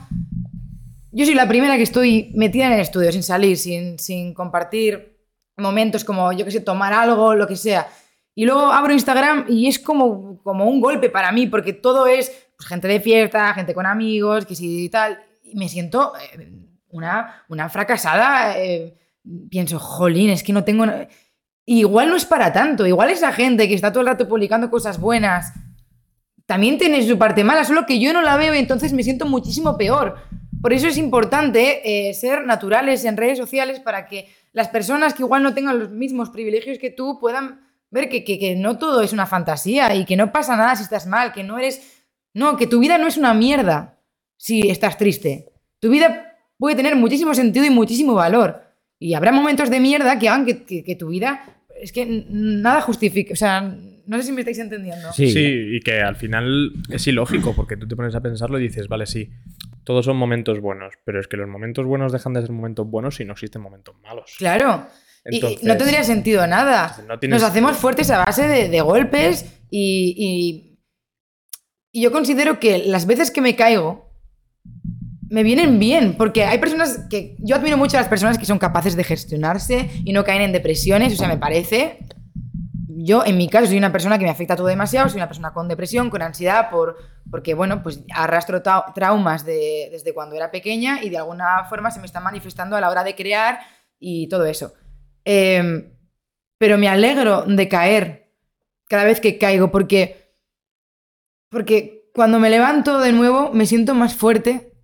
yo soy la primera que estoy metida en el estudio, sin salir, sin, sin compartir momentos como, yo qué sé, tomar algo, lo que sea. Y luego abro Instagram y es como, como un golpe para mí, porque todo es pues, gente de fiesta, gente con amigos, que sí y tal. Y me siento eh, una, una fracasada. eh, pienso, jolín, es que no tengo... na-". Igual no es para tanto. Igual esa gente que está todo el rato publicando cosas buenas también tiene su parte mala, solo que yo no la veo y entonces me siento muchísimo peor. Por eso es importante eh, ser naturales en redes sociales para que las personas que igual no tengan los mismos privilegios que tú puedan ver que, que- que no todo es una fantasía y que no pasa nada si estás mal, que no eres... No, que tu vida no es una mierda si estás triste. Tu vida puede tener muchísimo sentido y muchísimo valor. Y habrá momentos de mierda que hagan que, que- que tu vida... Es que nada justifique. O sea, no sé si me estáis entendiendo. Sí. Sí, y que al final es ilógico, porque tú te pones a pensarlo y dices, vale, sí, todos son momentos buenos, pero es que los momentos buenos dejan de ser momentos buenos si no existen momentos malos. Claro. Y- no tendría sentido nada. No Nos hacemos fuertes a base de, de golpes y, y- y yo considero que las veces que me caigo me vienen bien, porque hay personas que yo admiro mucho a las personas que son capaces de gestionarse y no caen en depresiones, o sea, me parece... Yo, en mi caso, soy una persona que me afecta todo demasiado, soy una persona con depresión, con ansiedad, por, porque, bueno, pues arrastro trau- traumas de- desde cuando era pequeña y de alguna forma se me están manifestando a la hora de crear y todo eso. Eh, pero me alegro de caer cada vez que caigo, porque, porque cuando me levanto de nuevo me siento más fuerte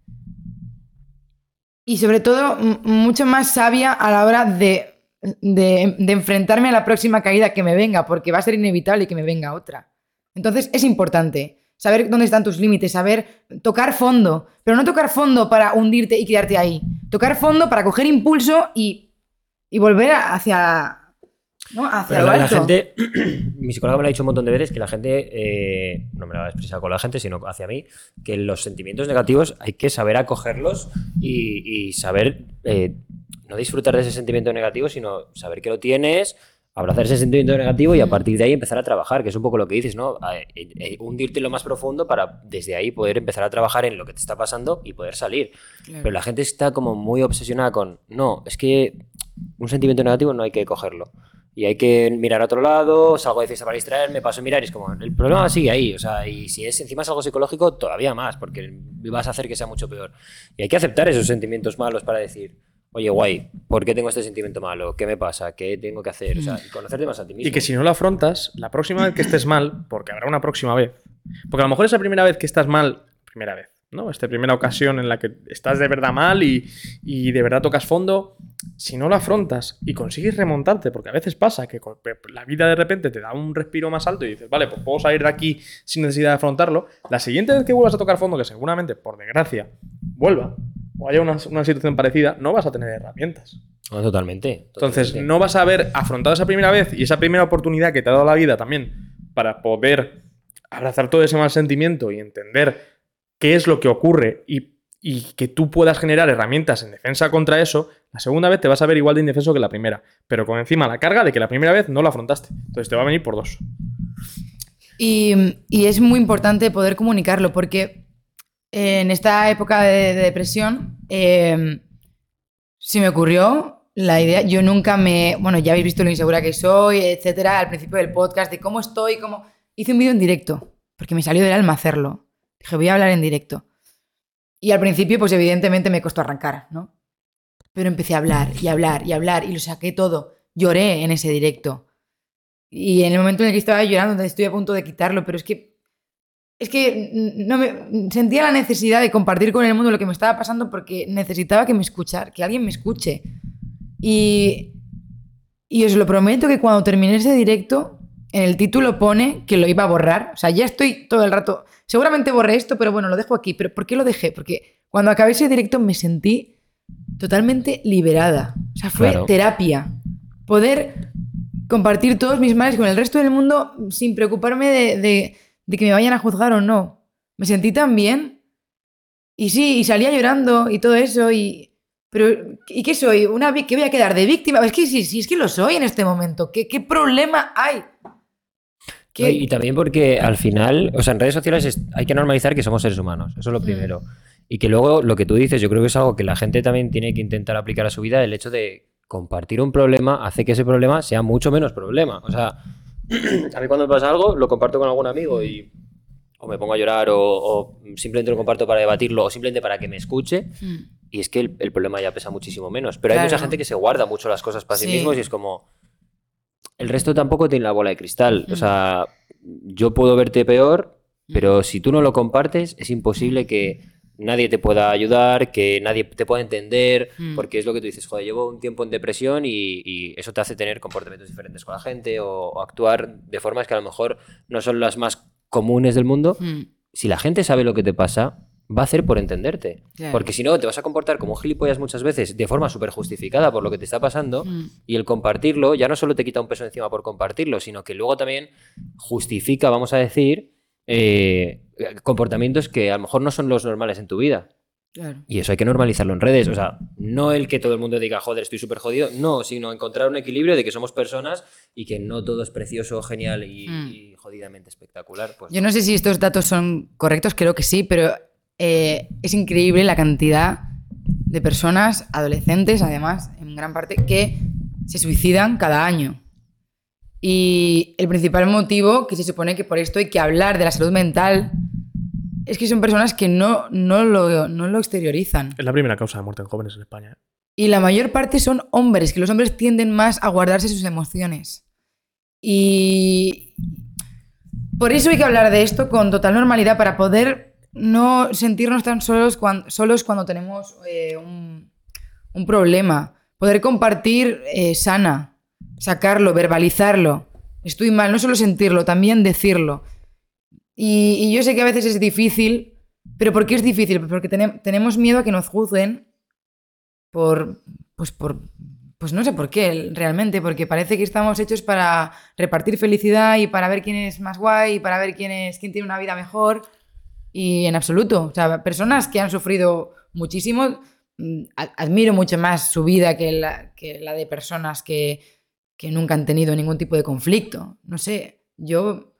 y sobre todo mucho más sabia a la hora de, de, de enfrentarme a la próxima caída que me venga, porque va a ser inevitable que me venga otra. Entonces es importante saber dónde están tus límites, saber tocar fondo, pero no tocar fondo para hundirte y quedarte ahí, tocar fondo para coger impulso y, y volver hacia, ¿no? hacia lo la, la alto. gente, mi psicóloga me lo ha dicho un montón de veces, que la gente, eh, no me lo ha expresado con la gente, sino hacia mí, que los sentimientos negativos hay que saber acogerlos y, y saber eh, no disfrutar de ese sentimiento negativo, sino saber que lo tienes, abrazar ese sentimiento negativo y a partir de ahí empezar a trabajar, que es un poco lo que dices, ¿no? A- eh, eh, hundirte en lo más profundo para desde ahí poder empezar a trabajar en lo que te está pasando y poder salir. Claro. Pero la gente está como muy obsesionada con, no, es que un sentimiento negativo no hay que cogerlo. Y hay que mirar a otro lado, salgo de fiesta para distraerme, paso a mirar y es como, el problema sigue ahí. O sea, y si es encima es algo psicológico, todavía más, porque vas a hacer que sea mucho peor. Y hay que aceptar esos sentimientos malos para decir, oye, guay, ¿por qué tengo este sentimiento malo? ¿Qué me pasa? ¿Qué tengo que hacer? O sea, y conocerte más a ti mismo. Y que si no lo afrontas, la próxima vez que estés mal, porque habrá una próxima vez, porque a lo mejor esa primera vez que estás mal, primera vez, ¿no? Esta primera ocasión en la que estás de verdad mal y, y de verdad tocas fondo, si no lo afrontas y consigues remontarte, porque a veces pasa que la vida de repente te da un respiro más alto y dices, vale, pues puedo salir de aquí sin necesidad de afrontarlo, la siguiente vez que vuelvas a tocar fondo, que seguramente, por desgracia, vuelva o haya una, una situación parecida, no vas a tener herramientas. No, totalmente. Entonces, no vas a haber afrontado esa primera vez y esa primera oportunidad que te ha dado la vida también para poder abrazar todo ese mal sentimiento y entender qué es lo que ocurre y, y que tú puedas generar herramientas en defensa contra eso, la segunda vez te vas a ver igual de indefenso que la primera, pero con encima la carga de que la primera vez no la afrontaste. Entonces te va a venir por dos. Y, y es muy importante poder comunicarlo porque en esta época de, de depresión eh, se me ocurrió la idea, yo nunca me, bueno, ya habéis visto lo insegura que soy, etcétera, al principio del podcast, de cómo estoy, cómo... Hice un vídeo en directo, porque me salió del alma hacerlo. Dije, voy a hablar en directo. Y al principio, pues evidentemente me costó arrancar, ¿no? Pero empecé a hablar y hablar y hablar y lo saqué todo. Lloré en ese directo. Y en el momento en el que estaba llorando, estoy a punto de quitarlo, pero es que. Es que no me, sentía la necesidad de compartir con el mundo lo que me estaba pasando porque necesitaba que me escuchar, que alguien me escuche. Y, y os lo prometo que cuando terminé ese directo, en el título pone que lo iba a borrar. O sea, ya estoy todo el rato. Seguramente borré esto, pero bueno, lo dejo aquí. ¿Pero por qué lo dejé? Porque Cuando acabé ese directo me sentí totalmente liberada. O sea, fue Claro. terapia. Poder compartir todos mis males con el resto del mundo sin preocuparme de, de- de que me vayan a juzgar o no. Me sentí tan bien. Y sí, y salía llorando y todo eso. Y, pero, ¿y qué soy? ¿Una, ¿Qué voy a quedar de víctima? Es que sí, sí, es que lo soy en este momento. ¿Qué, qué problema hay? ¿Qué- No, Y también porque al final, o sea, en redes sociales es- hay que normalizar que somos seres humanos, eso es lo primero. Y que luego lo que tú dices, yo creo que es algo que la gente también tiene que intentar aplicar a su vida, el hecho de compartir un problema hace que ese problema sea mucho menos problema. O sea, a mí cuando me pasa algo, lo comparto con algún amigo y o me pongo a llorar o, o simplemente lo comparto para debatirlo o simplemente para que me escuche Mm. y es que el, el problema ya pesa muchísimo menos. Pero hay mucha gente que se guarda mucho las cosas para sí, Sí. mismos y es como. El resto tampoco tiene la bola de cristal. O Mm. sea, yo puedo verte peor, pero si tú no lo compartes, es imposible que nadie te pueda ayudar, que nadie te pueda entender, Mm. porque es lo que tú dices, joder, llevo un tiempo en depresión y, y eso te hace tener comportamientos diferentes con la gente o, o actuar de formas que a lo mejor no son las más comunes del mundo. Mm. Si la gente sabe lo que te pasa, va a hacer por entenderte. Claro. Porque si no, te vas a comportar como un gilipollas muchas veces de forma súper justificada por lo que te está pasando. Mm. Y el compartirlo ya no solo te quita un peso encima por compartirlo, sino que luego también justifica, vamos a decir, eh, comportamientos que a lo mejor no son los normales en tu vida. Claro. Y eso hay que normalizarlo en redes. O sea, no el que todo el mundo diga, joder, estoy súper jodido. No, sino encontrar un equilibrio de que somos personas y que no todo es precioso, genial y, Mm. y jodidamente espectacular. Pues Yo no sé si estos datos son correctos, creo que sí, pero eh, es increíble la cantidad de personas, adolescentes además, en gran parte, que se suicidan cada año. Y el principal motivo, que se supone que por esto hay que hablar de la salud mental, es que son personas que no, no, lo, no lo exteriorizan. Es la primera causa de muerte en jóvenes en España. ¿eh? Y la mayor parte son hombres, que los hombres tienden más a guardarse sus emociones. Y por eso hay que hablar de esto con total normalidad para poder no sentirnos tan solos, cuan- solos cuando tenemos eh, un, un problema. Poder compartir eh, sana, sacarlo, verbalizarlo. Estoy mal, no solo sentirlo, también decirlo. Y, yo sé que a veces es difícil, pero ¿por qué es difícil? Pues Porque tenem- tenemos miedo a que nos juzguen por, pues por, pues no sé por qué realmente, porque parece que estamos hechos para repartir felicidad y para ver quién es más guay y para ver quién es, quién tiene una vida mejor. Y en absoluto, o sea, personas que han sufrido muchísimo, mm, admiro mucho más su vida que la, que la de personas que, que nunca han tenido ningún tipo de conflicto. No sé, yo,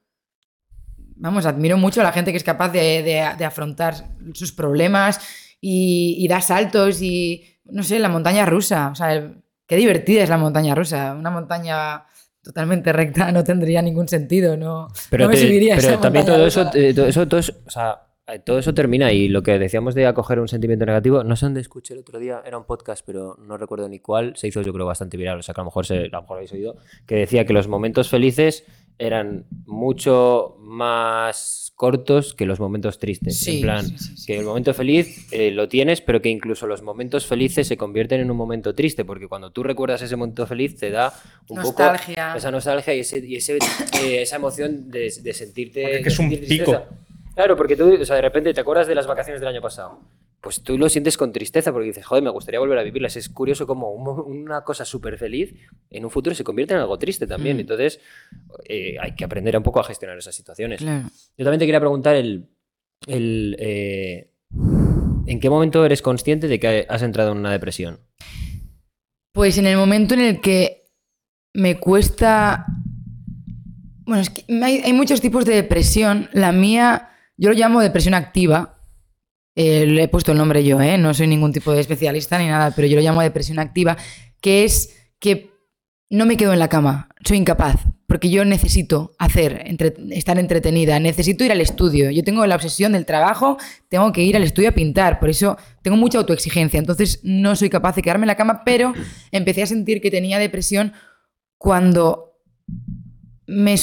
vamos, admiro mucho a la gente que es capaz de, de- de afrontar sus problemas y, y da saltos y, no sé, la montaña rusa. O sea, qué divertida es la montaña rusa. Una montaña totalmente recta no tendría ningún sentido, no, Pero, no me te- subiría pero esa también montaña todo rusa. eso, eh, todo eso, todo eso- o sea, eh, todo eso termina y lo que decíamos de acoger un sentimiento negativo, no sé dónde escuché el otro día, era un podcast, pero no recuerdo ni cuál, se hizo yo creo bastante viral, o sea que a lo mejor, se, a lo mejor habéis oído, que decía que los momentos felices eran mucho más cortos que los momentos tristes. Sí, en plan, sí, sí, sí. que el momento feliz eh, lo tienes, pero que incluso los momentos felices se convierten en un momento triste, porque cuando tú recuerdas ese momento feliz te da un Nostalgia. poco esa nostalgia y, ese, y ese, eh, esa emoción de, de sentirte. Porque es que es un pico. tristeza. Claro, porque tú, o sea, de repente te acuerdas de las vacaciones del año pasado. Pues tú lo sientes con tristeza porque dices, joder, me gustaría volver a vivirlas. Es curioso como un mo- una cosa súper feliz en un futuro se convierte en algo triste también. Mm. Entonces, eh, hay que aprender un poco a gestionar esas situaciones. Claro. Yo también te quería preguntar el, el, eh, ¿en qué momento eres consciente de que has entrado en una depresión? Pues en el momento en el que me cuesta... Bueno, es que hay, hay muchos tipos de depresión. La mía, yo lo llamo depresión activa. Eh, le he puesto el nombre yo, ¿eh? No soy ningún tipo de especialista ni nada, pero yo lo llamo depresión activa, que es que no me quedo en la cama, soy incapaz, porque yo necesito hacer, estar entretenida, necesito ir al estudio. Yo tengo la obsesión del trabajo, tengo que ir al estudio a pintar, por eso tengo mucha autoexigencia, entonces no soy capaz de quedarme en la cama, pero empecé a sentir que tenía depresión cuando me,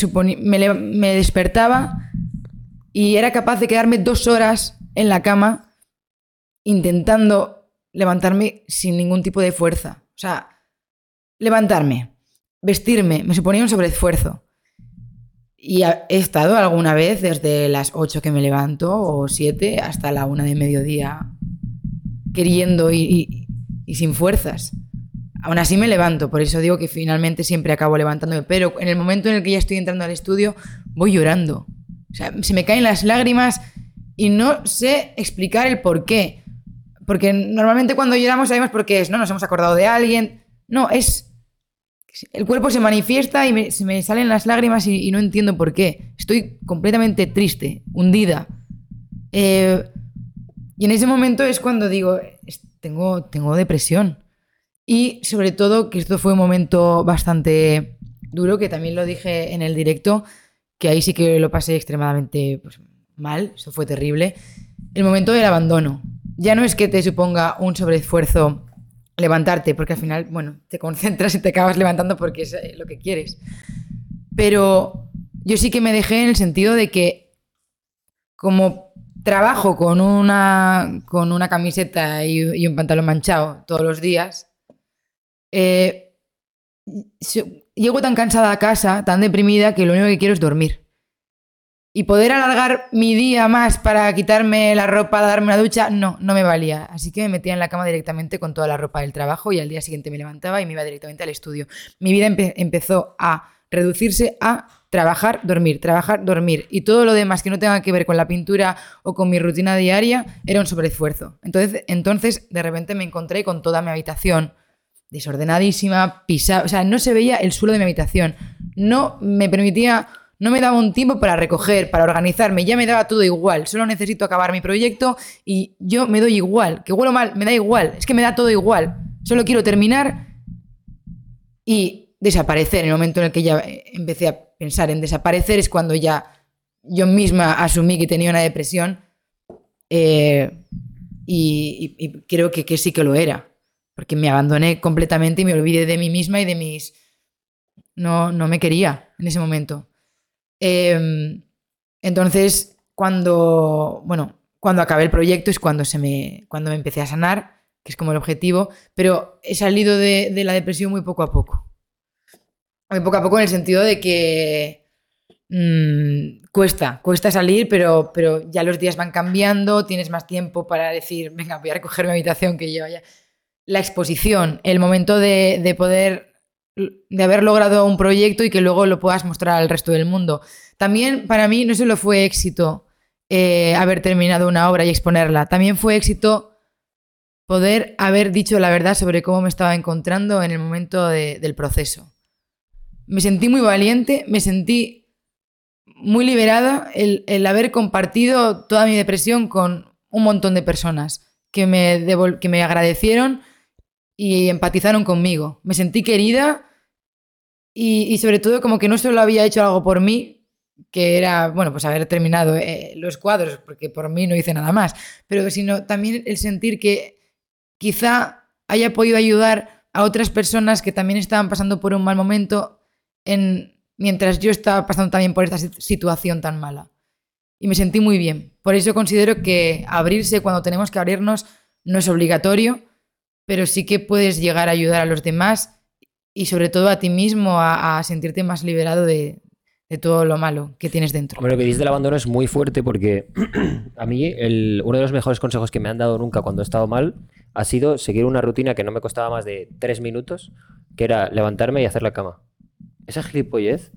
me despertaba y era capaz de quedarme dos horas en la cama intentando levantarme sin ningún tipo de fuerza. O sea, levantarme, vestirme, me suponía un sobreesfuerzo. Y he estado alguna vez desde las 8 que me levanto o 7 hasta la 1 de mediodía queriendo y- y sin fuerzas. Aún así me levanto, por eso digo que finalmente siempre acabo levantándome, pero en el momento en el que ya estoy entrando al estudio, voy llorando. O sea, se me caen las lágrimas y no sé explicar el por qué. Porque normalmente cuando lloramos sabemos por qué es, ¿no? Nos hemos acordado de alguien. No, es... El cuerpo se manifiesta y me- se me salen las lágrimas y, no entiendo por qué. Estoy completamente triste, hundida. Eh, y en ese momento es cuando digo, tengo, tengo depresión. Y sobre todo, que esto fue un momento bastante duro, que también lo dije en el directo, que ahí sí que lo pasé extremadamente pues, mal, eso fue terrible. El momento del abandono. Ya no es que te suponga un sobreesfuerzo levantarte, porque al final, bueno, te concentras y te acabas levantando porque es eh, lo que quieres. Pero yo sí que me dejé en el sentido de que como trabajo con una, con una camiseta y, un pantalón manchado todos los días, eh, llego tan cansada a casa, tan deprimida, que lo único que quiero es dormir. Y poder alargar mi día más para quitarme la ropa, darme una ducha, no, no me valía. Así que me metía en la cama directamente con toda la ropa del trabajo y al día siguiente me levantaba y me iba directamente al estudio. Mi vida empe- empezó a reducirse a trabajar, dormir, trabajar, dormir. Y todo lo demás que no tenga que ver con la pintura o con mi rutina diaria era un sobreesfuerzo. Entonces, entonces de repente me encontré con toda mi habitación desordenadísima, pisada, o sea, no se veía el suelo de mi habitación. No me permitía, no me daba un tiempo para recoger, para organizarme, ya me daba todo igual. Solo necesito acabar mi proyecto y yo me doy igual. Que huelo mal, me da igual, es que me da todo igual. Solo quiero terminar y desaparecer. En el momento en el que ya empecé a pensar en desaparecer es cuando ya yo misma asumí que tenía una depresión eh, y, creo que sí que lo era, porque me abandoné completamente y me olvidé de mí misma y de mis... No, no me quería en ese momento. Eh, entonces, cuando, bueno, cuando acabé el proyecto es cuando, se me, cuando me empecé a sanar, que es como el objetivo, pero he salido de, de la depresión muy poco a poco. Muy poco a poco en el sentido de que mm, cuesta, cuesta salir, pero, pero ya los días van cambiando, tienes más tiempo para decir, venga, voy a recoger mi habitación que lleva ya. La exposición, el momento de, de poder, de haber logrado un proyecto y que luego lo puedas mostrar al resto del mundo. También para mí no solo fue éxito eh, haber terminado una obra y exponerla, también fue éxito poder haber dicho la verdad sobre cómo me estaba encontrando en el momento de- del proceso. Me sentí muy valiente, me sentí muy liberada el, el haber compartido toda mi depresión con un montón de personas que me, que me agradecieron y empatizaron conmigo. Me sentí querida y, y sobre todo como que no solo había hecho algo por mí, que era, bueno, pues haber terminado eh, los cuadros, porque por mí no hice nada más, pero sino también el sentir que quizá haya podido ayudar a otras personas que también estaban pasando por un mal momento en, mientras yo estaba pasando también por esta sit- situación tan mala. Y me sentí muy bien. Por eso considero que abrirse cuando tenemos que abrirnos no es obligatorio, pero sí que puedes llegar a ayudar a los demás y sobre todo a ti mismo a, a sentirte más liberado de, de todo lo malo que tienes dentro. Lo que dices del abandono es muy fuerte porque a mí el- uno de los mejores consejos que me han dado nunca cuando he estado mal ha sido seguir una rutina que no me costaba más de tres minutos, que era levantarme y hacer la cama. Esa gilipollez,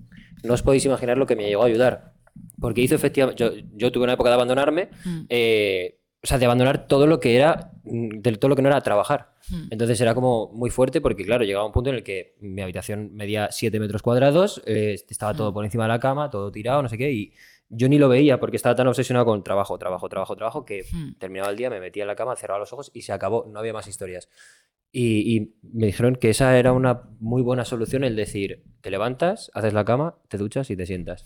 no os podéis imaginar lo que me llegó a ayudar. Porque hizo efectivamente, yo, yo tuve una época de abandonarme, Mm. eh, o sea, de abandonar todo lo que era, mm, de todo lo que no era trabajar. Mm. Entonces era como muy fuerte porque, claro, llegaba un punto en el que mi habitación medía 7 metros cuadrados, eh, estaba todo por encima de la cama, todo tirado, no sé qué, y yo ni lo veía porque estaba tan obsesionado con trabajo, trabajo, trabajo, trabajo, que Mm. terminaba el día, me metía en la cama, cerraba los ojos y se acabó, no había más historias. Y, y me dijeron que esa era una muy buena solución, el decir, te levantas, haces la cama, te duchas y te sientas.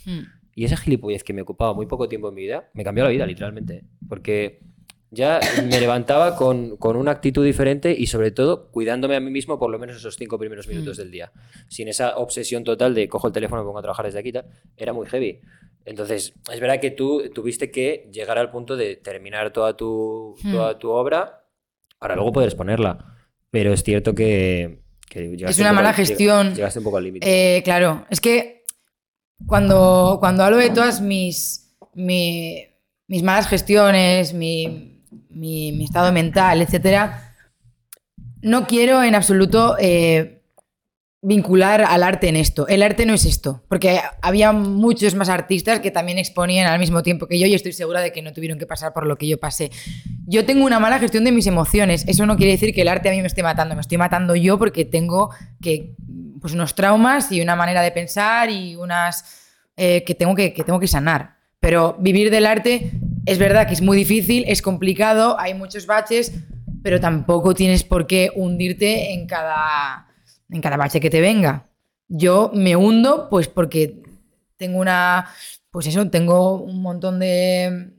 Y esa gilipollez que me ocupaba muy poco tiempo en mi vida, me cambió la vida, literalmente. Porque ya me levantaba con, con una actitud diferente y sobre todo cuidándome a mí mismo por lo menos esos cinco primeros minutos Mm. del día. Sin esa obsesión total de cojo el teléfono y me pongo a trabajar desde aquí, tal, era muy heavy. Entonces, es verdad que tú tuviste que llegar al punto de terminar toda tu, Hmm. toda tu obra para luego poder exponerla. Pero es cierto que... que llegaste una un mala al- gestión. Llegaste un poco al límite. Eh, claro, es que cuando, cuando hablo de todas mis, mi- mis malas gestiones, mi, mi, estado mental, etcétera, no quiero en absoluto eh, vincular al arte en esto. El arte no es esto, porque había muchos más artistas que también exponían al mismo tiempo que yo y estoy segura de que no tuvieron que pasar por lo que yo pasé. Yo tengo una mala gestión de mis emociones. Eso no quiere decir que el arte a mí me esté matando, me estoy matando yo porque tengo que pues unos traumas y una manera de pensar y unas eh, que, tengo que, que tengo que sanar. Pero vivir del arte es verdad que es muy difícil, es complicado, hay muchos baches, pero tampoco tienes por qué hundirte en cada, en cada bache que te venga. Yo me hundo pues porque tengo una, pues eso, tengo un montón de,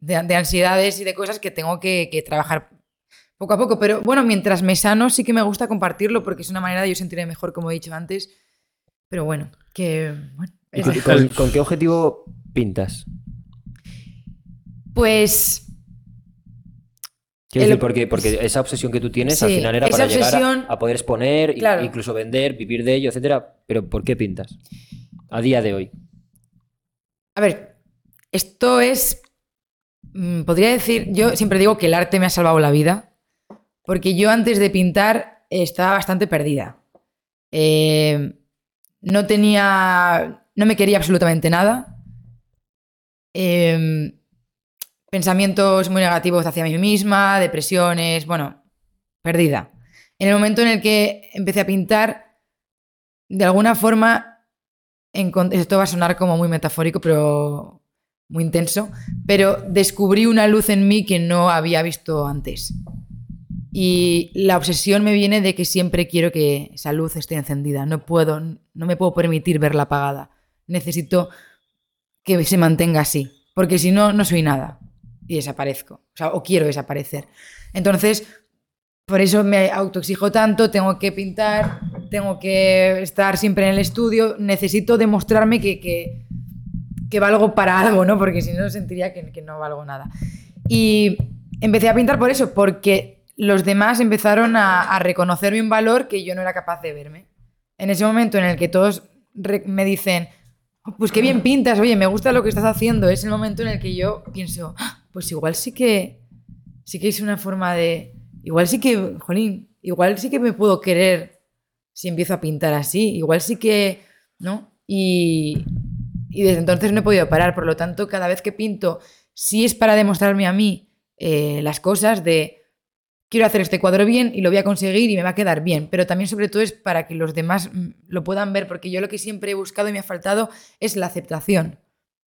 de, de ansiedades y de cosas que tengo que, que trabajar poco a poco. Pero bueno, mientras me sano sí que me gusta compartirlo porque es una manera de yo sentirme mejor, como he dicho antes. Pero bueno, que... Bueno, ¿Y es- con, con- con qué objetivo pintas? Pues Quiero El- decir, porque, porque esa obsesión que tú tienes al final era para llegar a, a poder exponer, Claro. incluso vender, vivir de ello, etcétera. Pero ¿por qué pintas? A día de hoy. A ver, esto es. mm, Podría decir. Yo siempre digo que el arte me ha salvado la vida. Porque yo antes de pintar estaba bastante perdida. Eh, no tenía. No me quería absolutamente nada. Eh, pensamientos muy negativos hacia mí misma, depresiones, bueno, perdida. En el momento en el que empecé a pintar, de alguna forma esto va a sonar como muy metafórico, pero muy intenso, pero descubrí una luz en mí que no había visto antes. Y la obsesión me viene de que siempre quiero que esa luz esté encendida. No puedo, no me puedo permitir verla apagada. Necesito que se mantenga así, porque si no, no soy nada y desaparezco. O quiero desaparecer. Entonces, por eso me autoexijo tanto, tengo que pintar, tengo que estar siempre en el estudio, necesito demostrarme que, que, que valgo para algo, ¿no? Porque si no sentiría que, que no valgo nada. Y empecé a pintar por eso, porque los demás empezaron a, a reconocerme un valor que yo no era capaz de verme. En ese momento en el que todos me dicen, "Oh, pues qué bien pintas, oye, me gusta lo que estás haciendo, es el momento en el que yo pienso, "Ah, pues igual sí que, sí que es una forma de, igual sí que, jolín, igual sí que me puedo querer si empiezo a pintar así, igual sí que, ¿no? Y, y desde entonces no he podido parar, por lo tanto, cada vez que pinto, sí es para demostrarme a mí eh, las cosas de, quiero hacer este cuadro bien y lo voy a conseguir y me va a quedar bien, pero también sobre todo es para que los demás mm, lo puedan ver, porque yo lo que siempre he buscado y me ha faltado es la aceptación.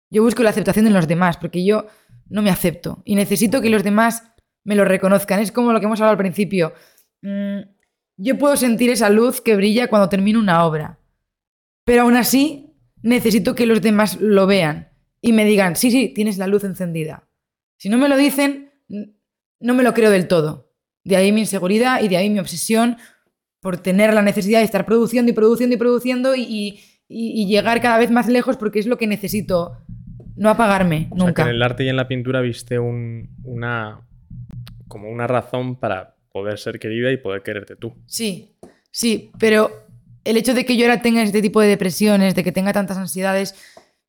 Yo busco la aceptación en los demás, porque yo no me acepto y necesito que los demás me lo reconozcan. Es como lo que hemos hablado al principio. Mm, yo puedo sentir esa luz que brilla cuando termino una obra, pero aún así necesito que los demás lo vean y me digan, sí, sí, tienes la luz encendida. Si no me lo dicen, no me lo creo del todo. De ahí mi inseguridad y de ahí mi obsesión por tener la necesidad de estar produciendo y produciendo y produciendo y llegar cada vez más lejos porque es lo que necesito. No apagarme, O sea, que nunca. en el arte y en la pintura viste un- una como una razón para poder ser querida y poder quererte tú. Sí, sí, pero el hecho de que yo ahora tenga este tipo de depresiones, de que tenga tantas ansiedades,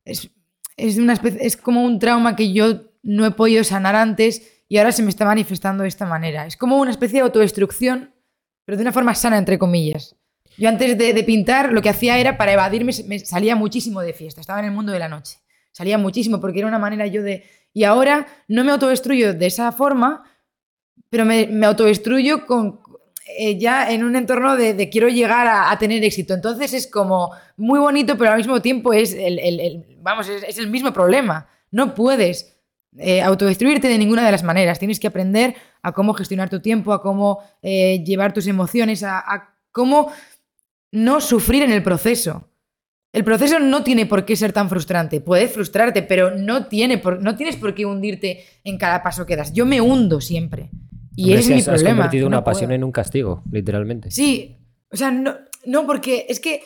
es, es, una especie- es como un trauma que yo no he podido sanar antes y ahora se me está manifestando de esta manera. Es como una especie de autodestrucción, pero de una forma sana, entre comillas. Yo antes de, de pintar lo que hacía era para evadirme, me salía muchísimo de fiesta, estaba en el mundo de la noche. Salía muchísimo porque era una manera yo de... Y ahora no me autodestruyo de esa forma, pero me, me autodestruyo con, eh, ya en un entorno de, de quiero llegar a, tener éxito. Entonces es como muy bonito, pero al mismo tiempo es el, el- vamos, es, el mismo problema. No puedes eh, autodestruirte de ninguna de las maneras. Tienes que aprender a cómo gestionar tu tiempo, a cómo eh, llevar tus emociones, a cómo no sufrir en el proceso. El proceso no tiene por qué ser tan frustrante. Puedes frustrarte, pero no, tiene por, no tienes por qué hundirte en cada paso que das. Yo me hundo siempre. Y Hombre, ese es que mi has, has problema. convertido no una pasión en un castigo, literalmente. Sí, o sea, no, no, porque es que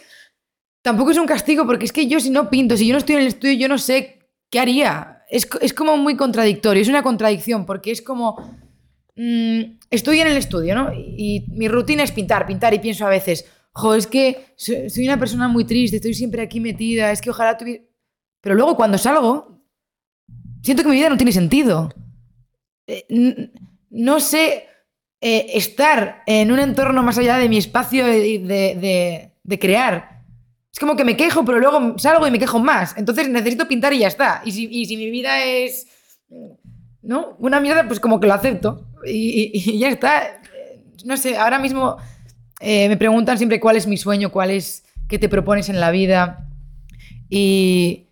tampoco es un castigo, porque es que yo si no pinto, si yo no estoy en el estudio, yo no sé qué haría. Es, es como muy contradictorio, es una contradicción, porque es como... mm, estoy en el estudio, ¿no? Y, y mi rutina es pintar, pintar, y pienso a veces, jo, es que soy, una persona muy triste, estoy siempre aquí metida, es que ojalá tuviera... Pero luego cuando salgo, siento que mi vida no tiene sentido. eh, no sé eh, estar en un entorno más allá de mi espacio de, de- crear. Es como que me quejo, pero luego salgo y me quejo más. Entonces necesito pintar y ya está. Y si, y si mi vida es. ¿No? Una mierda, pues como que lo acepto. Y, ya está. No sé, ahora mismo eh, me preguntan siempre cuál es mi sueño, cuál es. qué te propones en la vida. Y.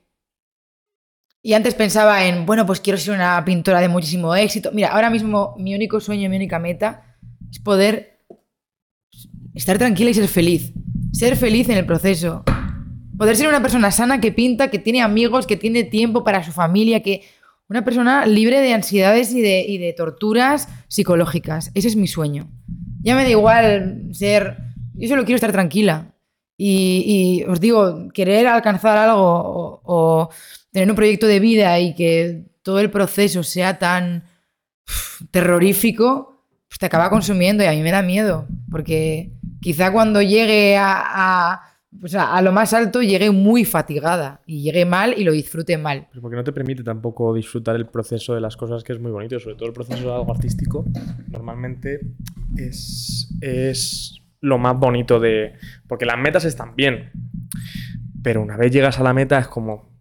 Y antes pensaba en, bueno, pues quiero ser una pintora de muchísimo éxito. Mira, ahora mismo mi único sueño, mi única meta es poder estar tranquila y ser feliz. Ser feliz en el proceso. Poder ser una persona sana que pinta, que tiene amigos, que tiene tiempo para su familia, que una persona libre de ansiedades y de, y de torturas psicológicas. Ese es mi sueño. Ya me da igual ser... Yo solo quiero estar tranquila. Y, y os digo, querer alcanzar algo o, tener un proyecto de vida y que todo el proceso sea tan terrorífico, pues te acaba consumiendo y a mí me da miedo. Porque quizá cuando llegue a, pues a- a lo más alto llegue muy fatigada y llegue mal y lo disfrute mal. Porque no te permite tampoco disfrutar el proceso de las cosas que es muy bonito, sobre todo el proceso de algo artístico, normalmente es, es lo más bonito de... Porque las metas están bien, pero una vez llegas a la meta es como...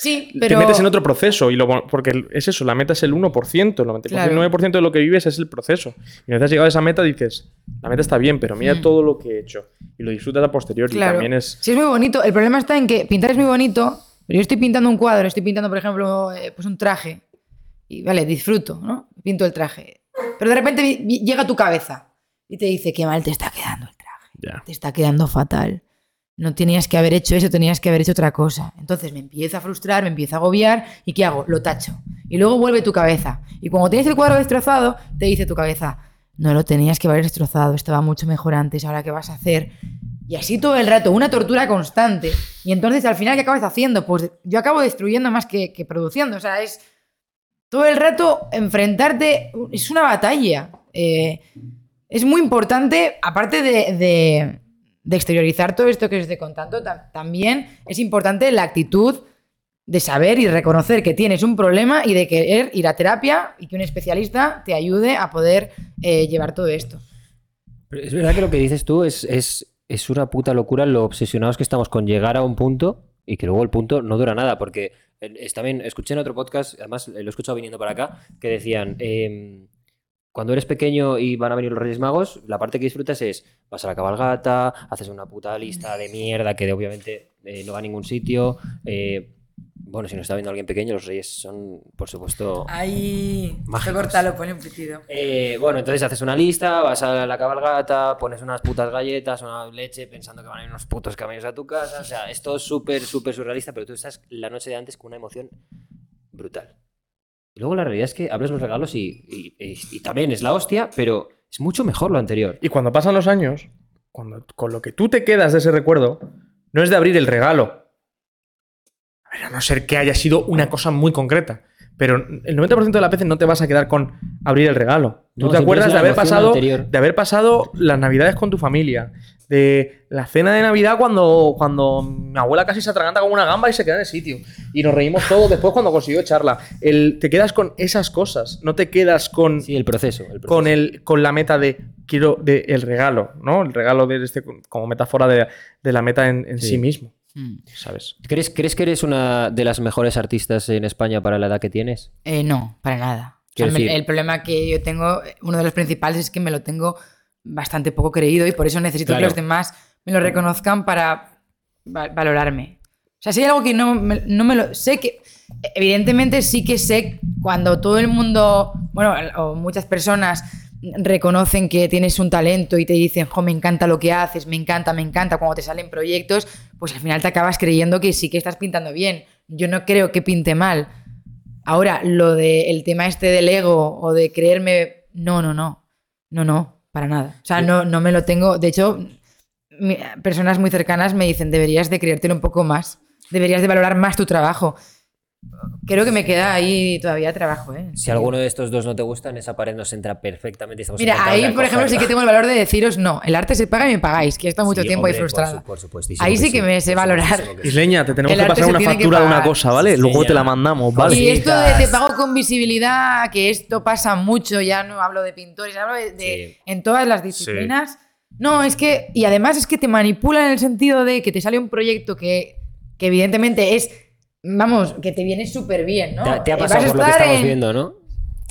Sí, pero... Te metes en otro proceso, y lo, porque es eso, la meta es el 1%, el 99% Claro. de lo que vives es el proceso. Y una vez has llegado a esa meta dices, la meta está bien, pero mira Mm. todo lo que he hecho. Y lo disfrutas a posteriori. Claro. También es... Sí, es muy bonito. El problema está en que pintar es muy bonito, pero yo estoy pintando un cuadro, estoy pintando, por ejemplo, eh, pues un traje. Y vale, disfruto, ¿no? Pinto el traje. Pero de repente llega a tu cabeza y te dice, qué mal te está quedando el traje. Te está quedando fatal. No tenías que haber hecho eso, tenías que haber hecho otra cosa. Entonces me empiezo a frustrar, me empiezo a agobiar y ¿qué hago? Lo tacho. Y luego vuelve tu cabeza. Y cuando tienes el cuadro destrozado, te dice tu cabeza, no lo tenías que haber destrozado, estaba mucho mejor antes, ahora qué vas a hacer. Y así todo el rato, una tortura constante. Y entonces al final, ¿qué acabas haciendo? Pues yo acabo destruyendo más que, que produciendo. O sea, es todo el rato enfrentarte, es una batalla. Eh, es muy importante, aparte de- de exteriorizar todo esto que os estoy contando, ta- también es importante la actitud de saber y reconocer que tienes un problema y de querer ir a terapia y que un especialista te ayude a poder eh, llevar todo esto. Es verdad que lo que dices tú es, es, es una puta locura lo obsesionados que estamos con llegar a un punto y que luego el punto no dura nada. Porque eh, también escuché en otro podcast, además eh, lo he escuchado viniendo para acá, que decían. em, cuando eres pequeño y van a venir los Reyes Magos, la parte que disfrutas es vas a la cabalgata, haces una puta lista de mierda que obviamente eh, no va a ningún sitio. eh, bueno, si nos está viendo alguien pequeño, los Reyes son, por supuesto, Ahí, Mágicos. cortalo, pone un pitido. eh, bueno, entonces haces una lista, vas a la cabalgata, pones unas putas galletas, una leche, pensando que van a ir unos putos camellos a tu casa. O sea, es todo súper, súper surrealista, pero tú estás la noche de antes con una emoción brutal. Y luego la realidad es que abres los regalos y, y- y- y también es la hostia, pero es mucho mejor lo anterior. Y cuando pasan los años, cuando, con lo que tú te quedas de ese recuerdo, no es de abrir el regalo. A ver, a no ser que haya sido una cosa muy concreta. Pero el 90% de las veces no te vas a quedar con abrir el regalo. Tú te acuerdas de haber, pasado, anterior. de haber pasado las navidades con tu familia. De la cena de Navidad cuando, cuando mi abuela casi se atraganta con una gamba y se queda en el sitio. Y nos reímos todos después cuando consiguió echarla. El, te quedas con esas cosas. No te quedas con Sí, el proceso. el proceso. con, el, con la meta de quiero de el regalo, ¿no? El regalo de este como metáfora de, de la meta en, en sí. Sí. mismo, Mm. ¿sabes? ¿Crees, ¿Crees que eres una de las mejores artistas en España para la edad que tienes? Eh, no, para nada. O sea, Quiero me- decir- el problema que yo tengo, uno de los principales es que me lo tengo bastante poco creído y por eso necesito Claro. que los demás me lo reconozcan para va- valorarme. O sea, si hay algo que no me, no me lo... Sé que... Evidentemente sí que sé cuando todo el mundo, bueno, o muchas personas reconocen que tienes un talento y te dicen, jo, me encanta lo que haces, me encanta, me encanta, cuando te salen proyectos, pues al final te acabas creyendo que sí que estás pintando bien. Yo no creo que pinte mal. Ahora, lo del tema este del ego o de creerme, no, no, no, no, no, para nada. O sea, no, no me lo tengo. De hecho, personas muy cercanas me dicen, deberías de creértelo un poco más, deberías de valorar más tu trabajo. Creo que me queda ahí todavía trabajo, ¿eh? Si alguno de estos dos no te gustan, esa pared nos entra perfectamente. estamos Mira, ahí, por ejemplo, sí que tengo el valor de deciros no. El arte se paga y me pagáis, que he estado mucho Sí, tiempo ahí hombre, por frustrada. su- por supuestísimo Ahí sí que me sé por valorar. Isleña, te tenemos El que pasar una tiene que factura de una cosa, ¿vale? Sí, Luego ya. te la mandamos, ¿vale? Y esto de te pago con visibilidad, que esto pasa mucho, ya no hablo de pintores, hablo de, de- Sí. en todas las disciplinas. No, es que, y además es que te manipulan en el sentido de que te sale un proyecto que, que evidentemente es, vamos, que te viene súper bien, ¿no? Te, te ha Eh, pasado por lo que estamos en- viendo, ¿no?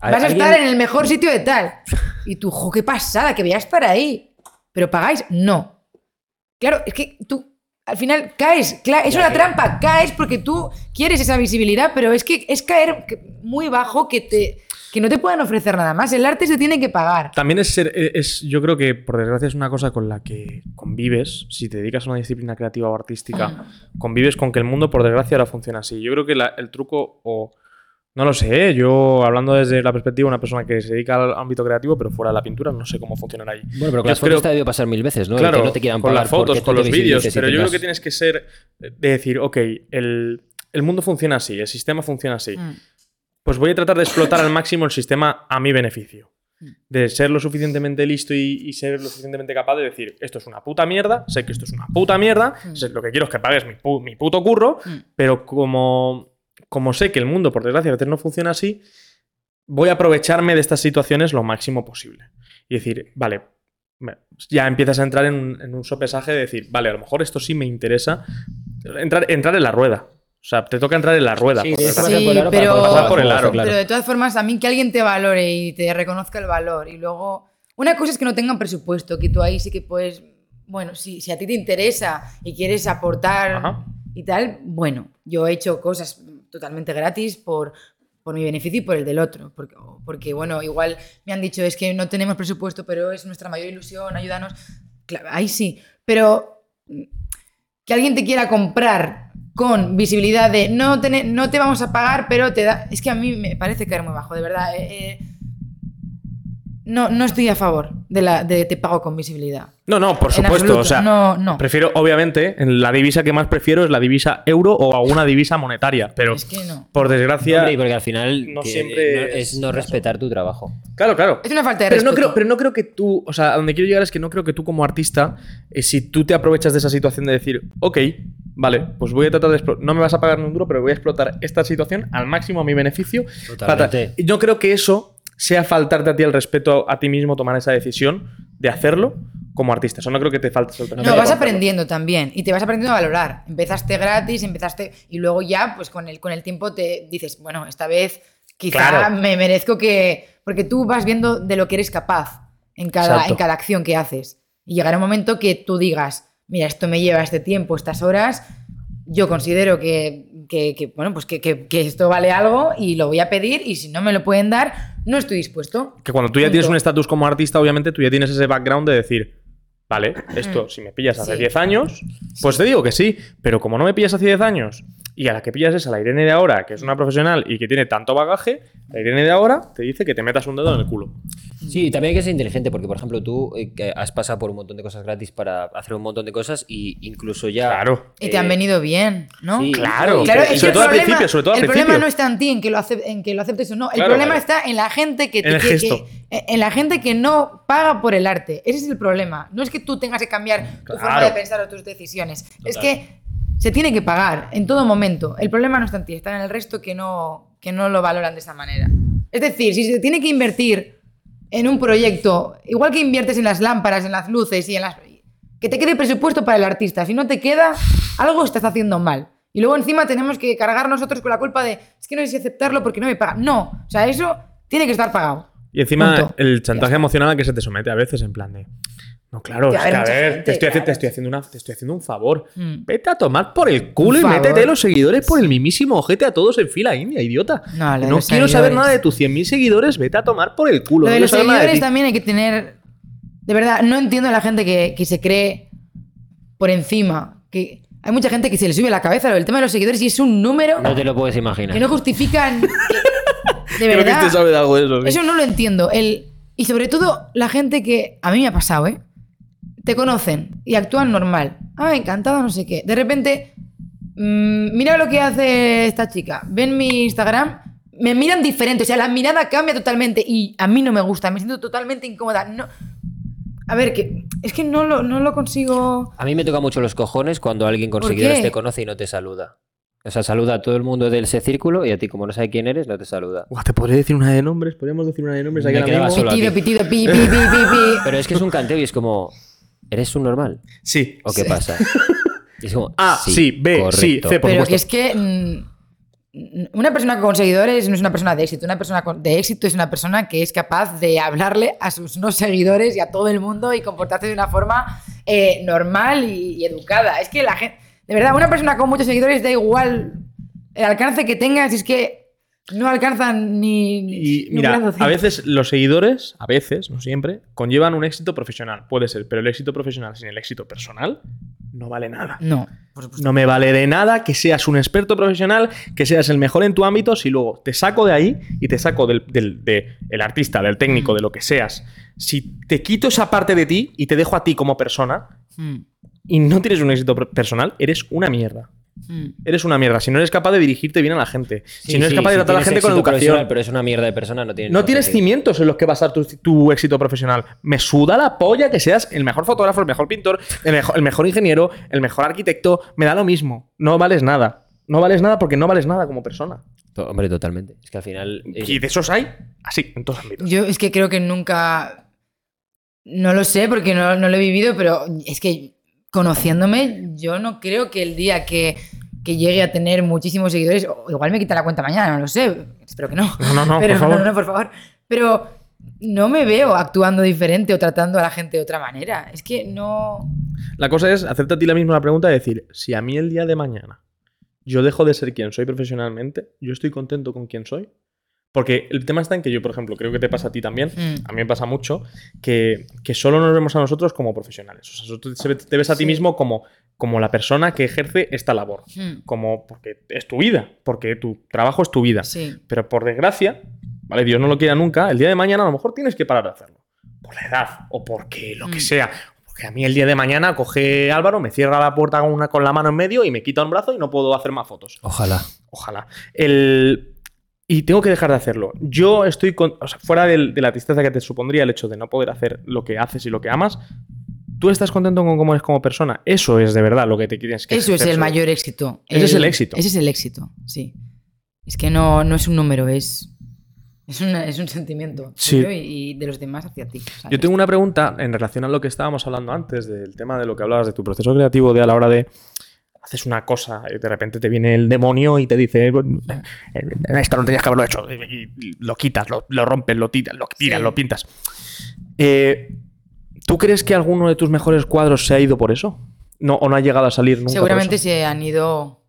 Vas a ¿Alguien- estar en el mejor sitio de tal. Y tú, jo, qué pasada, que voy a estar ahí. ¿Pero pagáis? No. Claro, es que tú al final caes. es una trampa. Caes porque tú quieres esa visibilidad, pero es que es caer muy bajo que, te, que no te puedan ofrecer nada más. El arte se tiene que pagar. También es ser, es, yo creo que por desgracia es una cosa con la que convives, si te dedicas a una disciplina creativa o artística, convives con que el mundo por desgracia ahora funciona así. Yo creo que la- el truco, o no lo sé, yo hablando desde la perspectiva de una persona que se dedica al ámbito creativo, pero fuera de la pintura, no sé cómo funcionará ahí. Bueno, pero con Yo las fotos te ha debido pasar mil veces, ¿no? Claro, que no te quieran con pagar las fotos, con los vídeos, pero yo creo que tienes que ser de decir, ok, el, el mundo funciona así, el sistema funciona así. Mm. Pues voy a tratar de explotar al máximo el sistema a mi beneficio. De ser lo suficientemente listo y, y ser lo suficientemente capaz de decir, esto es una puta mierda, sé que esto es una puta mierda, Mm. sé- lo que quiero es que pagues mi, pu- mi puto curro, Mm. pero como, como sé que el mundo, por desgracia, a veces no funciona así, voy a aprovecharme de estas situaciones lo máximo posible. Y decir, vale, ya empiezas a entrar en un, en un sopesaje de decir, vale, a lo mejor esto sí me interesa, entrar, entrar en la rueda. O sea, te toca entrar en la rueda. Sí, por por aro pero- poder Pasar por el jugar, aro. claro. Pero de todas formas, a mí que alguien te valore y te reconozca el valor. Y luego, una cosa es que no tengan presupuesto, que tú ahí sí que puedes, bueno, si, si a ti te interesa y quieres aportar Ajá. y tal, bueno, yo he hecho cosas totalmente gratis por, por mi beneficio y por el del otro. Porque, porque, bueno, igual me han dicho, es que no tenemos presupuesto, pero es nuestra mayor ilusión, ayúdanos. Claro, ahí sí. Pero que alguien te quiera comprar con visibilidad de no te, no te vamos a pagar, pero te da. Es que a mí me parece caer muy bajo, de verdad. eh, eh, no, no estoy a favor de, la, de te pago con visibilidad. No, no, por En supuesto. absoluto, o sea, no, no. prefiero, obviamente, en la divisa que más prefiero es la divisa euro o alguna divisa monetaria. Pero, Es que no. por desgracia. Hombre, y porque al final no siempre no- es es no respetar tu trabajo. Claro, claro. Es una falta de Pero no, respeto. creo, pero no creo que tú, o sea, a donde quiero llegar es que no creo que tú como artista, eh, si tú te aprovechas de esa situación de decir, ok, vale, pues voy a tratar de explo- no me vas a pagar ni un duro, pero voy a explotar esta situación al máximo a mi beneficio. Totalmente. Para- Y no creo que eso sea faltarte a ti el respeto a ti mismo tomar esa decisión de hacerlo como artista. Eso no creo que te falte. No, vas aprendiendo también y te vas aprendiendo a valorar. Empezaste gratis, empezaste y luego ya, pues con el, con el tiempo te dices, bueno, esta vez quizá Claro. me merezco que... Porque tú vas viendo de lo que eres capaz en cada, Exacto. en cada acción que haces. Y llegará un momento que tú digas, mira, esto me lleva este tiempo, estas horas, yo considero que, que- que, bueno, pues que, que- que esto vale algo y lo voy a pedir y si no me lo pueden dar, no estoy dispuesto. Que cuando tú ya tienes un estatus como artista, obviamente tú ya tienes ese background de decir, vale, esto si me pillas hace Mm. Sí. 10 años, pues te digo que sí, pero como no me pillas hace 10 años y a la que pillas es a la Irene de ahora, que es una profesional y que tiene tanto bagaje, la Irene de ahora te dice que te metas un dedo en el culo. Sí, también hay que ser inteligente, porque por ejemplo tú eh, que has pasado por un montón de cosas gratis para hacer un montón de cosas y incluso ya. Claro. Y te han eh, venido bien, ¿no? sí, Claro, Claro, sobre es el todo al problema, principio, sobre todo al el problema principio. no está en ti, en que lo, en que lo aceptes o no. El Claro, problema claro. está en la gente que, En el que- gesto. que- en la gente que no paga por el arte. Ese es el problema. No es que tú tengas que cambiar tu forma de pensar o tus decisiones. Es que se tiene que pagar en todo momento. El problema no está en ti, está en el resto que no, que no lo valoran de esa manera. Es decir, si se tiene que invertir en un proyecto, igual que inviertes en las lámparas, en las luces y en las... Que te quede presupuesto para el artista. Si no te queda, algo estás haciendo mal. Y luego encima tenemos que cargar nosotros con la culpa de, es que no sé si aceptarlo porque no me pagan. No, o sea, eso tiene que estar pagado. Y encima Punto. el chantaje emocional al que se te somete a veces en plan de... No, claro, es a ver, que a ver, gente, te, estoy, claro. te estoy haciendo una, te estoy haciendo un favor. Mm. Vete a tomar por el culo y métete los seguidores por el mismísimo ojete a todos en fila india, idiota. No, no quiero saber nada de tus 100.000 seguidores, vete a tomar por el culo. Lo de los de seguidores también hay que tener. De verdad, no entiendo a la gente que, que se cree por encima. Que hay mucha gente que se le sube la cabeza lo del tema de los seguidores y es un número No te lo puedes imaginar. que no justifican. de Creo que verdad. usted sabe de algo de eso. sí. Eso no lo entiendo. El, y sobre todo la gente que. A mí me ha pasado, ¿eh? Te conocen y actúan normal. Ah, encantado, no sé qué. De repente mm, mira lo que hace esta chica, ven mi Instagram, me miran diferente, o sea, la mirada cambia totalmente y a mí no me gusta, me siento totalmente incómoda. No, a ver, que es que no lo, no lo consigo. A mí me toca mucho los cojones cuando alguien con ¿Por seguidores te conoce y no te saluda. O sea, saluda a todo el mundo de ese círculo y a ti, como no sabe quién eres, no te saluda. ¿Te podría decir una de nombres? ¿Podríamos decir una de nombres Me aquí quedaba a Pitido, ti. pitido, pi, pi, pi, pi, pi. Pero es que es un canteo y es como, ¿eres un normal? Sí. ¿O qué pasa? Y es como, A, sí, B, sí. C, por Pero supuesto. que es que mm, una persona con seguidores no es una persona de éxito. Una persona con- de éxito es una persona que es capaz de hablarle a sus no seguidores y a todo el mundo y comportarse de una forma eh, normal y, y educada. Es que la gente, de verdad, una persona con muchos seguidores da igual el alcance que tengas, es que no alcanzan ni, ni- Y ni un mira, a veces los seguidores, a veces, no siempre, conllevan un éxito profesional. Puede ser, pero el éxito profesional sin el éxito personal no vale nada. No, por supuesto. No me vale de nada que seas un experto profesional, que seas el mejor en tu ámbito, si luego te saco de ahí y te saco del, del- de el artista, del técnico, de lo que seas. Si te quito esa parte de ti y te dejo a ti como persona Mm, y no tienes un éxito personal, eres una mierda. Mm. Eres una mierda. Si no eres capaz de dirigirte bien a la gente, Sí, si no eres sí, capaz de si tratar a la tienes gente con educación, Pero es una mierda de persona, no tiene no tienes sentido. cimientos en los que basar tu, tu éxito profesional. Me suda la polla que seas el mejor fotógrafo, el mejor pintor, el mejor, el mejor ingeniero, el mejor arquitecto. Me da lo mismo. No vales nada. No vales nada porque no vales nada como persona. Hombre, totalmente. Es que al final. eh, Y de esos hay así, en todos ámbitos. Yo es que creo que nunca. No lo sé porque no, no lo he vivido, pero es que conociéndome, yo no creo que el día que, que llegue a tener muchísimos seguidores, o igual me quita la cuenta mañana, no lo sé, espero que no. No, no, no, pero, por favor. No, no, por favor. Pero no me veo actuando diferente o tratando a la gente de otra manera. Es que no. La cosa es hacerte a ti la misma pregunta y decir, si a mí el día de mañana yo dejo de ser quien soy profesionalmente, yo estoy contento con quien soy. Porque el tema está en que yo, por ejemplo, creo que te pasa a ti también, Mm. a mí me pasa mucho, que, que solo nos vemos a nosotros como profesionales. O sea, tú te ves a ti mismo como, como la persona que ejerce esta labor. Mm, Como porque es tu vida, porque tu trabajo es tu vida. Sí. Pero por desgracia, ¿vale? Dios no lo quiera nunca, el día de mañana a lo mejor tienes que parar de hacerlo. Por la edad o porque lo que Mm. sea. Porque a mí el día de mañana coge Álvaro, me cierra la puerta con, una, con la mano en medio y me quita un brazo y no puedo hacer más fotos. Ojalá. Ojalá. El... Y tengo que dejar de hacerlo. Yo estoy con... o sea, fuera del- de la tristeza que te supondría el hecho de no poder hacer lo que haces y lo que amas. Tú estás contento con cómo eres como persona. Eso es de verdad lo que te tienes que Eso es el sobre. mayor éxito. Ese es el éxito. Ese es el éxito, sí. Es que no, no es un número, es, es, una- es un sentimiento Sí. tuyo y, y de los demás hacia ti. ¿sabes? Yo tengo una pregunta en relación a lo que estábamos hablando antes, del tema de lo que hablabas de tu proceso creativo, de a la hora de haces una cosa y de repente te viene el demonio y te dice "Eh, esto no tenías que haberlo hecho y, lo quitas, lo, lo rompes, lo tiras, lo tiras, Sí. lo pintas. Eh, ¿Tú crees que alguno de tus mejores cuadros se ha ido por eso? No, ¿O no ha llegado a salir nunca? por Seguramente eso? se han ido.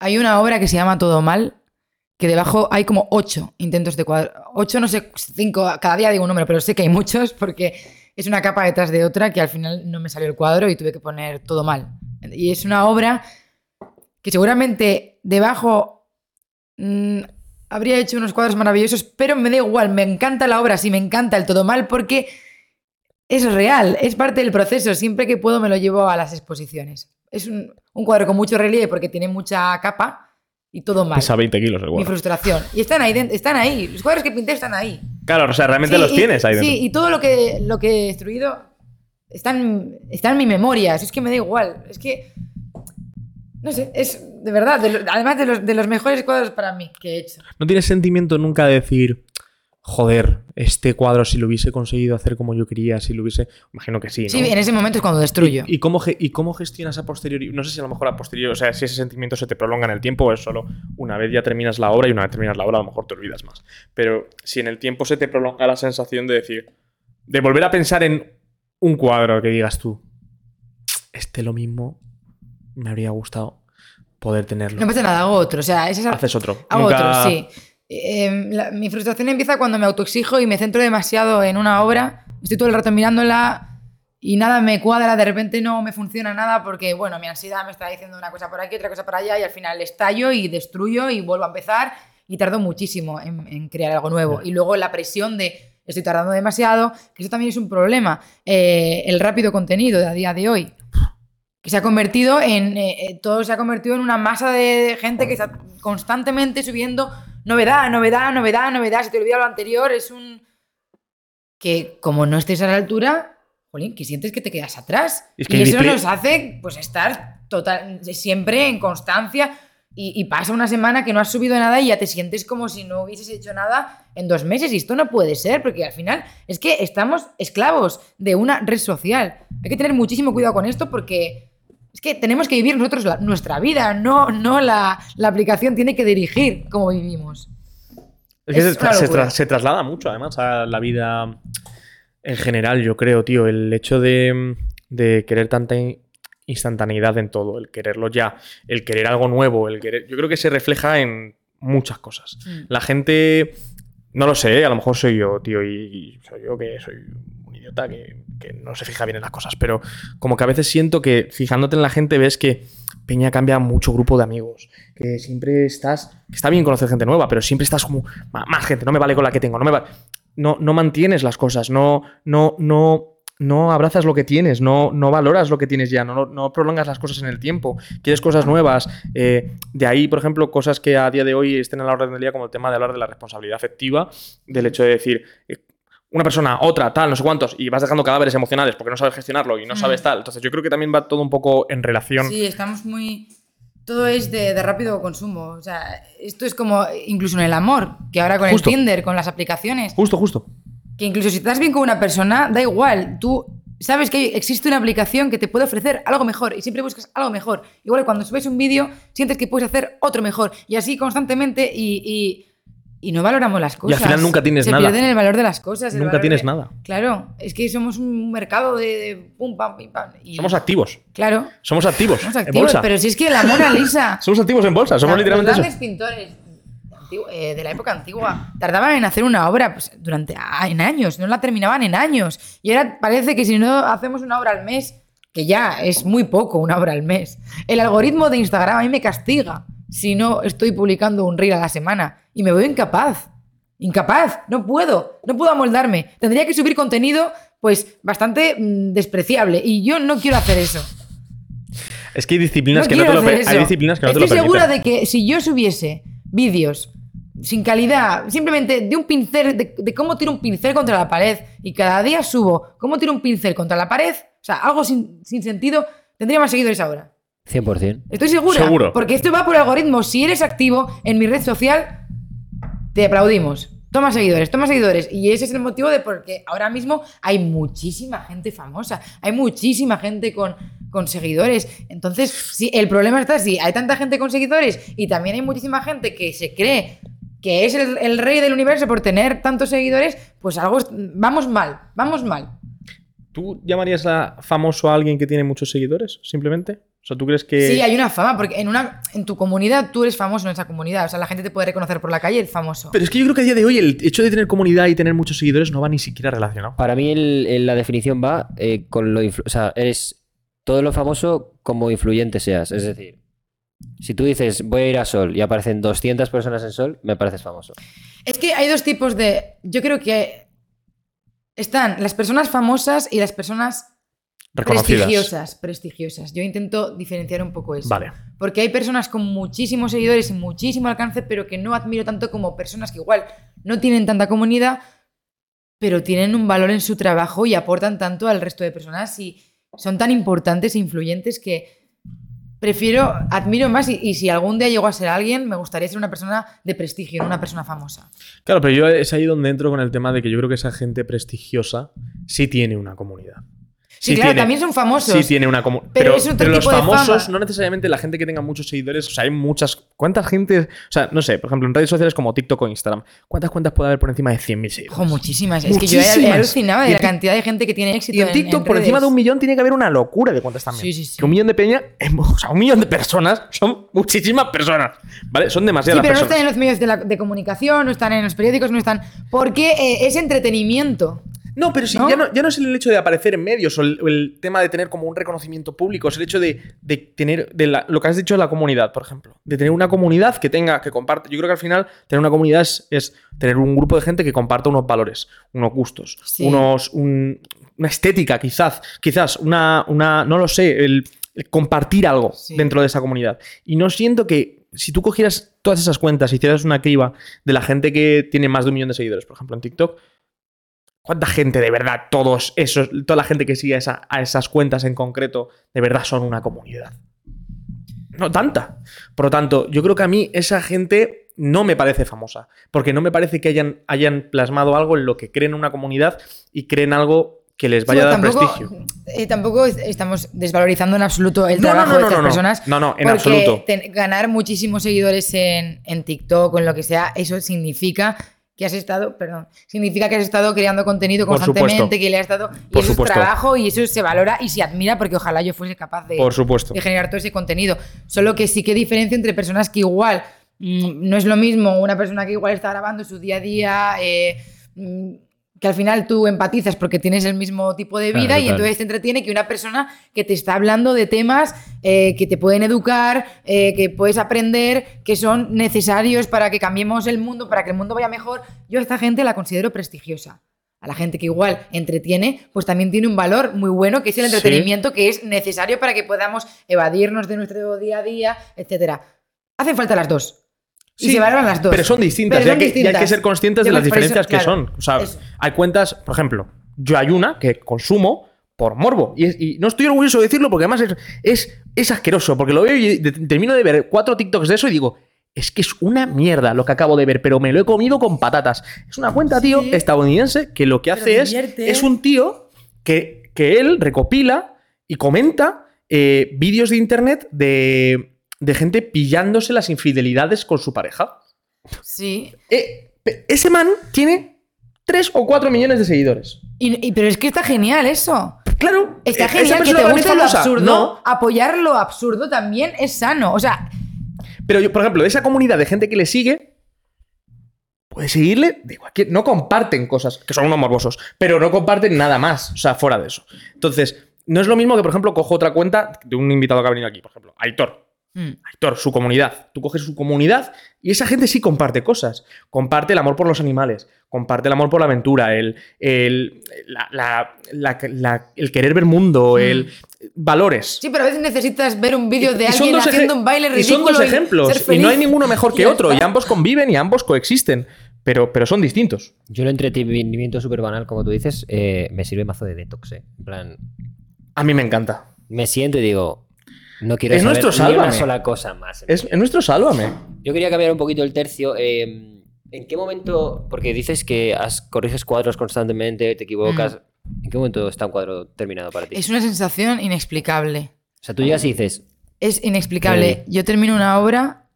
Hay una obra que se llama Todo Mal, que debajo hay como ocho intentos de cuadro. Ocho, no sé, cinco, cada día digo un número, pero sé que hay muchos porque es una capa detrás de otra que al final no me salió el cuadro y tuve que poner todo mal. Y es una obra que seguramente debajo mm, habría hecho unos cuadros maravillosos, pero me da igual, me encanta la obra, sí, me encanta el todo mal porque es real, es parte del proceso. Siempre que puedo me lo llevo a las exposiciones. Es un, un cuadro con mucho relieve porque tiene mucha capa y todo mal. Pesa 20 kilos el Mi cuadro. frustración. Y están ahí, están ahí. Los cuadros que pinté están ahí. Claro, o sea, realmente Sí, los y- tienes ahí dentro. Sí, y todo lo que, lo que he destruido está en, está en mi memoria. Es que me da igual. Es que. No sé, es de verdad, de lo- además de los, de los mejores cuadros para mí que he hecho. ¿No tienes sentimiento nunca de decir, joder, este cuadro si lo hubiese conseguido hacer como yo quería, si lo hubiese... Imagino que sí, ¿no? Sí, en ese momento es cuando destruyo. ¿Y, y cómo, ¿Y cómo gestionas a posteriori? No sé si a lo mejor a posteriori, o sea, si ese sentimiento se te prolonga en el tiempo o es solo una vez ya terminas la obra y una vez terminas la obra a lo mejor te olvidas más. Pero si en el tiempo se te prolonga la sensación de decir, de volver a pensar en un cuadro que digas tú, este lo mismo me habría gustado poder tenerlo. No pasa nada, hago otro. O sea, ese es Haces otro. Hago Nunca- otro, sí. Eh, la- mi frustración empieza cuando me autoexijo y me centro demasiado en una obra. Estoy todo el rato mirándola y nada me cuadra, de repente no me funciona nada porque, bueno, mi ansiedad me está diciendo una cosa por aquí, otra cosa por allá y al final estallo y destruyo y vuelvo a empezar y tardo muchísimo en, en crear algo nuevo. Y luego la presión de estoy tardando demasiado, que eso también es un problema. Eh, el rápido contenido de a día de hoy. que se ha convertido en. eh, eh, todo se ha convertido en una masa de gente que está constantemente subiendo novedad, novedad, novedad, novedad. Se te olvida lo anterior, es un. Que como no estés a la altura, jolín, que sientes que te quedas atrás. Es que y eso nos hace, pues, estar total, siempre en constancia. Y, y pasa una semana que no has subido nada y ya te sientes como si no hubieses hecho nada en dos meses. Y esto no puede ser, porque al final es que estamos esclavos de una red social. Hay que tener muchísimo cuidado con esto porque es que tenemos que vivir nosotros la- nuestra vida, no, no la, la aplicación tiene que dirigir cómo vivimos. Es que Es se, una se locura. tra- se traslada mucho, además, a la vida en general, yo creo, tío. El hecho de, de querer tanta instantaneidad en todo, el quererlo ya, el querer algo nuevo, el querer. Yo creo que se refleja en muchas cosas. Mm. La gente. No lo sé, a lo mejor soy yo, tío, y, y soy yo que soy un idiota que, que no se fija bien en las cosas, pero como que a veces siento que fijándote en la gente ves que Peña cambia mucho grupo de amigos, que siempre estás, que está bien conocer gente nueva, pero siempre estás como "Ma- más gente, no me vale con la que tengo, no me va-". no, no mantienes las cosas, no, no, no, no abrazas lo que tienes, no, no valoras lo que tienes ya, no, no prolongas las cosas en el tiempo, quieres cosas nuevas. eh, de ahí, por ejemplo, cosas que a día de hoy estén a la orden del día, como el tema de hablar de la responsabilidad afectiva, del hecho de decir, eh, una persona, otra, tal, no sé cuántos, y vas dejando cadáveres emocionales porque no sabes gestionarlo y no Mm. sabes tal. Entonces, yo creo que también va todo un poco en relación. Sí, estamos muy... Todo es de, de rápido consumo. O sea, esto es como incluso en el amor, que ahora con Justo. el Tinder, con las aplicaciones, Justo, justo. Que incluso si estás bien con una persona, da igual, tú sabes que existe una aplicación que te puede ofrecer algo mejor y siempre buscas algo mejor. Igual que cuando subes un vídeo, sientes que puedes hacer otro mejor y así constantemente y, y- y no valoramos las cosas. final nunca tienes Se nada. pierden el valor de las cosas. Nunca tienes de- nada. Claro, es que somos un mercado de, de pum, pam, pim, pam. y- Somos activos. Claro, Somos activos. somos en activos, bolsa. pero si es que la Mona Lisa... Somos activos en bolsa. Somos Los literalmente eso. grandes pintores eh, de la época antigua tardaban en hacer una obra pues, durante a- en años, no la terminaban en años. Y ahora parece que si no hacemos una obra al mes, que ya es muy poco una obra al mes, el algoritmo de Instagram a mí me castiga si no estoy publicando un reel a la semana y me veo incapaz. Incapaz, no puedo, no puedo amoldarme. Tendría que subir contenido pues bastante mm, despreciable y yo no quiero hacer eso. Es que hay disciplinas No que no te lo Hay disciplinas que no Estoy te lo segura de que si yo subiese vídeos sin calidad, simplemente de un pincel, de, de cómo tiro un pincel contra la pared, y cada día subo cómo tiro un pincel contra la pared, o sea, algo sin, sin sentido, tendría más seguidores ahora. 100%. Estoy segura. Seguro. Porque esto va por algoritmo. Si eres activo en mi red social, te aplaudimos. Toma seguidores, toma seguidores. Y ese es el motivo de por qué ahora mismo hay muchísima gente famosa. Hay muchísima gente con, con seguidores. Entonces, sí, el problema está si hay tanta gente con seguidores y también hay muchísima gente que se cree que es el, el rey del universo por tener tantos seguidores, pues algo vamos mal, vamos mal. ¿Tú llamarías a famoso a alguien que tiene muchos seguidores, simplemente? O sea, ¿tú crees que...? Sí, hay una fama, porque en, una, en tu comunidad tú eres famoso en esa comunidad. O sea, la gente te puede reconocer por la calle, el famoso. Pero es que yo creo que a día de hoy el hecho de tener comunidad y tener muchos seguidores no va ni siquiera relacionado. Para mí el- el- la definición va eh, con lo... O sea, eres todo lo famoso como influyente seas. Es decir, si tú dices voy a ir a Sol y aparecen 200 personas en Sol, me pareces famoso. Es que hay dos tipos de. Yo creo que están las personas famosas y las personas prestigiosas. Prestigiosas. Yo intento diferenciar un poco eso. Vale. Porque hay personas con muchísimos seguidores y muchísimo alcance, pero que no admiro tanto como personas que igual no tienen tanta comunidad, pero tienen un valor en su trabajo y aportan tanto al resto de personas y son tan importantes e influyentes que prefiero, admiro más y, si algún día llego a ser alguien, me gustaría ser una persona de prestigio, una persona famosa. Claro, pero yo es ahí donde entro con el tema de que yo creo que esa gente prestigiosa sí tiene una comunidad. Sí, claro, también son famosos. Sí tiene una comunidad. Pero Pero, es otro pero los tipo famosos, fama. no necesariamente la gente que tenga muchos seguidores. O sea, hay muchas. ¿Cuántas gente? O sea, no sé, por ejemplo, en redes sociales como TikTok o Instagram, ¿cuántas cuentas puede haber por encima de 100.000 seguidores? Ojo, muchísimas. Es que yo he, he Muchísimas. alucinado de la en cantidad de gente que tiene éxito. Y en TikTok, por encima de un millón, tiene que haber una locura de cuentas también. Sí, sí, sí. Que un millón de peña, o sea, un millón de personas son muchísimas personas. ¿Vale? Son Sí, demasiadas pero no están en los medios de, la- de comunicación, no están en los periódicos, no están. Porque eh, es entretenimiento. No, pero sí, ¿No? Ya, no, ya no es el hecho de aparecer en medios o el, tema de tener como un reconocimiento público, es el hecho de, de tener de la- lo que has dicho de la comunidad, por ejemplo. De tener una comunidad que tenga, que comparte. Yo creo que al final tener una comunidad es, es tener un grupo de gente que comparta unos valores, unos gustos, Sí. unos, un- una estética, quizás, quizás, una, una, no lo sé, el, el compartir algo Sí. dentro de esa comunidad. Y no siento que si tú cogieras todas esas cuentas y hicieras una criba de la gente que tiene más de un millón de seguidores, por ejemplo, en TikTok, ¿cuánta gente de verdad, todos esos, toda la gente que sigue a, esa- a esas cuentas en concreto, de verdad son una comunidad? No tanta. Por lo tanto, yo creo que a mí esa gente no me parece famosa, porque no me parece que hayan, hayan plasmado algo en lo que creen una comunidad y creen algo que les vaya Sí, a dar tampoco, prestigio. eh, tampoco es- estamos desvalorizando en absoluto el No, trabajo no, de no, estas no, no. personas. No, no, en porque absoluto. ten- ganar muchísimos seguidores en, en TikTok o en lo que sea, eso significa que has estado, perdón, significa que has estado creando contenido constantemente, que le has dado. Y Por eso supuesto. es trabajo y eso se valora y se admira porque ojalá yo fuese capaz de, Por supuesto. de generar todo ese contenido. Solo que sí que diferencia entre personas que igual mm, no es lo mismo una persona que igual está grabando su día a día, eh, mm, que al final tú empatizas porque tienes el mismo tipo de Claro, vida y total. entonces te entretiene que una persona que te está hablando de temas eh, que te pueden educar, eh, que puedes aprender, que son necesarios para que cambiemos el mundo, para que el mundo vaya mejor. Yo a esta gente la considero prestigiosa. A la gente que igual entretiene, pues también tiene un valor muy bueno, que es el Sí. entretenimiento que es necesario para que podamos evadirnos de nuestro día a día, etcétera. Hacen falta las dos. Y Sí, se valoran las dos. Pero son distintas, Pero y, son hay que, y hay que distintas. ser conscientes de las diferencias que claro, son. O sea, eso. hay cuentas, por ejemplo, yo hay una que consumo por morbo. Y, y no estoy orgulloso de decirlo porque además es, es, es asqueroso. Porque lo veo y de- termino de ver cuatro TikToks de eso y digo, es que es una mierda lo que acabo de ver, pero me lo he comido con patatas. Es una cuenta, tío, Sí. estadounidense que lo que Pero hace es. Es un tío que, que él recopila y comenta eh, vídeos de internet de, de gente pillándose las infidelidades con su pareja. Sí. Eh, ese man tiene 3 o 4 millones de seguidores. Y- y- pero es que está genial eso. Claro. Está eh, ¿esa genial que te guste lo absurdo. No. Apoyar lo absurdo también es sano. O sea, Pero yo, por ejemplo, de esa comunidad de gente que le sigue, puede seguirle de cualquier. No comparten cosas, que son unos morbosos, pero no comparten nada más, o sea, fuera de eso. Entonces, no es lo mismo que, por ejemplo, cojo otra cuenta de un invitado que ha venido aquí, por ejemplo, Aitor. Mm, Aitor, su comunidad. Tú coges su comunidad y esa gente sí comparte cosas. Comparte el amor por los animales, comparte el amor por la aventura, el, el, la- la- la- la- el querer ver mundo, el valores. sí, pero a veces necesitas ver un vídeo de Y alguien haciendo un baile y ridículo. son dos y ejemplos. Y, no hay ninguno mejor que otro. Y ambos conviven y ambos coexisten. Pero, pero son distintos. Yo el entretenimiento súper banal, como tú dices, eh, me sirve mazo de detox. eh. En plan, A mí me encanta. me siento y digo, no quiero Es saber nuestro ni una Sálvame. sola cosa más. Es, es nuestro sálvame. Yo quería cambiar un poquito el tercio. eh, ¿En qué momento, porque dices que has, corriges cuadros constantemente, te equivocas, ¿en qué momento está un cuadro terminado para ti? Es una sensación inexplicable. O sea, tú llegas y dices, Es inexplicable. Yo termino una obra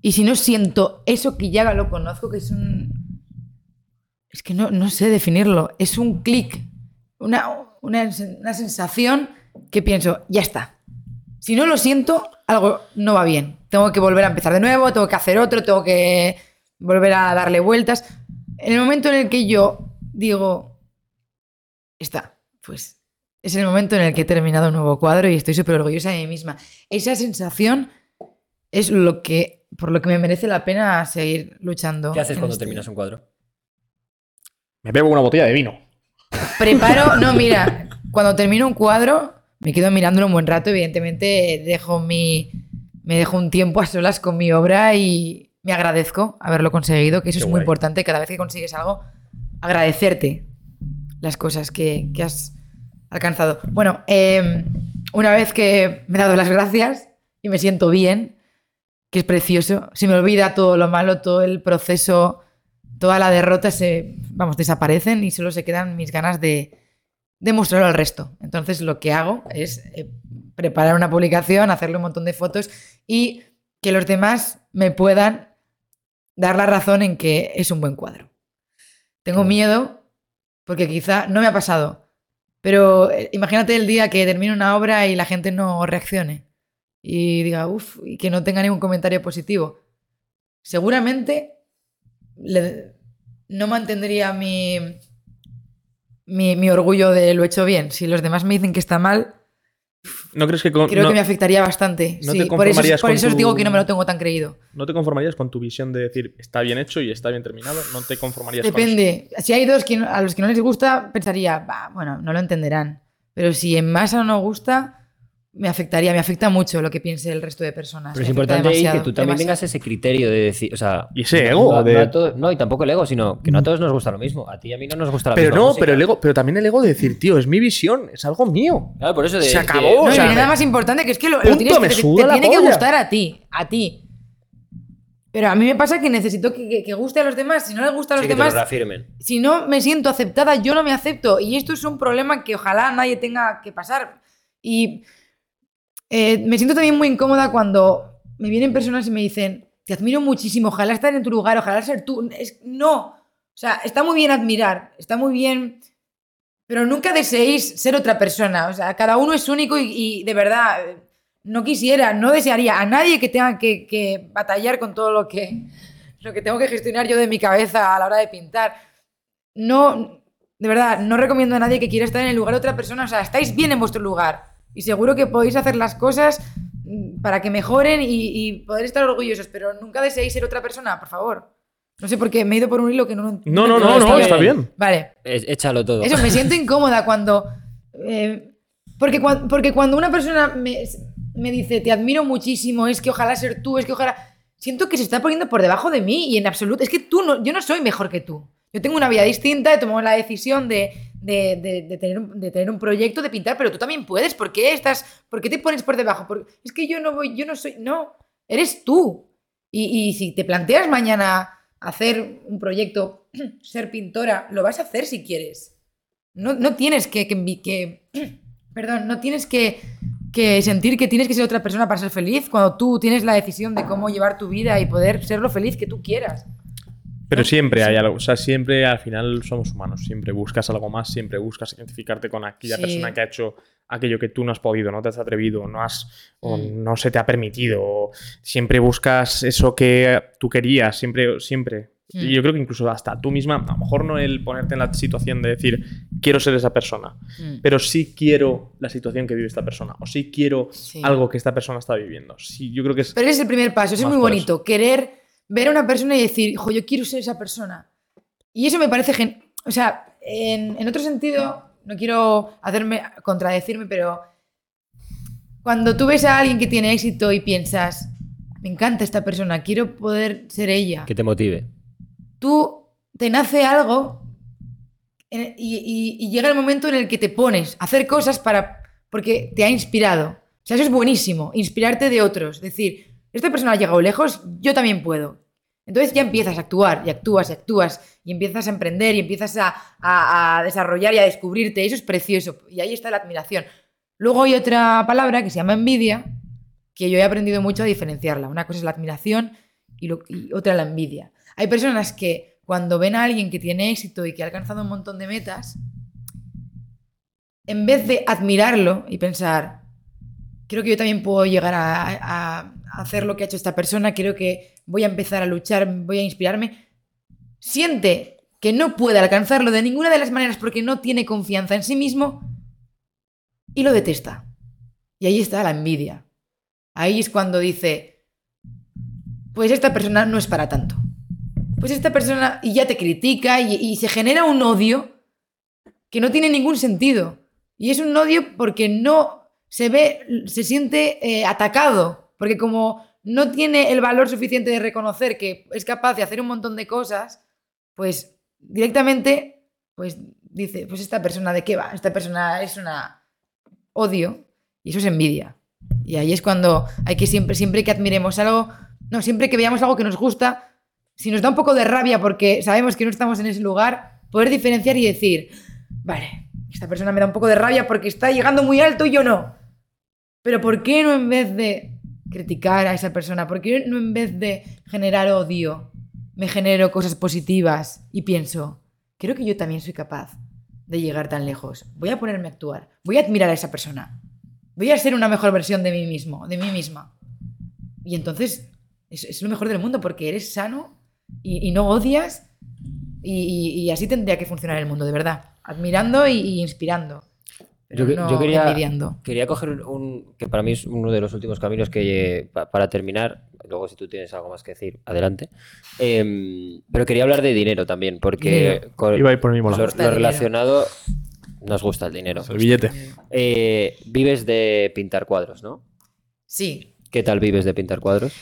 y si no siento eso que ya lo conozco, que es un. Es que no, no sé definirlo. Es un clic, una, una, una sensación que pienso, ya está. Si no lo siento, algo no va bien. Tengo que volver a empezar de nuevo, tengo que hacer otro, tengo que volver a darle vueltas. En el momento en el que yo digo, está, pues es el momento en el que he terminado un nuevo cuadro y estoy súper orgullosa de mí misma. Esa sensación es lo que, por lo que me merece la pena seguir luchando. ¿qué haces cuando este- terminas un cuadro? Me bebo una botella de vino. Preparo, no, mira, cuando termino un cuadro, me quedo mirándolo un buen rato, evidentemente dejo mi, me dejo un tiempo a solas con mi obra y me agradezco haberlo conseguido, que eso Qué es muy importante, cada vez que consigues algo, agradecerte las cosas que, que has alcanzado. Bueno, eh, una vez que me he dado las gracias y me siento bien, que es precioso, se me olvida todo lo malo, todo el proceso, toda la derrota se, vamos, desaparecen y solo se quedan mis ganas de, de mostrarlo al resto. Entonces lo que hago es eh, preparar una publicación, hacerle un montón de fotos y que los demás me puedan dar la razón en que es un buen cuadro. Tengo miedo porque quizá no me ha pasado, pero eh, imagínate el día que termine una obra y la gente no reaccione y diga, uff, y que no tenga ningún comentario positivo. Seguramente le- no mantendría mi, mi, mi orgullo de lo hecho bien. Si los demás me dicen que está mal, ¿No crees que con- creo no, que me afectaría bastante. no Sí, te por eso, conformarías por con eso os tu- digo que no me lo tengo tan creído. no te conformarías con tu visión de decir está bien hecho y está bien terminado? ¿No te conformarías con eso? Depende. Si hay dos que a los que no les gusta, pensaría, "Bah, bueno, no lo entenderán. Pero si en masa no gusta, me afectaría, me afecta mucho lo que piense el resto de personas. Pero es importante ahí que tú también demasiado. tengas ese criterio de decir, o sea, Y ese ego no- de- no a todo- no, y tampoco el ego, sino que no a todos nos gusta lo mismo. A ti y a mí no nos gusta la Pero misma no, música. pero el ego, pero también el ego de decir, tío, es mi visión, es algo mío. Claro, por eso de, Se de- acabó, No, o sea, y nada más importante que es que lo, lo tienes que, me te, suda te la tiene que gustar a ti, a ti. Pero a mí me pasa que necesito que, que- que guste a los demás. Si no les gusta a los sí, que te lo demás, reafirmen. si no me siento aceptada, yo no me acepto. Y esto es un problema que ojalá nadie tenga que pasar. Y eh, me siento también muy incómoda cuando me vienen personas y me dicen, te admiro muchísimo, ojalá estar en tu lugar, ojalá ser tú. Es, no. O sea, está muy bien admirar, está muy bien, pero nunca deseéis ser otra persona. O sea, cada uno es único y, de verdad no quisiera, no desearía a nadie que tenga que, que batallar con todo lo que, lo que tengo que gestionar yo de mi cabeza a la hora de pintar. No, de verdad, no recomiendo a nadie que quiera estar en el lugar de otra persona. O sea, estáis bien en vuestro lugar y seguro que podéis hacer las cosas mm, para que mejoren y, y poder estar orgullosos, pero nunca deseéis ser otra persona, por favor. No sé por qué me he ido por un hilo que no lo No, no, no, No, no, está está bien. bien. Vale, échalo todo. eso, me siento incómoda cuando. eh, porque, cuan- porque cuando una persona me, me dice, te admiro muchísimo, es que ojalá ser tú, es que ojalá. Siento que se está poniendo por debajo de mí y en absoluto. Es que tú no, yo no soy mejor que tú. Yo tengo una vida distinta, he tomado la decisión de, de- tener, de tener un proyecto de pintar, pero tú también puedes. ¿Por qué estás, por qué te pones por debajo? Porque, es que yo no voy, yo no soy. No, eres tú. Y, si te planteas mañana hacer un proyecto, ser pintora, lo vas a hacer si quieres. No, no tienes que, que, que- Perdón, no tienes que, que sentir que tienes que ser otra persona para ser feliz cuando tú tienes la decisión de cómo llevar tu vida y poder ser lo feliz que tú quieras. Pero ¿no? siempre hay algo, o sea, siempre al final somos humanos, siempre buscas algo más, siempre buscas identificarte con aquella Sí. persona que ha hecho aquello que tú no has podido, no te has atrevido, no has o Mm. no se te ha permitido, o siempre buscas eso que tú querías, siempre siempre. Mm. Y yo creo que incluso hasta tú misma, a lo mejor no el ponerte en la situación de decir, quiero ser esa persona, pero sí quiero la situación que vive esta persona, o sí quiero Sí. algo que esta persona está viviendo. Sí, yo creo que es... Pero es el primer paso, es muy bonito. Querer ver a una persona y decir, hijo, yo quiero ser esa persona. Y eso me parece gen... O sea, en, en otro sentido, no quiero hacerme contradecirme, pero cuando tú ves a alguien que tiene éxito y piensas, me encanta esta persona, quiero poder ser ella. Que te motive. tú te nace algo en- y, y- y llega el momento en el que te pones a hacer cosas para porque te ha inspirado. O sea, eso es buenísimo, inspirarte de otros. Decir, esta persona ha llegado lejos, yo también puedo. Entonces ya empiezas a actuar y actúas y actúas y empiezas a emprender y empiezas a, a- desarrollar y a descubrirte. Eso es precioso y ahí está la admiración. Luego hay otra palabra que se llama envidia, que yo he aprendido mucho a diferenciarla. Una cosa es la admiración y, lo- y otra la envidia. Hay personas que cuando ven a alguien que tiene éxito y que ha alcanzado un montón de metas, en vez de admirarlo y pensar, creo que yo también puedo llegar a hacer lo que ha hecho esta persona, creo que voy a empezar a luchar, voy a inspirarme, siente que no puede alcanzarlo de ninguna de las maneras porque no tiene confianza en sí mismo y lo detesta. Y ahí está la envidia. Ahí es cuando dice, pues esta persona no es para tanto. Pues esta persona y ya te critica y, se genera un odio que no tiene ningún sentido. Y es un odio porque no se ve, se siente eh, atacado. Porque como no tiene el valor suficiente de reconocer que es capaz de hacer un montón de cosas, pues directamente, pues dice, pues esta persona de qué va, esta persona es una odio y eso es envidia. Y ahí es cuando hay que siempre, siempre que admiremos algo, no, siempre que veamos algo que nos gusta, si nos da un poco de rabia porque sabemos que no estamos en ese lugar, poder diferenciar y decir, vale, esta persona me da un poco de rabia porque está llegando muy alto y yo no. Pero ¿por qué no en vez de criticar a esa persona? ¿Por qué no en vez de generar odio, me genero cosas positivas y pienso, creo que yo también soy capaz de llegar tan lejos? Voy a ponerme a actuar, voy a admirar a esa persona, voy a ser una mejor versión de mí mismo, de mí misma. Y entonces es, lo mejor del mundo porque eres sano y, no odias y, así tendría que funcionar el mundo, de verdad. Admirando y inspirando. Yo, que- no yo quería, envidiando. quería coger un, que para mí es uno de los últimos caminos que, pa- para terminar, luego si tú tienes algo más que decir, adelante. Em, pero quería hablar de dinero también, porque Dinero. con- Iba a ir por el mismo lo, lo relacionado, Nos gusta el dinero. El billete. Eh, vives de pintar cuadros, ¿no? Sí, ¿Qué tal vives de pintar cuadros?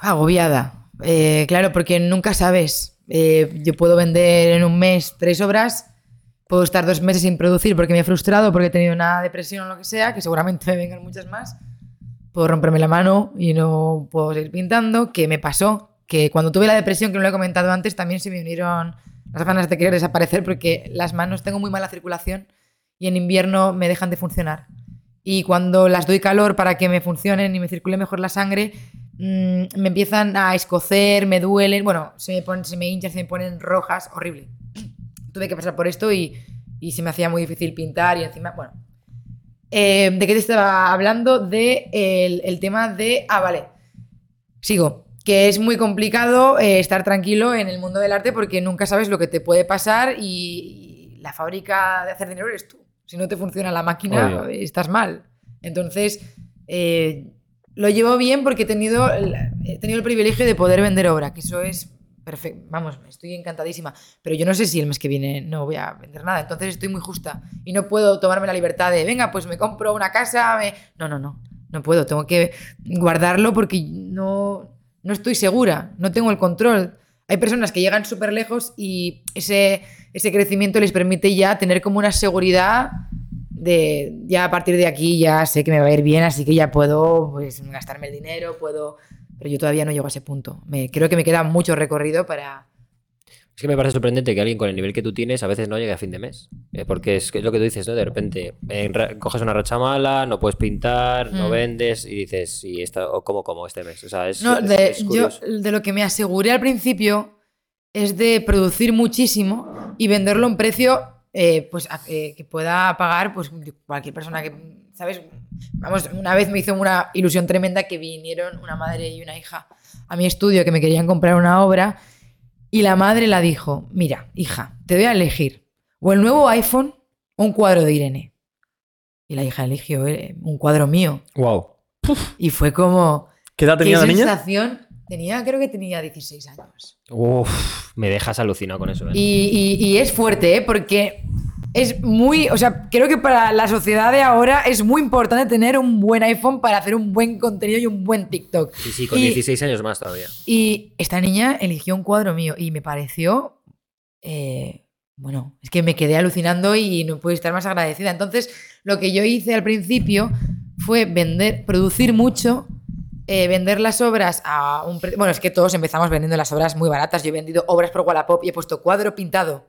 agobiada. Eh, claro, porque nunca sabes. Eh, yo puedo vender en un mes tres obras, puedo estar dos meses sin producir porque me he frustrado, porque he tenido una depresión o lo que sea, que seguramente me vengan muchas más. Puedo romperme la mano y no puedo seguir pintando. Que me pasó que cuando tuve la depresión, que no lo he comentado antes, también se me unieron las ganas de querer desaparecer porque las manos tengo muy mala circulación y en invierno me dejan de funcionar. Y cuando las doy calor para que me funcionen y me circule mejor la sangre, mm, me empiezan a escocer, me duelen, bueno, se me, ponen, se me hinchan, se me ponen rojas, horrible. Tuve que pasar por esto y, y se me hacía muy difícil pintar y encima, bueno. Eh, ¿De qué te estaba hablando? De el, el tema de... Ah, vale. Sigo. Que es muy complicado eh, estar tranquilo en el mundo del arte porque nunca sabes lo que te puede pasar y, y la fábrica de hacer dinero eres tú. Si no te funciona la máquina, estás mal. Entonces, eh, lo llevo bien porque he tenido, he tenido el privilegio de poder vender obra, que eso es perfecto. Vamos, estoy encantadísima. Pero yo no sé si el mes que viene no voy a vender nada. Entonces estoy muy justa. Y no puedo tomarme la libertad de, venga, pues me compro una casa. me-". No, no, no. No puedo. Tengo que guardarlo porque no, no estoy segura. No tengo el control. Hay personas que llegan súper lejos y ese, ese crecimiento les permite ya tener como una seguridad de ya a partir de aquí ya sé que me va a ir bien, así que ya puedo pues, gastarme el dinero, puedo... Pero yo todavía no llego a ese punto. Me, creo que me queda mucho recorrido para... Es que me parece sorprendente que alguien con el nivel que tú tienes a veces no llegue a fin de mes. Eh, porque es, lo que tú dices, ¿no? De repente eh, coges una racha mala, no puedes pintar, no Mm. vendes y dices, ¿y esta, o cómo, cómo este mes? O sea, es, No, de, es yo de lo que me aseguré al principio es de producir muchísimo y venderlo a un precio eh, pues, a- eh, que pueda pagar pues, cualquier persona que, ¿sabes? Vamos, una vez me hizo una ilusión tremenda que vinieron una madre y una hija a mi estudio que me querían comprar una obra y la madre la dijo, mira, hija, te voy a elegir o el nuevo iPhone o un cuadro de Irene. Y la hija eligió eh, un cuadro mío. Wow. Y fue como... ¿Qué edad tenía ¿Qué la niña? sensación? Tenía, creo que tenía 16 años. Uf, me dejas alucinado con eso. ¿eh? Y, y- y es fuerte, ¿eh? Porque es muy. O sea, creo que para la sociedad de ahora es muy importante tener un buen iPhone para hacer un buen contenido y un buen TikTok. Sí, sí, con y- 16 años más todavía. Y esta niña eligió un cuadro mío y me pareció. eh, bueno, es que me quedé alucinando y no puedo estar más agradecida. Entonces, lo que yo hice al principio fue vender, producir mucho, eh, vender las obras a un precio. Bueno, es que todos empezamos vendiendo las obras muy baratas. Yo he vendido obras por Wallapop y he puesto cuadro pintado,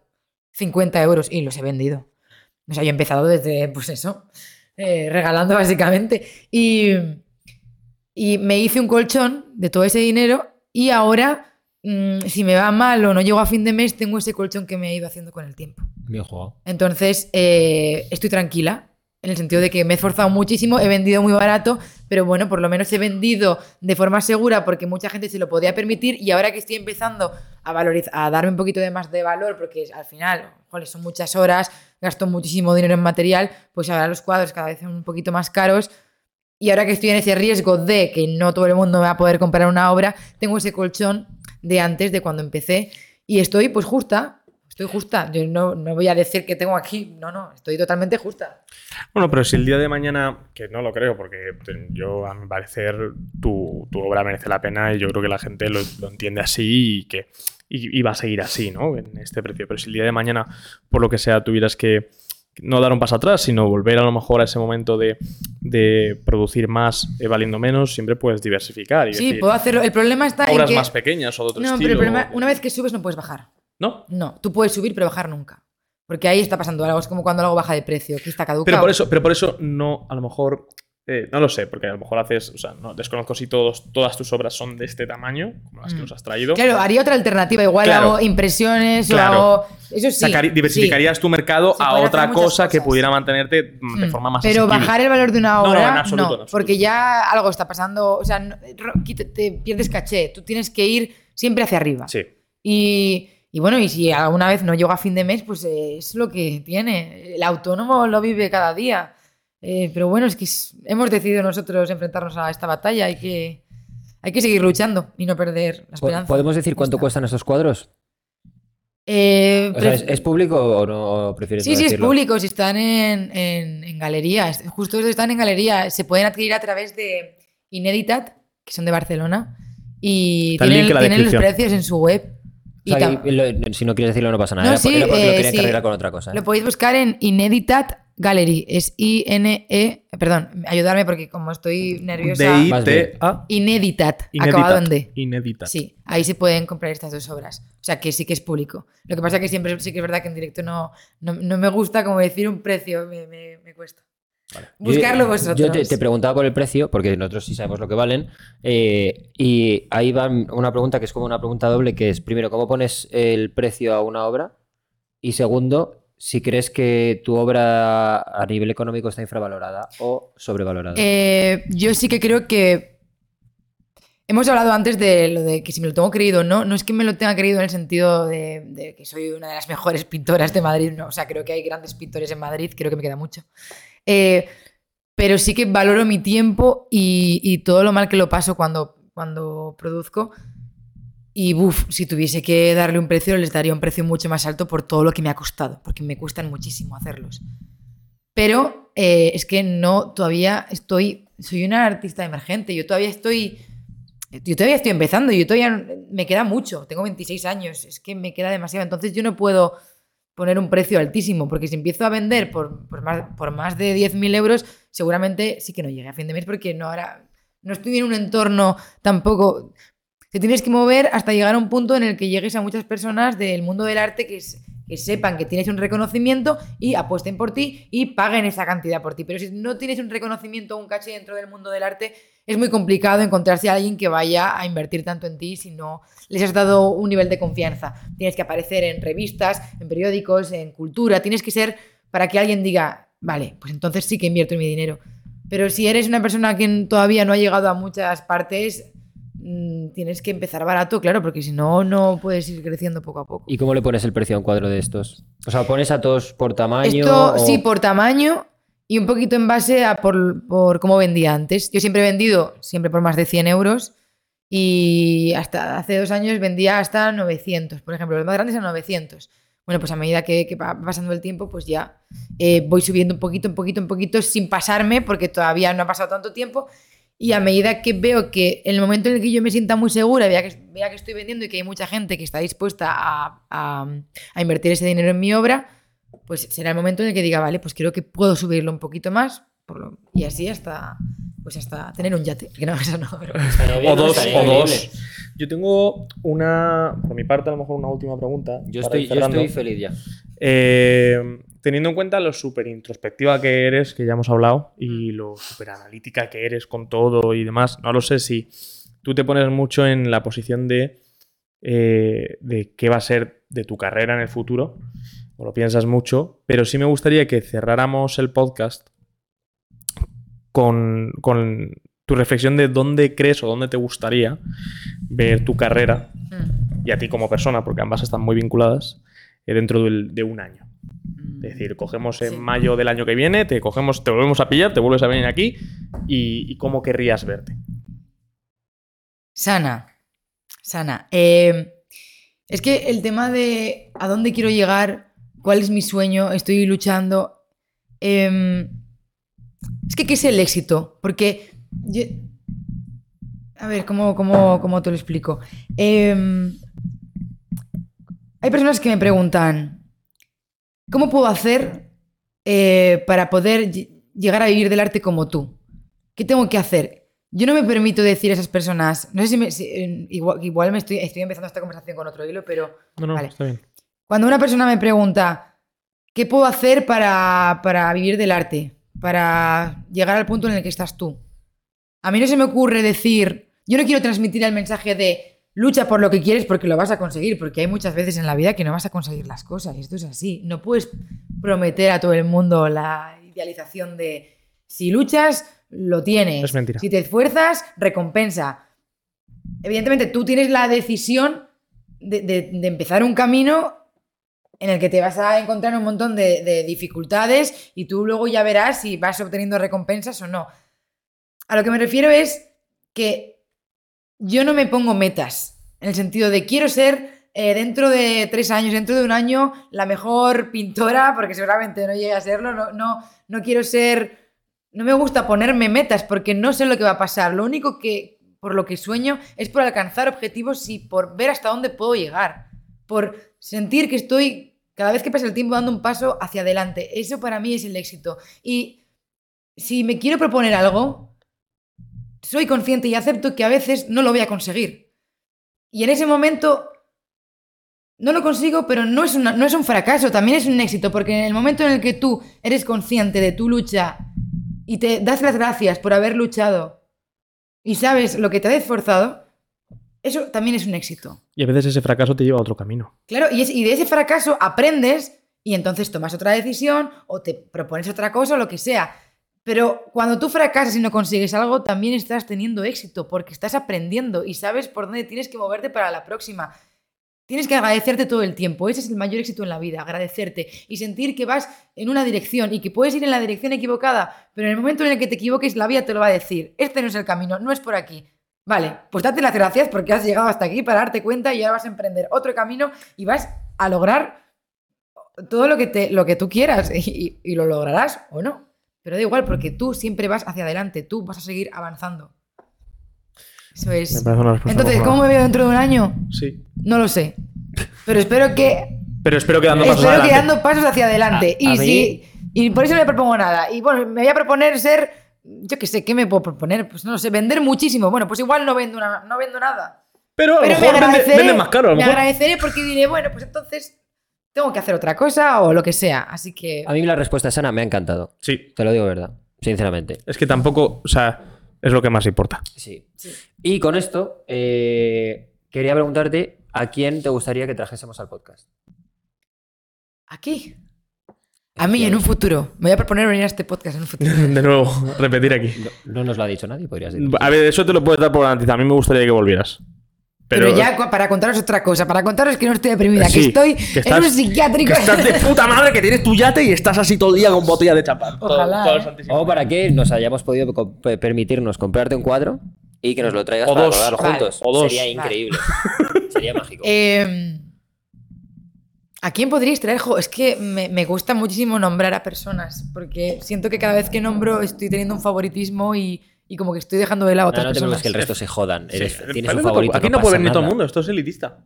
50 euros, y los he vendido. O sea, yo he empezado desde, pues eso, eh, regalando básicamente. Y, y me hice un colchón de todo ese dinero y ahora, mm, si me va mal o no llego a fin de mes, tengo ese colchón que me he ido haciendo con el tiempo. Bien jugado. Entonces, eh, estoy tranquila. En el sentido de que me he esforzado muchísimo, he vendido muy barato, pero bueno, por lo menos he vendido de forma segura porque mucha gente se lo podía permitir y ahora que estoy empezando a valorizar, a darme un poquito de más de valor, porque al final, joder, son muchas horas, gasto muchísimo dinero en material, pues ahora los cuadros cada vez son un poquito más caros y ahora que estoy en ese riesgo de que no todo el mundo va a poder comprar una obra, tengo ese colchón de antes, de cuando empecé, y estoy pues justa. Estoy justa. Yo no, no voy a decir que tengo aquí. No, no, estoy totalmente justa. Bueno, pero si el día de mañana, que no lo creo, porque yo, a mi parecer, tu, tu obra merece la pena y yo creo que la gente lo, lo entiende así y que y, y va a seguir así, ¿no? En este precio. Pero si el día de mañana, por lo que sea, tuvieras que no dar un paso atrás, sino volver a lo mejor a ese momento de, de producir más eh, valiendo menos, siempre puedes diversificar. Y Sí, decir, puedo hacerlo. El problema está en obras que. más pequeñas o de otro no, estilo. pero el problema, una vez que subes no puedes bajar. ¿No? No, tú puedes subir pero bajar nunca. Porque ahí está pasando algo. Es como cuando algo baja de precio, que está caducado. Pero por eso, pero por eso no, a lo mejor, eh, no lo sé, porque a lo mejor haces, o sea, no, desconozco si todos, todas tus obras son de este tamaño, como las que Mm. nos has traído. Claro, haría otra alternativa. Igual Claro. hago impresiones Claro. o hago. Eso sí. Sí. diversificarías tu mercado a otra cosa que cosas. pudiera mantenerte mm, de Mm, forma más Pero asequible. bajar el valor de una No, no, obra, en no, absoluto, en absoluto. porque ya algo está pasando, o sea, no- te pierdes caché, tú tienes que ir siempre hacia arriba. Sí. Y, y bueno, y si alguna vez no llego a fin de mes, pues eh, es lo que tiene. El autónomo lo vive cada día. Eh, pero bueno, es que es- hemos decidido nosotros enfrentarnos a esta batalla, hay que, hay que seguir luchando y no perder la esperanza. ¿Podemos decir cuánto cuestan esos cuadros? Eh, O sea, pref- ¿es, es público o no o prefieres Sí, no sí, es decirlo? público. Si están en, en, en galerías, justo están en galería, se pueden adquirir a través de Ineditat, que son de Barcelona, y Está tienen, los precios en su web. O sea, Y tam- y lo- si no quieres decirlo no pasa nada. No, Era por- sí, era porque lo eh, quería sí. encarrilar con otra cosa. ¿eh? Lo podéis buscar en Ineditat Gallery. Es I-N-E. Perdón, ayudarme porque como estoy nerviosa. D-I-T-A. Ineditat, acabado en D. Ineditat. Sí, ahí se pueden comprar estas dos obras. O sea, que sí que es público. Lo que pasa que siempre sí que es verdad que en directo no, no, no me gusta como decir un precio, me, me- me cuesta. Buscarlo Yo- vosotros. Yo te, te preguntaba por el precio, porque nosotros sí sabemos lo que valen. eh, y ahí va una pregunta que es como una pregunta doble, que es, primero, ¿cómo pones el precio a una obra? Y segundo, si crees que tu obra a nivel económico está infravalorada o sobrevalorada. Eh, yo sí que creo que. Hemos hablado antes de lo de que si me lo tengo creído o no. No es que me lo tenga creído en el sentido de, de que soy una de las mejores pintoras de Madrid. No, o sea, creo que hay grandes pintores en Madrid, creo que me queda mucho. Eh, pero sí que valoro mi tiempo y, y todo lo mal que lo paso cuando, cuando produzco. Y si tuviese que darle un precio, les daría un precio mucho más alto por todo lo que me ha costado, porque me cuestan muchísimo hacerlos. Pero eh, es que no, todavía estoy, soy una artista emergente, yo todavía estoy, yo todavía estoy empezando, yo todavía me queda mucho, tengo 26 años, es que me queda demasiado, entonces yo no puedo poner un precio altísimo, porque si empiezo a vender por, por más, por más de 10.000 euros, seguramente sí que no llegue a fin de mes, porque no ahora, no estoy en un entorno tampoco... Te tienes que mover hasta llegar a un punto en el que llegues a muchas personas del mundo del arte que, es- que sepan que tienes un reconocimiento y apuesten por ti y paguen esa cantidad por ti. Pero si no tienes un reconocimiento o un caché dentro del mundo del arte, es muy complicado encontrarse a alguien que vaya a invertir tanto en ti si no les has dado un nivel de confianza. Tienes que aparecer en revistas, en periódicos, en cultura. Tienes que ser para que alguien diga, vale, pues entonces sí que invierto en mi dinero. Pero si eres una persona que todavía no ha llegado a muchas partes, mm, tienes que empezar barato, claro, porque si no, no puedes ir creciendo poco a poco. ¿Y cómo le pones el precio a un cuadro de estos? O sea, ¿pones a todos por tamaño? Esto o- sí, por tamaño y un poquito en base a por, por cómo vendía antes. Yo siempre he vendido, siempre por más de 100 euros y hasta hace dos años vendía hasta 900, por ejemplo, los más grandes eran 900. Bueno, pues a medida que, que va pasando el tiempo, pues ya eh, voy subiendo un poquito, un poquito, un poquito sin pasarme porque todavía no ha pasado tanto tiempo. Y a medida que veo que en el momento en el que yo me sienta muy segura, vea que, vea que estoy vendiendo y que hay mucha gente que está dispuesta a, a- a invertir ese dinero en mi obra, pues será el momento en el que diga, vale, pues creo que puedo subirlo un poquito más por lo- y así hasta, pues hasta tener un yate. Que no, eso no, pero- Estaría bien, O dos, o dos. Yo tengo una, por mi parte, a lo mejor una última pregunta. Yo estoy, yo estoy feliz ya. Eh, teniendo en cuenta lo súper introspectiva que eres, que ya hemos hablado, y lo súper analítica que eres con todo y demás, no lo sé si tú te pones mucho en la posición de, eh, de qué va a ser de tu carrera en el futuro, o lo piensas mucho, pero sí me gustaría que cerráramos el podcast con, con tu reflexión de dónde crees o dónde te gustaría ver tu carrera Mm. y a ti como persona, porque ambas están muy vinculadas, eh, dentro del- de un año. Es decir, cogemos en Sí. mayo del año que viene, te cogemos, te volvemos a pillar, te vuelves a venir aquí y, y cómo querrías verte. Sana, sana. Eh, es que el tema de a dónde quiero llegar, cuál es mi sueño, estoy luchando. eh, es que, ¿qué es el éxito? Porque. yo- a ver, ¿cómo, cómo, cómo te lo explico? Eh, hay personas que me preguntan, ¿cómo puedo hacer eh, para poder ll- llegar a vivir del arte como tú? ¿Qué tengo que hacer? Yo no me permito decir a esas personas, no sé si, me- si- igual, igual me estoy, estoy empezando esta conversación con otro hilo, pero No, no, Vale. está bien. cuando una persona me pregunta, ¿qué puedo hacer para, para vivir del arte? Para llegar al punto en el que estás tú. A mí no se me ocurre decir, yo no quiero transmitir el mensaje de lucha por lo que quieres porque lo vas a conseguir, porque hay muchas veces en la vida que no vas a conseguir las cosas y esto es así. No puedes prometer a todo el mundo la idealización de si luchas, lo tienes. Es mentira. Si te esfuerzas, recompensa. Evidentemente, tú tienes la decisión de, de- de empezar un camino en el que te vas a encontrar un montón de, de dificultades y tú luego ya verás si vas obteniendo recompensas o no. A lo que me refiero es que yo no me pongo metas, en el sentido de quiero ser eh, dentro de tres años, dentro de un año, la mejor pintora, porque seguramente no llegue a serlo, no, no, no quiero ser, no me gusta ponerme metas porque no sé lo que va a pasar. Lo único que por lo que sueño es por alcanzar objetivos y por ver hasta dónde puedo llegar, por sentir que estoy cada vez que pasa el tiempo dando un paso hacia adelante. Eso para mí es el éxito. Y si me quiero proponer algo, soy consciente y acepto que a veces no lo voy a conseguir. Y en ese momento no lo consigo, pero no es, una- no es un fracaso, también es un éxito, porque en el momento en el que tú eres consciente de tu lucha y te das las gracias por haber luchado y sabes lo que te ha esforzado, eso también es un éxito. Y a veces ese fracaso te lleva a otro camino. Claro, y, es- y de ese fracaso aprendes y entonces tomas otra decisión o te propones otra cosa o lo que sea. Pero cuando tú fracasas y no consigues algo, también estás teniendo éxito porque estás aprendiendo y sabes por dónde tienes que moverte para la próxima. Tienes que agradecerte todo el tiempo. Ese es el mayor éxito en la vida, agradecerte y sentir que vas en una dirección y que puedes ir en la dirección equivocada, pero en el momento en el que te equivoques, la vida te lo va a decir. Este no es el camino, no es por aquí. Vale, pues date las gracias porque has llegado hasta aquí para darte cuenta y ahora vas a emprender otro camino y vas a lograr todo lo que, te, lo que tú quieras y, y lo lograrás o no. Pero da igual porque tú siempre vas hacia adelante, tú vas a seguir avanzando. Eso Me es. parece una respuesta Entonces. ¿cómo me veo dentro de un año? Sí. No lo sé. Pero espero que Pero espero que dando pasos espero que adelante. dando pasos hacia adelante. A- a y, mí- y por eso no me propongo nada. Y bueno, me voy a proponer ser, yo qué sé, ¿qué me puedo proponer? Pues no lo sé, vender muchísimo. Bueno, pues igual no vendo, una- no vendo nada. Pero a lo Pero me mejor vende, más caro. A lo me mejor. agradeceré porque diré, bueno, pues entonces tengo que hacer otra cosa o lo que sea. Así que... A mí la respuesta sana me ha encantado. Sí. Te lo digo de verdad, sinceramente. Es que tampoco, o sea, es lo que más importa. Sí. Y con esto, eh, quería preguntarte a quién te gustaría que trajésemos al podcast. Aquí. A mí en un futuro. Me voy a proponer venir a este podcast en un futuro. De nuevo, repetir aquí. No, no nos lo ha dicho nadie, podrías decir. A ver, eso te lo puedes dar por garantizado. A mí me gustaría que volvieras. Pero, ya para contaros otra cosa, para contaros que no estoy deprimida, Sí, que estoy que en un psiquiátrico. Que estás de puta madre, que tienes tu yate y estás así todo el día con botella de champán. Ojalá, todo ¿eh? O para que nos hayamos podido co- permitirnos comprarte un cuadro y que nos lo traigas O para dos. Vale. juntos. O dos. Sería increíble. Sería mágico. Eh, ¿A quién podríais traer? Jo, es que me, me gusta muchísimo nombrar a personas, porque siento que cada vez que nombro estoy teniendo un favoritismo y, y como que estoy dejando de lado a no, otras no personas. preocupes que el resto se jodan. Eres- Sí, tienes un favorito. Aquí no, puede venir todo el mundo, esto es elitista.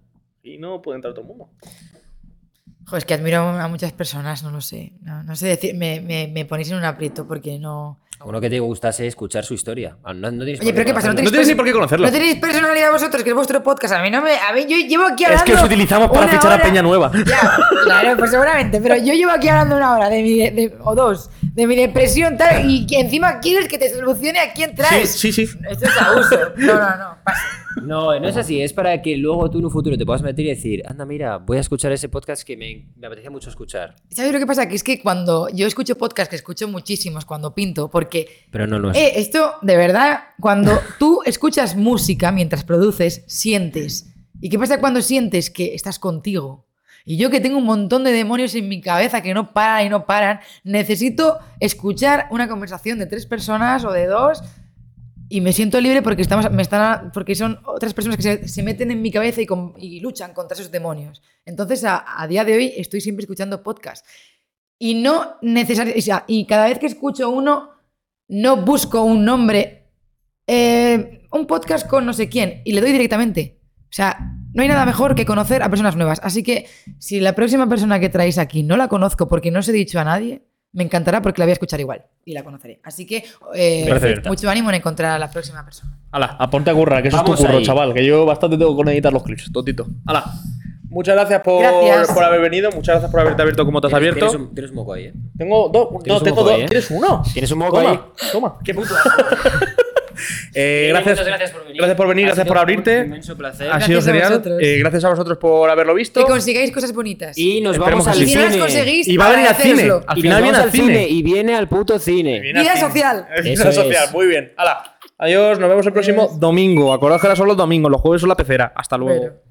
Y no puede entrar todo el mundo. Jo, es que admiro a muchas personas, no lo sé. No, no sé decir, me, me, me ponéis en un aprieto porque no. Uno que te gustase escuchar su historia. Ah, No, no tienes Oye, pero ¿qué pasa? ¿No No tenéis, ni por qué conocerlo. ¿No tenéis personalidad vosotros, que es vuestro podcast? A mí no me. A mí, yo llevo aquí Es hablando. que os utilizamos para fichar a Peña Nueva. Ya, claro, pues seguramente. Pero yo llevo aquí hablando una hora de mi de- de- o dos de mi depresión tal, y que encima quieres que te solucione a quién traes. Sí, sí, sí. Esto es abuso. No, no, no. Pasa. No, no es así. Es para que luego tú en un futuro te puedas meter y decir, anda, mira, voy a escuchar ese podcast que me, me apetece mucho escuchar. ¿Sabes lo que pasa? Que es que cuando yo escucho podcast, que escucho muchísimos cuando pinto, porque Pero no, no es. Eh, esto, de verdad, cuando tú escuchas música mientras produces, sientes. ¿Y qué pasa cuando sientes que estás contigo? Y yo que tengo un montón de demonios en mi cabeza que no paran y no paran, necesito escuchar una conversación de tres personas o de dos y me siento libre porque, estamos, me están, porque son otras personas que se, meten en mi cabeza y, con- y luchan contra esos demonios. Entonces, a, día de hoy estoy siempre escuchando podcast. Y no necesariamente, o sea, y cada vez que escucho uno, no busco un nombre, eh, un podcast con no sé quién, y le doy directamente. O sea, no hay nada mejor que conocer a personas nuevas. Así que si la próxima persona que traéis aquí no la conozco porque no os he dicho a nadie, me encantará porque la voy a escuchar igual y la conoceré. Así que eh, mucho ánimo en encontrar a la próxima persona. Hala, aponte a currar, que eso es Vamos tu curro, ahí. chaval. Que yo bastante tengo con editar los clips, totito. Hala. Muchas gracias por, Gracias. por haber venido, muchas gracias por haberte abierto como te has Tienes- abierto. Tienes un, tienes un moco ahí, ¿eh? Tengo dos. No, tengo dos. ahí, ¿eh? ¿Tienes uno? Tienes un moco toma, ahí. Toma. Qué puto. Eh, gracias, muchas gracias por venir. Gracias por venir, Ha gracias por abrirte. un inmenso placer. Ha sido Gracias a genial. vosotros. Eh, gracias a vosotros por haberlo visto. Que consigáis cosas bonitas. Y nos Esperemos vamos al que si sí. no las cine. conseguís, Y va a venir al cine. Al Y final viene al cine. Y viene al puto cine. Vida social. Vida social, muy bien. Hala. Adiós, nos vemos el próximo domingo. Acordaos que ahora son los domingos, los jueves son la pecera. Hasta luego.